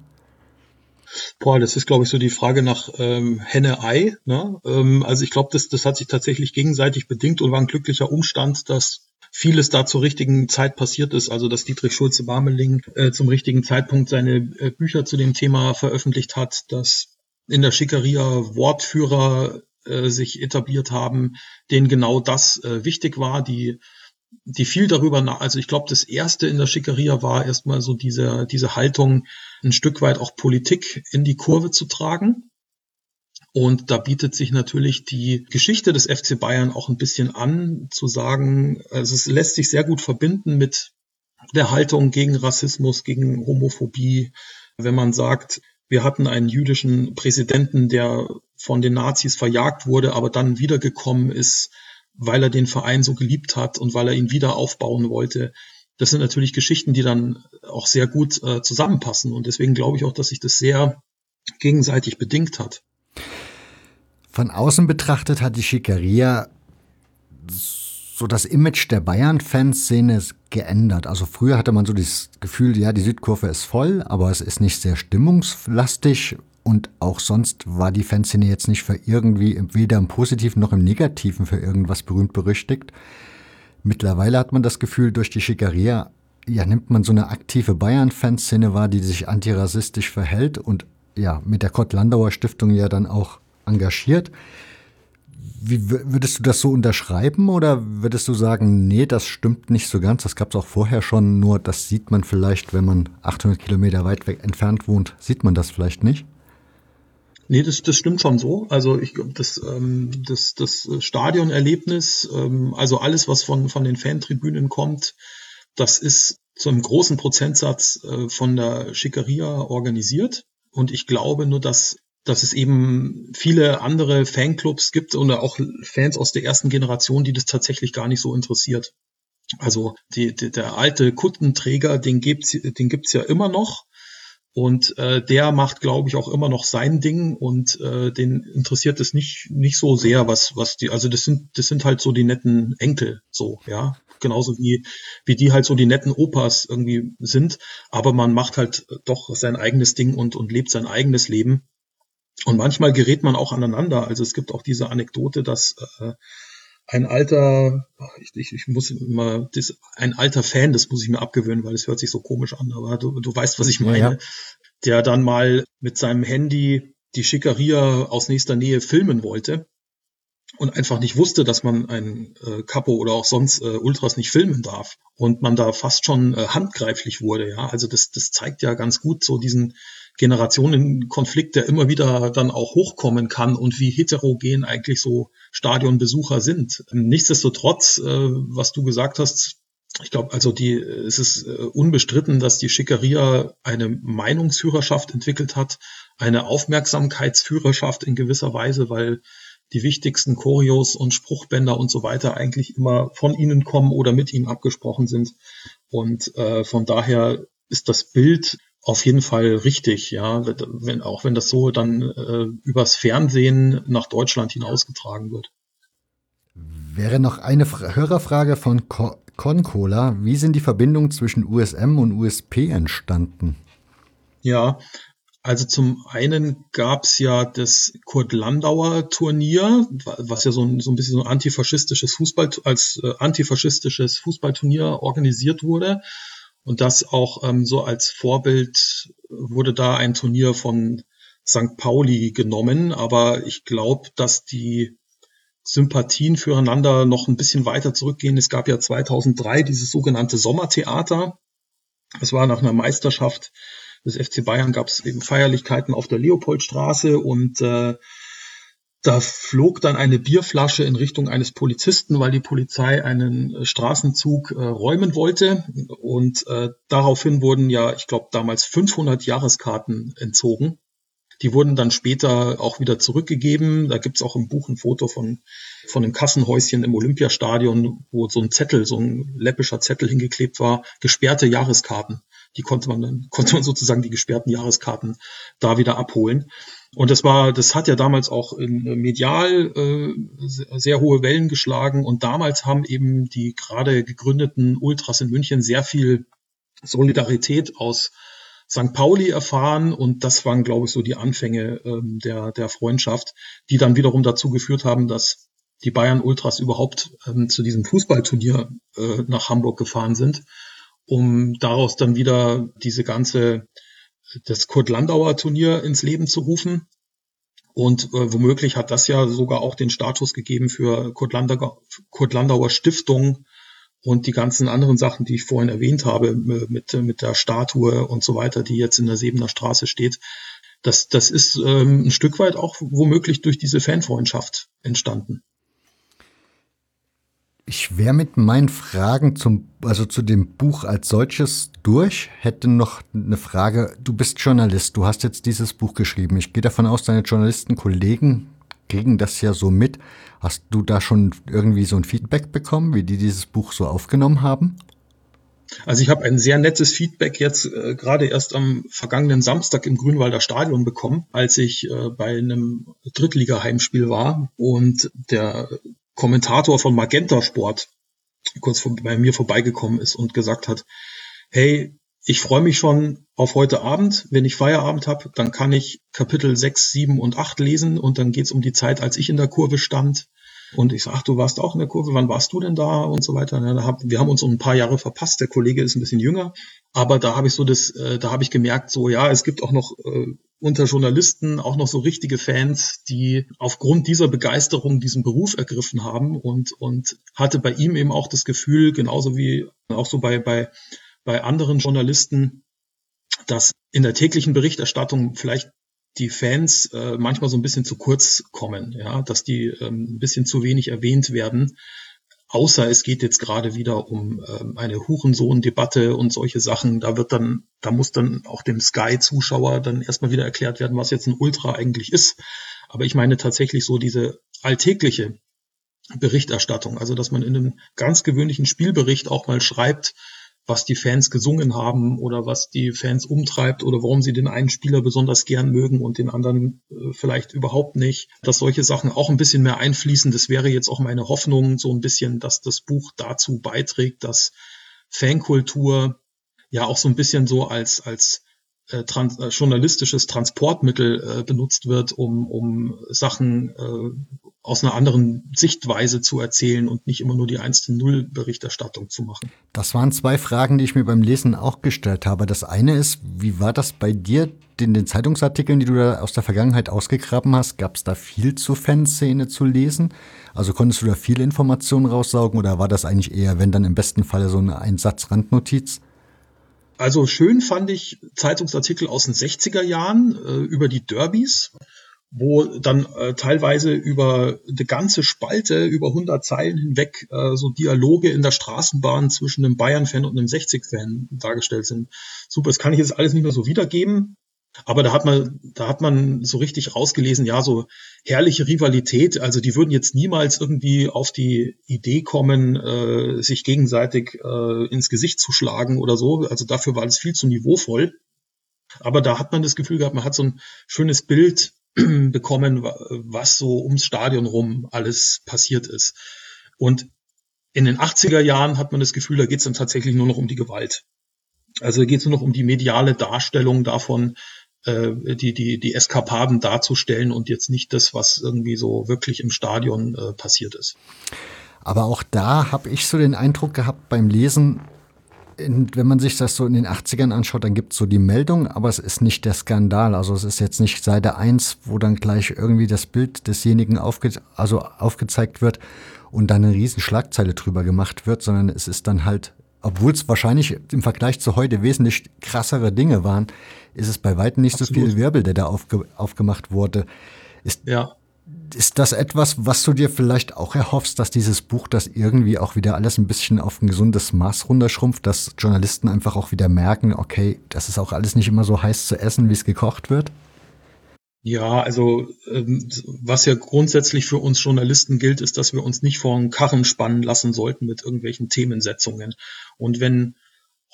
Boah, das ist, glaube ich, so die Frage nach ähm, Henne-Ei. Ne? Ähm, also ich glaube, das, das hat sich tatsächlich gegenseitig bedingt und war ein glücklicher Umstand, dass vieles da zur richtigen Zeit passiert ist. Also dass Dietrich Schulze-Barmeling äh, zum richtigen Zeitpunkt seine äh, Bücher zu dem Thema veröffentlicht hat, dass in der Schickeria Wortführer äh, sich etabliert haben, denen genau das äh, wichtig war, die die viel darüber nach, also ich glaube, das erste in der Schickeria war erstmal so diese, diese Haltung, ein Stück weit auch Politik in die Kurve zu tragen. Und da bietet sich natürlich die Geschichte des FC Bayern auch ein bisschen an, zu sagen, also es lässt sich sehr gut verbinden mit der Haltung gegen Rassismus, gegen Homophobie. Wenn man sagt, wir hatten einen jüdischen Präsidenten, der von den Nazis verjagt wurde, aber dann wiedergekommen ist, weil er den Verein so geliebt hat und weil er ihn wieder aufbauen wollte. Das sind natürlich Geschichten, die dann auch sehr gut äh, zusammenpassen. Und deswegen glaube ich auch, dass sich das sehr gegenseitig bedingt hat. Von außen betrachtet hat die Schickeria so das Image der Bayern-Fanszene geändert. Also früher hatte man so das Gefühl, ja, die Südkurve ist voll, aber es ist nicht sehr stimmungslastig und auch sonst war die Fanszene jetzt nicht für irgendwie, weder im Positiven noch im Negativen für irgendwas berühmt berüchtigt. Mittlerweile hat man das Gefühl, durch die Schickeria ja, nimmt man so eine aktive Bayern-Fanszene wahr, die sich antirassistisch verhält und ja, mit der Kott-Landauer Stiftung ja dann auch engagiert. Wie würdest du das so unterschreiben oder würdest du sagen, nee, das stimmt nicht so ganz? Das gab es auch vorher schon, nur das sieht man vielleicht, wenn man 800 Kilometer weit weg entfernt wohnt, sieht man das vielleicht nicht? Nee, das, das stimmt schon so. Also ich das, ähm, das, das Stadionerlebnis, ähm, also alles, was von, von den Fantribünen kommt, das ist zu einem großen Prozentsatz äh, von der Schickeria organisiert. Und ich glaube nur, dass, dass es eben viele andere Fanclubs gibt oder auch Fans aus der ersten Generation, die das tatsächlich gar nicht so interessiert. Also die, die, der alte Kuttenträger, den gibt's, den gibt's ja immer noch. Und äh, der macht, glaube ich, auch immer noch sein Ding und äh, den interessiert es nicht nicht so sehr, was was die, also das sind das sind halt so die netten Enkel, so ja, genauso wie wie die halt so die netten Opas irgendwie sind. Aber man macht halt doch sein eigenes Ding und und lebt sein eigenes Leben. Und manchmal gerät man auch aneinander. Also es gibt auch diese Anekdote, dass äh, ein alter, ich, ich, ich muss immer, das, ein alter Fan, das muss ich mir abgewöhnen, weil es hört sich so komisch an, aber du, du weißt, was ich meine, ja, ja. der dann mal mit seinem Handy die Schickeria aus nächster Nähe filmen wollte und einfach nicht wusste, dass man ein äh, Capo oder auch sonst äh, Ultras nicht filmen darf und man da fast schon äh, handgreiflich wurde, ja. Also das, das zeigt ja ganz gut so diesen Generationenkonflikt, der immer wieder dann auch hochkommen kann und wie heterogen eigentlich so Stadionbesucher sind. Nichtsdestotrotz, äh, was du gesagt hast, ich glaube, also die, es ist äh, unbestritten, dass die Schickeria eine Meinungsführerschaft entwickelt hat, eine Aufmerksamkeitsführerschaft in gewisser Weise, weil die wichtigsten Choreos und Spruchbänder und so weiter eigentlich immer von ihnen kommen oder mit ihnen abgesprochen sind. Und äh, von daher ist das Bild auf jeden Fall richtig, ja, wenn, auch wenn das so dann äh, übers Fernsehen nach Deutschland hinausgetragen wird. Wäre noch eine Fra Hörerfrage von Co Concola. Wie sind die Verbindungen zwischen USM und USP entstanden? Ja, also zum einen gab's ja das Kurt Landauer Turnier, was ja so ein, so ein bisschen so ein antifaschistisches Fußball als äh, antifaschistisches Fußballturnier organisiert wurde. Und das auch ähm, so als Vorbild wurde da ein Turnier von St. Pauli genommen. Aber ich glaube, dass die Sympathien füreinander noch ein bisschen weiter zurückgehen. Es gab ja 2003 dieses sogenannte Sommertheater. Es war nach einer Meisterschaft des FC Bayern gab es eben Feierlichkeiten auf der Leopoldstraße und äh, da flog dann eine Bierflasche in Richtung eines Polizisten, weil die Polizei einen äh, Straßenzug äh, räumen wollte. Und äh, daraufhin wurden ja, ich glaube, damals 500 Jahreskarten entzogen. Die wurden dann später auch wieder zurückgegeben. Da gibt's auch im Buch ein Foto von, von einem Kassenhäuschen im Olympiastadion, wo so ein Zettel, so ein läppischer Zettel hingeklebt war, gesperrte Jahreskarten. Die konnte man dann, konnte man sozusagen die gesperrten Jahreskarten da wieder abholen. Und das war, das hat ja damals auch in, äh, medial äh, sehr hohe Wellen geschlagen. Und damals haben eben die gerade gegründeten Ultras in München sehr viel Solidarität aus St. Pauli erfahren und das waren, glaube ich, so die Anfänge ähm, der, der Freundschaft, die dann wiederum dazu geführt haben, dass die Bayern Ultras überhaupt ähm, zu diesem Fußballturnier äh, nach Hamburg gefahren sind, um daraus dann wieder diese ganze das Kurt Landauer Turnier ins Leben zu rufen. Und äh, womöglich hat das ja sogar auch den Status gegeben für Kurt Landauer, Kurt Landauer Stiftung und die ganzen anderen Sachen, die ich vorhin erwähnt habe, mit, mit der Statue und so weiter, die jetzt in der Sebener Straße steht. Das, das ist ähm, ein Stück weit auch womöglich durch diese Fanfreundschaft entstanden. Ich wäre mit meinen Fragen zum, also zu dem Buch als solches durch, hätte noch eine Frage. Du bist Journalist, du hast jetzt dieses Buch geschrieben. Ich gehe davon aus, deine Journalistenkollegen kriegen das ja so mit. Hast du da schon irgendwie so ein Feedback bekommen, wie die dieses Buch so aufgenommen haben? Also ich habe ein sehr nettes Feedback jetzt äh, gerade erst am vergangenen Samstag im Grünwalder Stadion bekommen, als ich äh, bei einem Drittliga-Heimspiel war und der Kommentator von Magenta Sport kurz vor, bei mir vorbeigekommen ist und gesagt hat, hey, ich freue mich schon auf heute Abend. Wenn ich Feierabend habe, dann kann ich Kapitel 6, 7 und 8 lesen und dann geht's um die Zeit, als ich in der Kurve stand. Und ich sag, du warst auch in der Kurve, wann warst du denn da und so weiter. wir haben uns um ein paar Jahre verpasst, der Kollege ist ein bisschen jünger, aber da habe ich so das, äh, da habe ich gemerkt, so ja, es gibt auch noch äh, unter Journalisten auch noch so richtige Fans, die aufgrund dieser Begeisterung diesen Beruf ergriffen haben und, und hatte bei ihm eben auch das Gefühl, genauso wie auch so bei, bei, bei anderen Journalisten, dass in der täglichen Berichterstattung vielleicht die Fans äh, manchmal so ein bisschen zu kurz kommen, ja, dass die ähm, ein bisschen zu wenig erwähnt werden Außer es geht jetzt gerade wieder um ähm, eine Hurensohn-Debatte und solche Sachen. Da wird dann, da muss dann auch dem Sky-Zuschauer dann erstmal wieder erklärt werden, was jetzt ein Ultra eigentlich ist. Aber ich meine tatsächlich so diese alltägliche Berichterstattung, also dass man in einem ganz gewöhnlichen Spielbericht auch mal schreibt, was die Fans gesungen haben oder was die Fans umtreibt oder warum sie den einen Spieler besonders gern mögen und den anderen äh, vielleicht überhaupt nicht, dass solche Sachen auch ein bisschen mehr einfließen. Das wäre jetzt auch meine Hoffnung, so ein bisschen, dass das Buch dazu beiträgt, dass Fankultur ja auch so ein bisschen so als, als äh, trans äh, journalistisches Transportmittel äh, benutzt wird, um, um Sachen äh, aus einer anderen Sichtweise zu erzählen und nicht immer nur die 1 zu 0 Berichterstattung zu machen. Das waren zwei Fragen, die ich mir beim Lesen auch gestellt habe. Das eine ist, wie war das bei dir in den Zeitungsartikeln, die du da aus der Vergangenheit ausgegraben hast? Gab es da viel zur Fanszene zu lesen? Also konntest du da viele Informationen raussaugen oder war das eigentlich eher, wenn dann im besten Falle so eine Einsatz-Randnotiz? Also schön fand ich Zeitungsartikel aus den 60er Jahren äh, über die Derbys wo dann äh, teilweise über eine ganze Spalte, über 100 Zeilen hinweg, äh, so Dialoge in der Straßenbahn zwischen einem Bayern-Fan und einem 60-Fan dargestellt sind. Super, das kann ich jetzt alles nicht mehr so wiedergeben. Aber da hat man, da hat man so richtig rausgelesen, ja, so herrliche Rivalität. Also die würden jetzt niemals irgendwie auf die Idee kommen, äh, sich gegenseitig äh, ins Gesicht zu schlagen oder so. Also dafür war es viel zu niveauvoll. Aber da hat man das Gefühl gehabt, man hat so ein schönes Bild bekommen, was so ums Stadion rum alles passiert ist. Und in den 80er Jahren hat man das Gefühl, da geht es dann tatsächlich nur noch um die Gewalt. Also geht es nur noch um die mediale Darstellung davon, äh, die, die, die Eskapaden darzustellen und jetzt nicht das, was irgendwie so wirklich im Stadion äh, passiert ist. Aber auch da habe ich so den Eindruck gehabt beim Lesen, in, wenn man sich das so in den 80ern anschaut, dann gibt es so die Meldung, aber es ist nicht der Skandal. Also es ist jetzt nicht Seite 1, wo dann gleich irgendwie das Bild desjenigen aufge, also aufgezeigt wird und dann eine riesen Schlagzeile drüber gemacht wird, sondern es ist dann halt, obwohl es wahrscheinlich im Vergleich zu heute wesentlich krassere Dinge waren, ist es bei weitem nicht Absolut. so viel Wirbel, der da aufge, aufgemacht wurde. Ist, ja ist das etwas, was du dir vielleicht auch erhoffst, dass dieses Buch das irgendwie auch wieder alles ein bisschen auf ein gesundes Maß runterschrumpft, dass Journalisten einfach auch wieder merken, okay, das ist auch alles nicht immer so heiß zu essen, wie es gekocht wird? Ja, also ähm, was ja grundsätzlich für uns Journalisten gilt, ist, dass wir uns nicht vor einen Karren spannen lassen sollten mit irgendwelchen Themensetzungen. Und wenn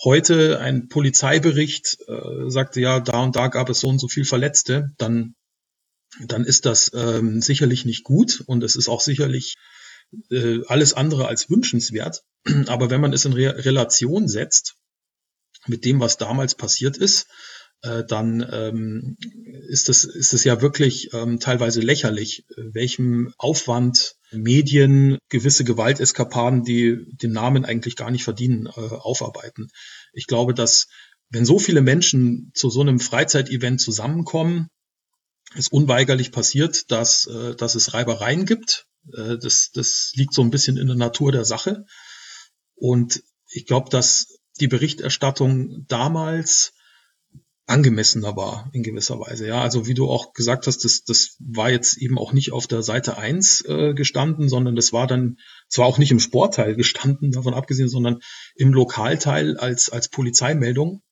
heute ein Polizeibericht äh, sagte, ja, da und da gab es so und so viel Verletzte, dann dann ist das ähm, sicherlich nicht gut und es ist auch sicherlich äh, alles andere als wünschenswert. Aber wenn man es in Re Relation setzt mit dem, was damals passiert ist, äh, dann ähm, ist es ist es ja wirklich ähm, teilweise lächerlich, welchem Aufwand Medien gewisse Gewalteskapaden, die den Namen eigentlich gar nicht verdienen, äh, aufarbeiten. Ich glaube, dass wenn so viele Menschen zu so einem Freizeitevent zusammenkommen, es unweigerlich passiert, dass, äh, dass es Reibereien gibt. Äh, das, das liegt so ein bisschen in der Natur der Sache. Und ich glaube, dass die Berichterstattung damals angemessener war in gewisser Weise. Ja, also wie du auch gesagt hast, das, das war jetzt eben auch nicht auf der Seite eins äh, gestanden, sondern das war dann zwar auch nicht im Sportteil gestanden, davon abgesehen, sondern im Lokalteil als, als Polizeimeldung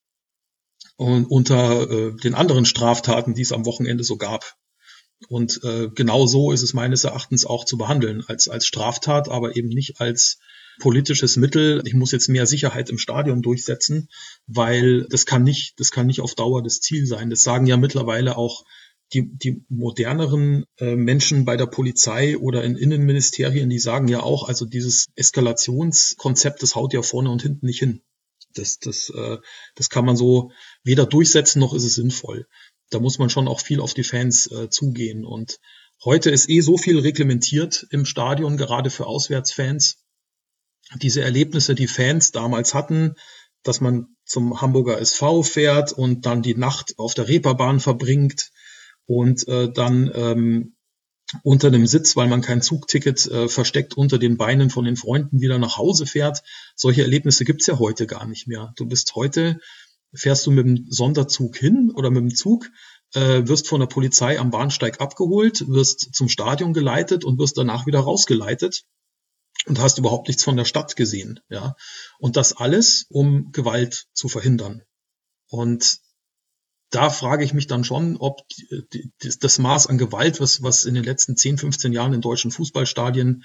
und unter äh, den anderen Straftaten, die es am Wochenende so gab. Und äh, genau so ist es meines Erachtens auch zu behandeln, als, als Straftat, aber eben nicht als politisches Mittel. Ich muss jetzt mehr Sicherheit im Stadion durchsetzen, weil das kann nicht, das kann nicht auf Dauer das Ziel sein. Das sagen ja mittlerweile auch die, die moderneren äh, Menschen bei der Polizei oder in Innenministerien, die sagen ja auch, also dieses Eskalationskonzept, das haut ja vorne und hinten nicht hin. Das, das, äh, das kann man so weder durchsetzen noch ist es sinnvoll. Da muss man schon auch viel auf die Fans äh, zugehen. Und heute ist eh so viel reglementiert im Stadion, gerade für Auswärtsfans. Diese Erlebnisse, die Fans damals hatten, dass man zum Hamburger SV fährt und dann die Nacht auf der Reeperbahn verbringt und äh, dann ähm, unter dem Sitz, weil man kein Zugticket äh, versteckt unter den Beinen von den Freunden wieder nach Hause fährt. Solche Erlebnisse gibt's ja heute gar nicht mehr. Du bist heute, fährst du mit dem Sonderzug hin oder mit dem Zug, äh, wirst von der Polizei am Bahnsteig abgeholt, wirst zum Stadion geleitet und wirst danach wieder rausgeleitet und hast überhaupt nichts von der Stadt gesehen. Ja, und das alles, um Gewalt zu verhindern. Und da frage ich mich dann schon, ob das Maß an Gewalt, was, was in den letzten 10, 15 Jahren in deutschen Fußballstadien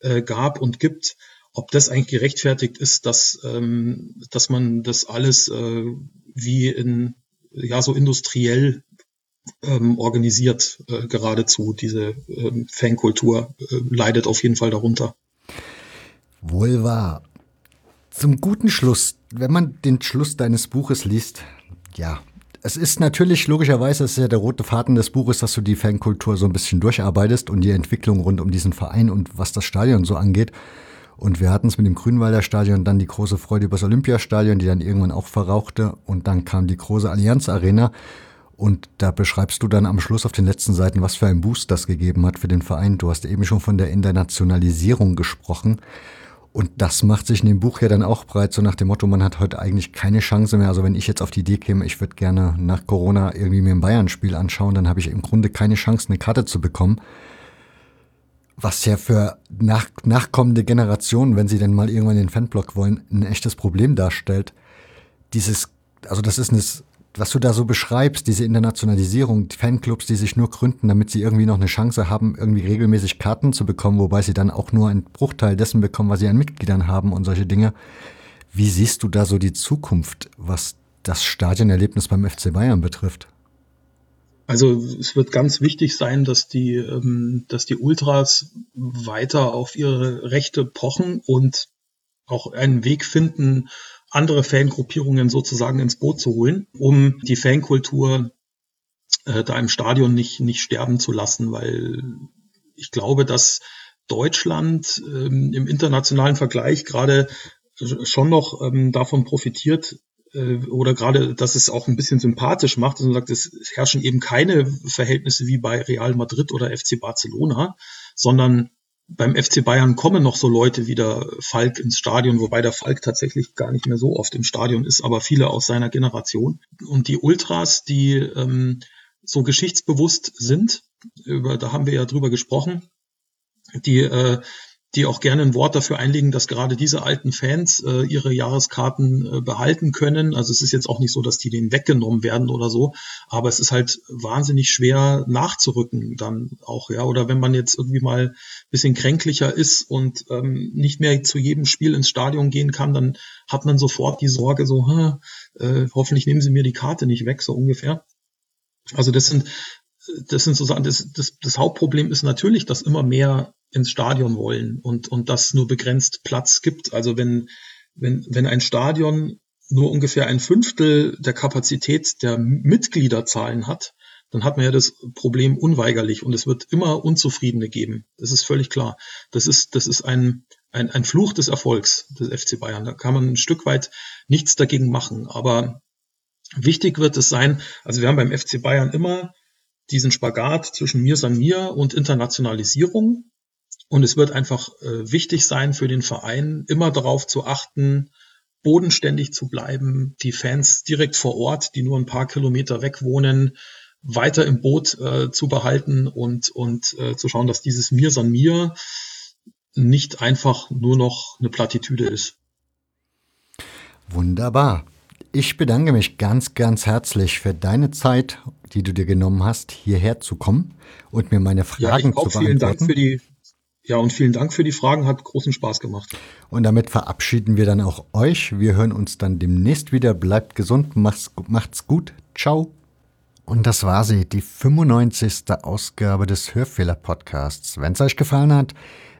äh, gab und gibt, ob das eigentlich gerechtfertigt ist, dass, ähm, dass man das alles äh, wie in, ja, so industriell ähm, organisiert, äh, geradezu. Diese ähm, Fankultur äh, leidet auf jeden Fall darunter. Wohl wahr. Zum guten Schluss, wenn man den Schluss deines Buches liest, ja, es ist natürlich logischerweise, es ist ja der rote Faden des Buches, dass du die Fankultur so ein bisschen durcharbeitest und die Entwicklung rund um diesen Verein und was das Stadion so angeht. Und wir hatten es mit dem Grünwalder Stadion, dann die große Freude über das Olympiastadion, die dann irgendwann auch verrauchte. Und dann kam die große Allianz Arena. Und da beschreibst du dann am Schluss auf den letzten Seiten, was für ein Boost das gegeben hat für den Verein. Du hast eben schon von der Internationalisierung gesprochen. Und das macht sich in dem Buch ja dann auch breit, so nach dem Motto, man hat heute eigentlich keine Chance mehr. Also wenn ich jetzt auf die Idee käme, ich würde gerne nach Corona irgendwie mir ein Bayern-Spiel anschauen, dann habe ich im Grunde keine Chance, eine Karte zu bekommen. Was ja für nach, nachkommende Generationen, wenn sie denn mal irgendwann den Fanblock wollen, ein echtes Problem darstellt. Dieses, also das ist eine was du da so beschreibst, diese Internationalisierung, die Fanclubs, die sich nur gründen, damit sie irgendwie noch eine Chance haben, irgendwie regelmäßig Karten zu bekommen, wobei sie dann auch nur einen Bruchteil dessen bekommen, was sie an Mitgliedern haben und solche Dinge. Wie siehst du da so die Zukunft, was das Stadionerlebnis beim FC Bayern betrifft? Also es wird ganz wichtig sein, dass die, ähm, dass die Ultras weiter auf ihre Rechte pochen und auch einen Weg finden, andere Fangruppierungen sozusagen ins Boot zu holen, um die Fankultur äh, da im Stadion nicht, nicht sterben zu lassen, weil ich glaube, dass Deutschland ähm, im internationalen Vergleich gerade schon noch ähm, davon profitiert, äh, oder gerade, dass es auch ein bisschen sympathisch macht, dass man sagt, es herrschen eben keine Verhältnisse wie bei Real Madrid oder FC Barcelona, sondern beim FC Bayern kommen noch so Leute wie der Falk ins Stadion, wobei der Falk tatsächlich gar nicht mehr so oft im Stadion ist, aber viele aus seiner Generation. Und die Ultras, die ähm, so geschichtsbewusst sind, über, da haben wir ja drüber gesprochen, die äh, die auch gerne ein Wort dafür einlegen, dass gerade diese alten Fans äh, ihre Jahreskarten äh, behalten können. Also es ist jetzt auch nicht so, dass die denen weggenommen werden oder so, aber es ist halt wahnsinnig schwer nachzurücken dann auch, ja. Oder wenn man jetzt irgendwie mal bisschen kränklicher ist und ähm, nicht mehr zu jedem Spiel ins Stadion gehen kann, dann hat man sofort die Sorge so, äh, hoffentlich nehmen sie mir die Karte nicht weg, so ungefähr. Also das sind das sind so das, das, das Hauptproblem ist natürlich, dass immer mehr ins Stadion wollen und, und das nur begrenzt Platz gibt. Also wenn, wenn, wenn ein Stadion nur ungefähr ein Fünftel der Kapazität der Mitgliederzahlen hat, dann hat man ja das Problem unweigerlich und es wird immer Unzufriedene geben. Das ist völlig klar. Das ist, das ist ein, ein, ein Fluch des Erfolgs des FC Bayern. Da kann man ein Stück weit nichts dagegen machen. Aber wichtig wird es sein, also wir haben beim FC Bayern immer diesen Spagat zwischen mir san mir und Internationalisierung. Und es wird einfach äh, wichtig sein für den Verein, immer darauf zu achten, bodenständig zu bleiben, die Fans direkt vor Ort, die nur ein paar Kilometer weg wohnen, weiter im Boot äh, zu behalten und, und äh, zu schauen, dass dieses Mir san mir nicht einfach nur noch eine Plattitüde ist. Wunderbar. Ich bedanke mich ganz, ganz herzlich für deine Zeit, die du dir genommen hast, hierher zu kommen und mir meine Fragen ja, zu beantworten. Vielen Dank für die ja, und vielen Dank für die Fragen, hat großen Spaß gemacht. Und damit verabschieden wir dann auch euch. Wir hören uns dann demnächst wieder. Bleibt gesund, macht's, macht's gut. Ciao. Und das war sie, die 95. Ausgabe des Hörfehler-Podcasts. Wenn es euch gefallen hat,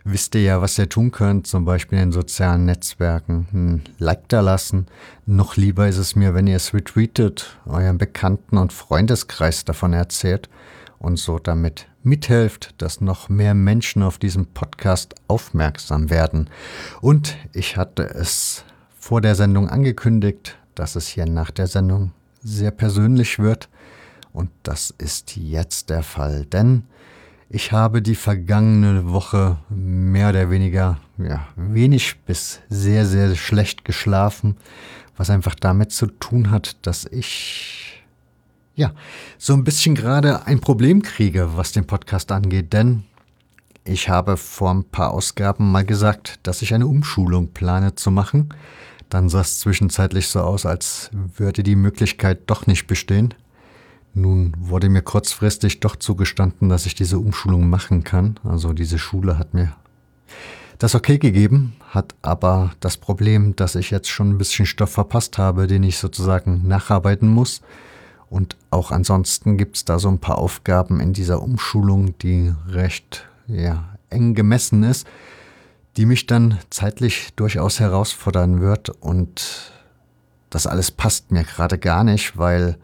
wisst ihr ja, was ihr tun könnt, zum Beispiel in sozialen Netzwerken. Ein Like da lassen. Noch lieber ist es mir, wenn ihr es retweetet, euren Bekannten und Freundeskreis davon erzählt und so damit mithelft, dass noch mehr Menschen auf diesen Podcast aufmerksam werden. Und ich hatte es vor der Sendung angekündigt, dass es hier nach der Sendung sehr persönlich wird. Und das ist jetzt der Fall, denn ich habe die vergangene Woche mehr oder weniger ja, wenig bis sehr, sehr schlecht geschlafen, was einfach damit zu tun hat, dass ich ja so ein bisschen gerade ein Problem kriege, was den Podcast angeht, denn ich habe vor ein paar Ausgaben mal gesagt, dass ich eine Umschulung plane zu machen. Dann sah es zwischenzeitlich so aus, als würde die Möglichkeit doch nicht bestehen. Nun wurde mir kurzfristig doch zugestanden, dass ich diese Umschulung machen kann. Also diese Schule hat mir das okay gegeben, hat aber das Problem, dass ich jetzt schon ein bisschen Stoff verpasst habe, den ich sozusagen nacharbeiten muss. Und auch ansonsten gibt es da so ein paar Aufgaben in dieser Umschulung, die recht ja, eng gemessen ist, die mich dann zeitlich durchaus herausfordern wird. Und das alles passt mir gerade gar nicht, weil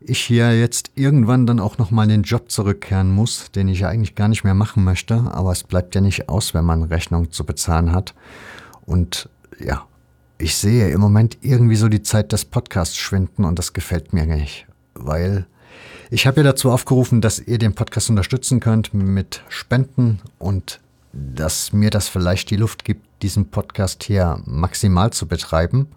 ich hier jetzt irgendwann dann auch nochmal in den Job zurückkehren muss, den ich ja eigentlich gar nicht mehr machen möchte, aber es bleibt ja nicht aus, wenn man Rechnung zu bezahlen hat. Und ja, ich sehe im Moment irgendwie so die Zeit des Podcasts schwinden und das gefällt mir nicht, weil ich habe ja dazu aufgerufen, dass ihr den Podcast unterstützen könnt mit Spenden und dass mir das vielleicht die Luft gibt, diesen Podcast hier maximal zu betreiben.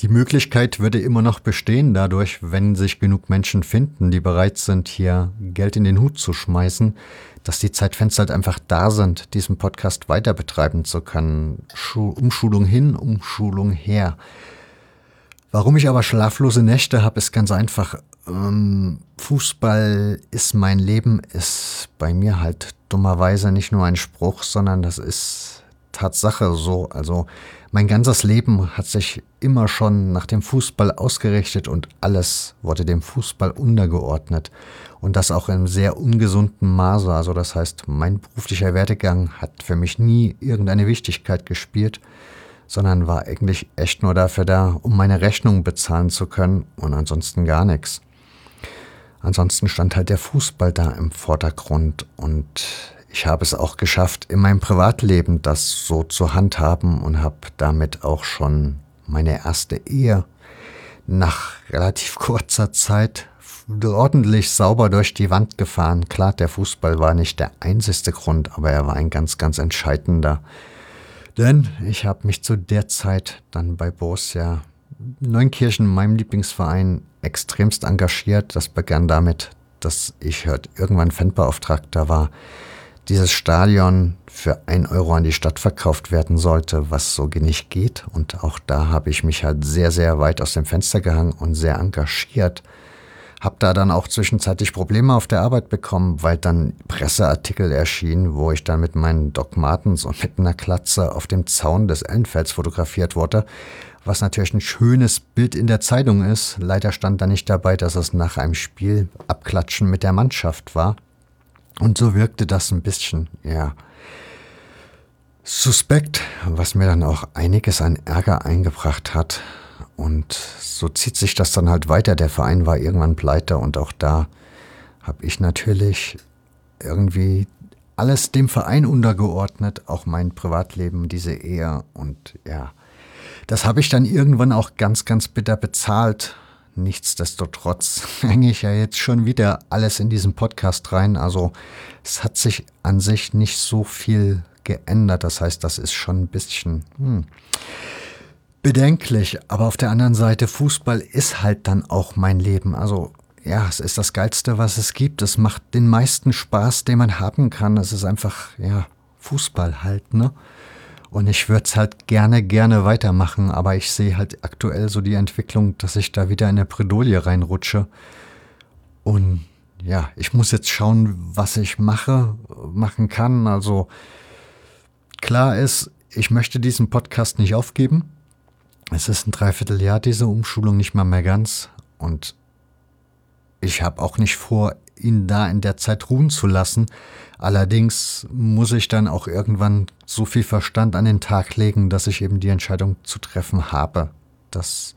Die Möglichkeit würde immer noch bestehen dadurch, wenn sich genug Menschen finden, die bereit sind, hier Geld in den Hut zu schmeißen, dass die Zeitfenster halt einfach da sind, diesen Podcast weiter betreiben zu können. Umschulung hin, Umschulung her. Warum ich aber schlaflose Nächte habe, ist ganz einfach. Ähm, Fußball ist mein Leben, ist bei mir halt dummerweise nicht nur ein Spruch, sondern das ist Tatsache so. Also mein ganzes Leben hat sich immer schon nach dem Fußball ausgerichtet und alles wurde dem Fußball untergeordnet. Und das auch in sehr ungesunden Maße. Also das heißt, mein beruflicher Werdegang hat für mich nie irgendeine Wichtigkeit gespielt, sondern war eigentlich echt nur dafür da, um meine Rechnung bezahlen zu können und ansonsten gar nichts. Ansonsten stand halt der Fußball da im Vordergrund und ich habe es auch geschafft, in meinem Privatleben das so zu handhaben und habe damit auch schon meine erste Ehe nach relativ kurzer Zeit ordentlich sauber durch die Wand gefahren. Klar, der Fußball war nicht der einzigste Grund, aber er war ein ganz, ganz entscheidender. Denn ich habe mich zu der Zeit dann bei Borussia Neunkirchen, meinem Lieblingsverein, extremst engagiert. Das begann damit, dass ich halt irgendwann Fanbeauftragter war dieses Stadion für ein Euro an die Stadt verkauft werden sollte, was so nicht geht. Und auch da habe ich mich halt sehr, sehr weit aus dem Fenster gehangen und sehr engagiert. Hab da dann auch zwischenzeitlich Probleme auf der Arbeit bekommen, weil dann Presseartikel erschienen, wo ich dann mit meinen Doc Martens und mit einer Klatze auf dem Zaun des Ellenfelds fotografiert wurde, was natürlich ein schönes Bild in der Zeitung ist. Leider stand da nicht dabei, dass es nach einem Spiel Abklatschen mit der Mannschaft war. Und so wirkte das ein bisschen, ja, suspekt, was mir dann auch einiges an Ärger eingebracht hat. Und so zieht sich das dann halt weiter. Der Verein war irgendwann pleite und auch da habe ich natürlich irgendwie alles dem Verein untergeordnet, auch mein Privatleben, diese Ehe und ja, das habe ich dann irgendwann auch ganz, ganz bitter bezahlt Nichtsdestotrotz hänge ich ja jetzt schon wieder alles in diesen Podcast rein. Also es hat sich an sich nicht so viel geändert. Das heißt, das ist schon ein bisschen hm, bedenklich. Aber auf der anderen Seite, Fußball ist halt dann auch mein Leben. Also ja, es ist das Geilste, was es gibt. Es macht den meisten Spaß, den man haben kann. Es ist einfach, ja, Fußball halt, ne? Und ich würde es halt gerne, gerne weitermachen, aber ich sehe halt aktuell so die Entwicklung, dass ich da wieder in eine Bredouille reinrutsche. Und ja, ich muss jetzt schauen, was ich mache, machen kann. Also klar ist, ich möchte diesen Podcast nicht aufgeben. Es ist ein Dreivierteljahr diese Umschulung nicht mal mehr ganz. Und ich habe auch nicht vor, ihn da in der Zeit ruhen zu lassen. Allerdings muss ich dann auch irgendwann so viel Verstand an den Tag legen, dass ich eben die Entscheidung zu treffen habe, dass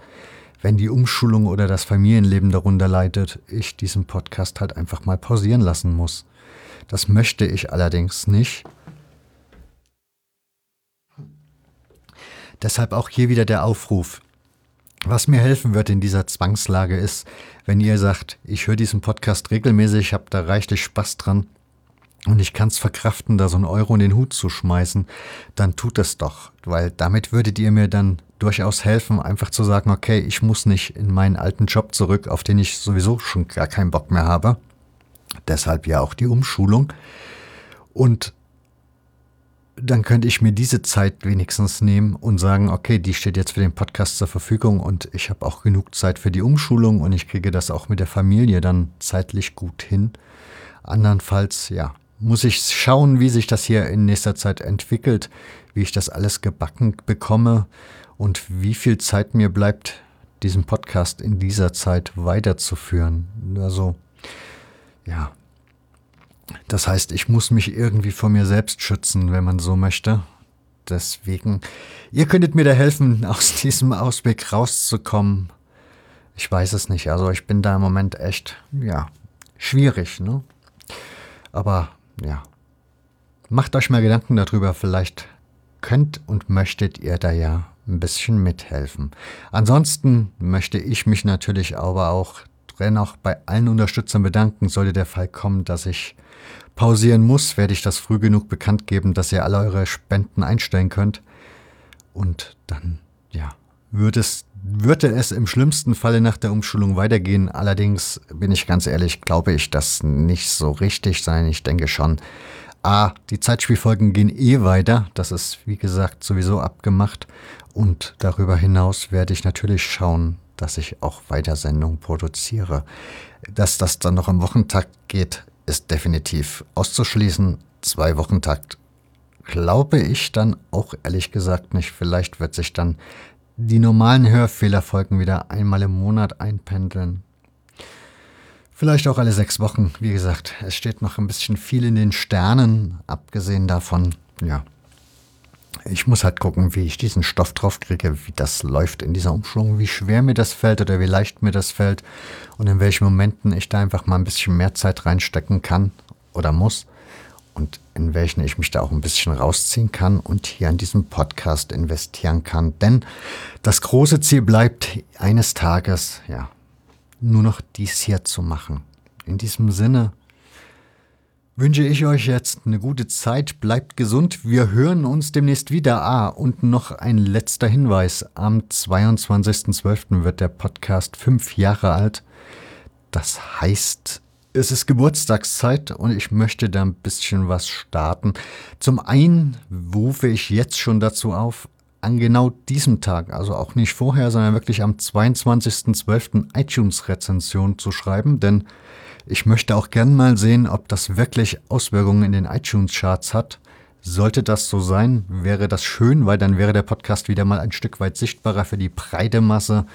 wenn die Umschulung oder das Familienleben darunter leidet, ich diesen Podcast halt einfach mal pausieren lassen muss. Das möchte ich allerdings nicht. Deshalb auch hier wieder der Aufruf. Was mir helfen wird in dieser Zwangslage ist, wenn ihr sagt, ich höre diesen Podcast regelmäßig, habe da reichlich Spaß dran und ich kann es verkraften, da so einen Euro in den Hut zu schmeißen, dann tut es doch, weil damit würdet ihr mir dann durchaus helfen, einfach zu sagen, okay, ich muss nicht in meinen alten Job zurück, auf den ich sowieso schon gar keinen Bock mehr habe. Deshalb ja auch die Umschulung. Und dann könnte ich mir diese Zeit wenigstens nehmen und sagen, okay, die steht jetzt für den Podcast zur Verfügung und ich habe auch genug Zeit für die Umschulung und ich kriege das auch mit der Familie dann zeitlich gut hin. Andernfalls, ja, muss ich schauen, wie sich das hier in nächster Zeit entwickelt, wie ich das alles gebacken bekomme und wie viel Zeit mir bleibt, diesen Podcast in dieser Zeit weiterzuführen. Also, ja, das heißt, ich muss mich irgendwie vor mir selbst schützen, wenn man so möchte. Deswegen, ihr könntet mir da helfen, aus diesem Ausweg rauszukommen. Ich weiß es nicht. Also ich bin da im Moment echt, ja, schwierig, ne? Aber ja, macht euch mal Gedanken darüber. Vielleicht könnt und möchtet ihr da ja ein bisschen mithelfen. Ansonsten möchte ich mich natürlich aber auch dennoch bei allen Unterstützern bedanken. Sollte der Fall kommen, dass ich pausieren muss, werde ich das früh genug bekannt geben, dass ihr alle eure Spenden einstellen könnt. Und dann, ja, würde es, würde es im schlimmsten Falle nach der Umschulung weitergehen. Allerdings bin ich ganz ehrlich, glaube ich das nicht so richtig sein. Ich denke schon, A, die Zeitspielfolgen gehen eh weiter. Das ist, wie gesagt, sowieso abgemacht. Und darüber hinaus werde ich natürlich schauen, dass ich auch weiter Sendungen produziere. Dass das dann noch im Wochentakt geht, ist definitiv auszuschließen. Zwei Wochentakt glaube ich dann auch ehrlich gesagt nicht. Vielleicht wird sich dann die normalen Hörfehlerfolgen wieder einmal im Monat einpendeln. Vielleicht auch alle sechs Wochen. Wie gesagt, es steht noch ein bisschen viel in den Sternen. Abgesehen davon, ja. Ich muss halt gucken, wie ich diesen Stoff drauf kriege, wie das läuft in dieser Umschwung, wie schwer mir das fällt oder wie leicht mir das fällt und in welchen Momenten ich da einfach mal ein bisschen mehr Zeit reinstecken kann oder muss und in welchen ich mich da auch ein bisschen rausziehen kann und hier in diesem Podcast investieren kann. Denn das große Ziel bleibt eines Tages, ja, nur noch dies hier zu machen. In diesem Sinne wünsche ich euch jetzt eine gute Zeit, bleibt gesund, wir hören uns demnächst wieder. Ah, und noch ein letzter Hinweis. Am 22.12. wird der Podcast fünf Jahre alt. Das heißt, es ist Geburtstagszeit und ich möchte da ein bisschen was starten. Zum einen rufe ich jetzt schon dazu auf, an genau diesem Tag, also auch nicht vorher, sondern wirklich am 22.12. iTunes-Rezension zu schreiben, denn ich möchte auch gern mal sehen, ob das wirklich Auswirkungen in den iTunes-Charts hat. Sollte das so sein, wäre das schön, weil dann wäre der Podcast wieder mal ein Stück weit sichtbarer für die breite Masse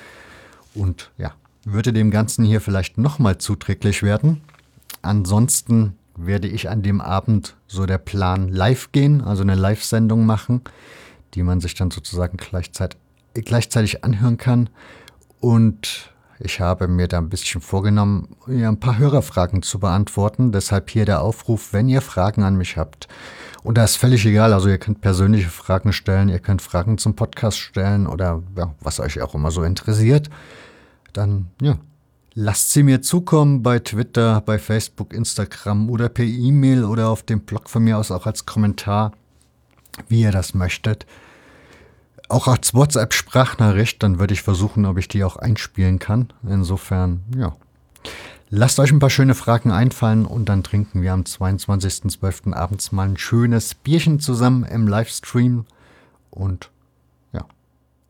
und ja, würde dem Ganzen hier vielleicht nochmal zuträglich werden. Ansonsten werde ich an dem Abend so der Plan live gehen, also eine Live-Sendung machen, die man sich dann sozusagen gleichzeitig, gleichzeitig anhören kann. Und ich habe mir da ein bisschen vorgenommen, ja, ein paar Hörerfragen zu beantworten. Deshalb hier der Aufruf, wenn ihr Fragen an mich habt. Und da ist völlig egal, also ihr könnt persönliche Fragen stellen, ihr könnt Fragen zum Podcast stellen oder ja, was euch auch immer so interessiert. Dann ja, Lasst sie mir zukommen bei Twitter, bei Facebook, Instagram oder per E-Mail oder auf dem Blog von mir aus auch als Kommentar, wie ihr das möchtet. Auch als WhatsApp-Sprachnachricht, dann würde ich versuchen, ob ich die auch einspielen kann. Insofern, ja. Lasst euch ein paar schöne Fragen einfallen und dann trinken wir am 22.12. abends mal ein schönes Bierchen zusammen im Livestream und ja,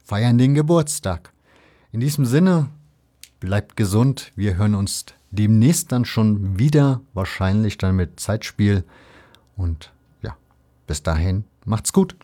feiern den Geburtstag. In diesem Sinne, Bleibt gesund. Wir hören uns demnächst dann schon wieder, wahrscheinlich dann mit Zeitspiel. Und ja, bis dahin, macht's gut.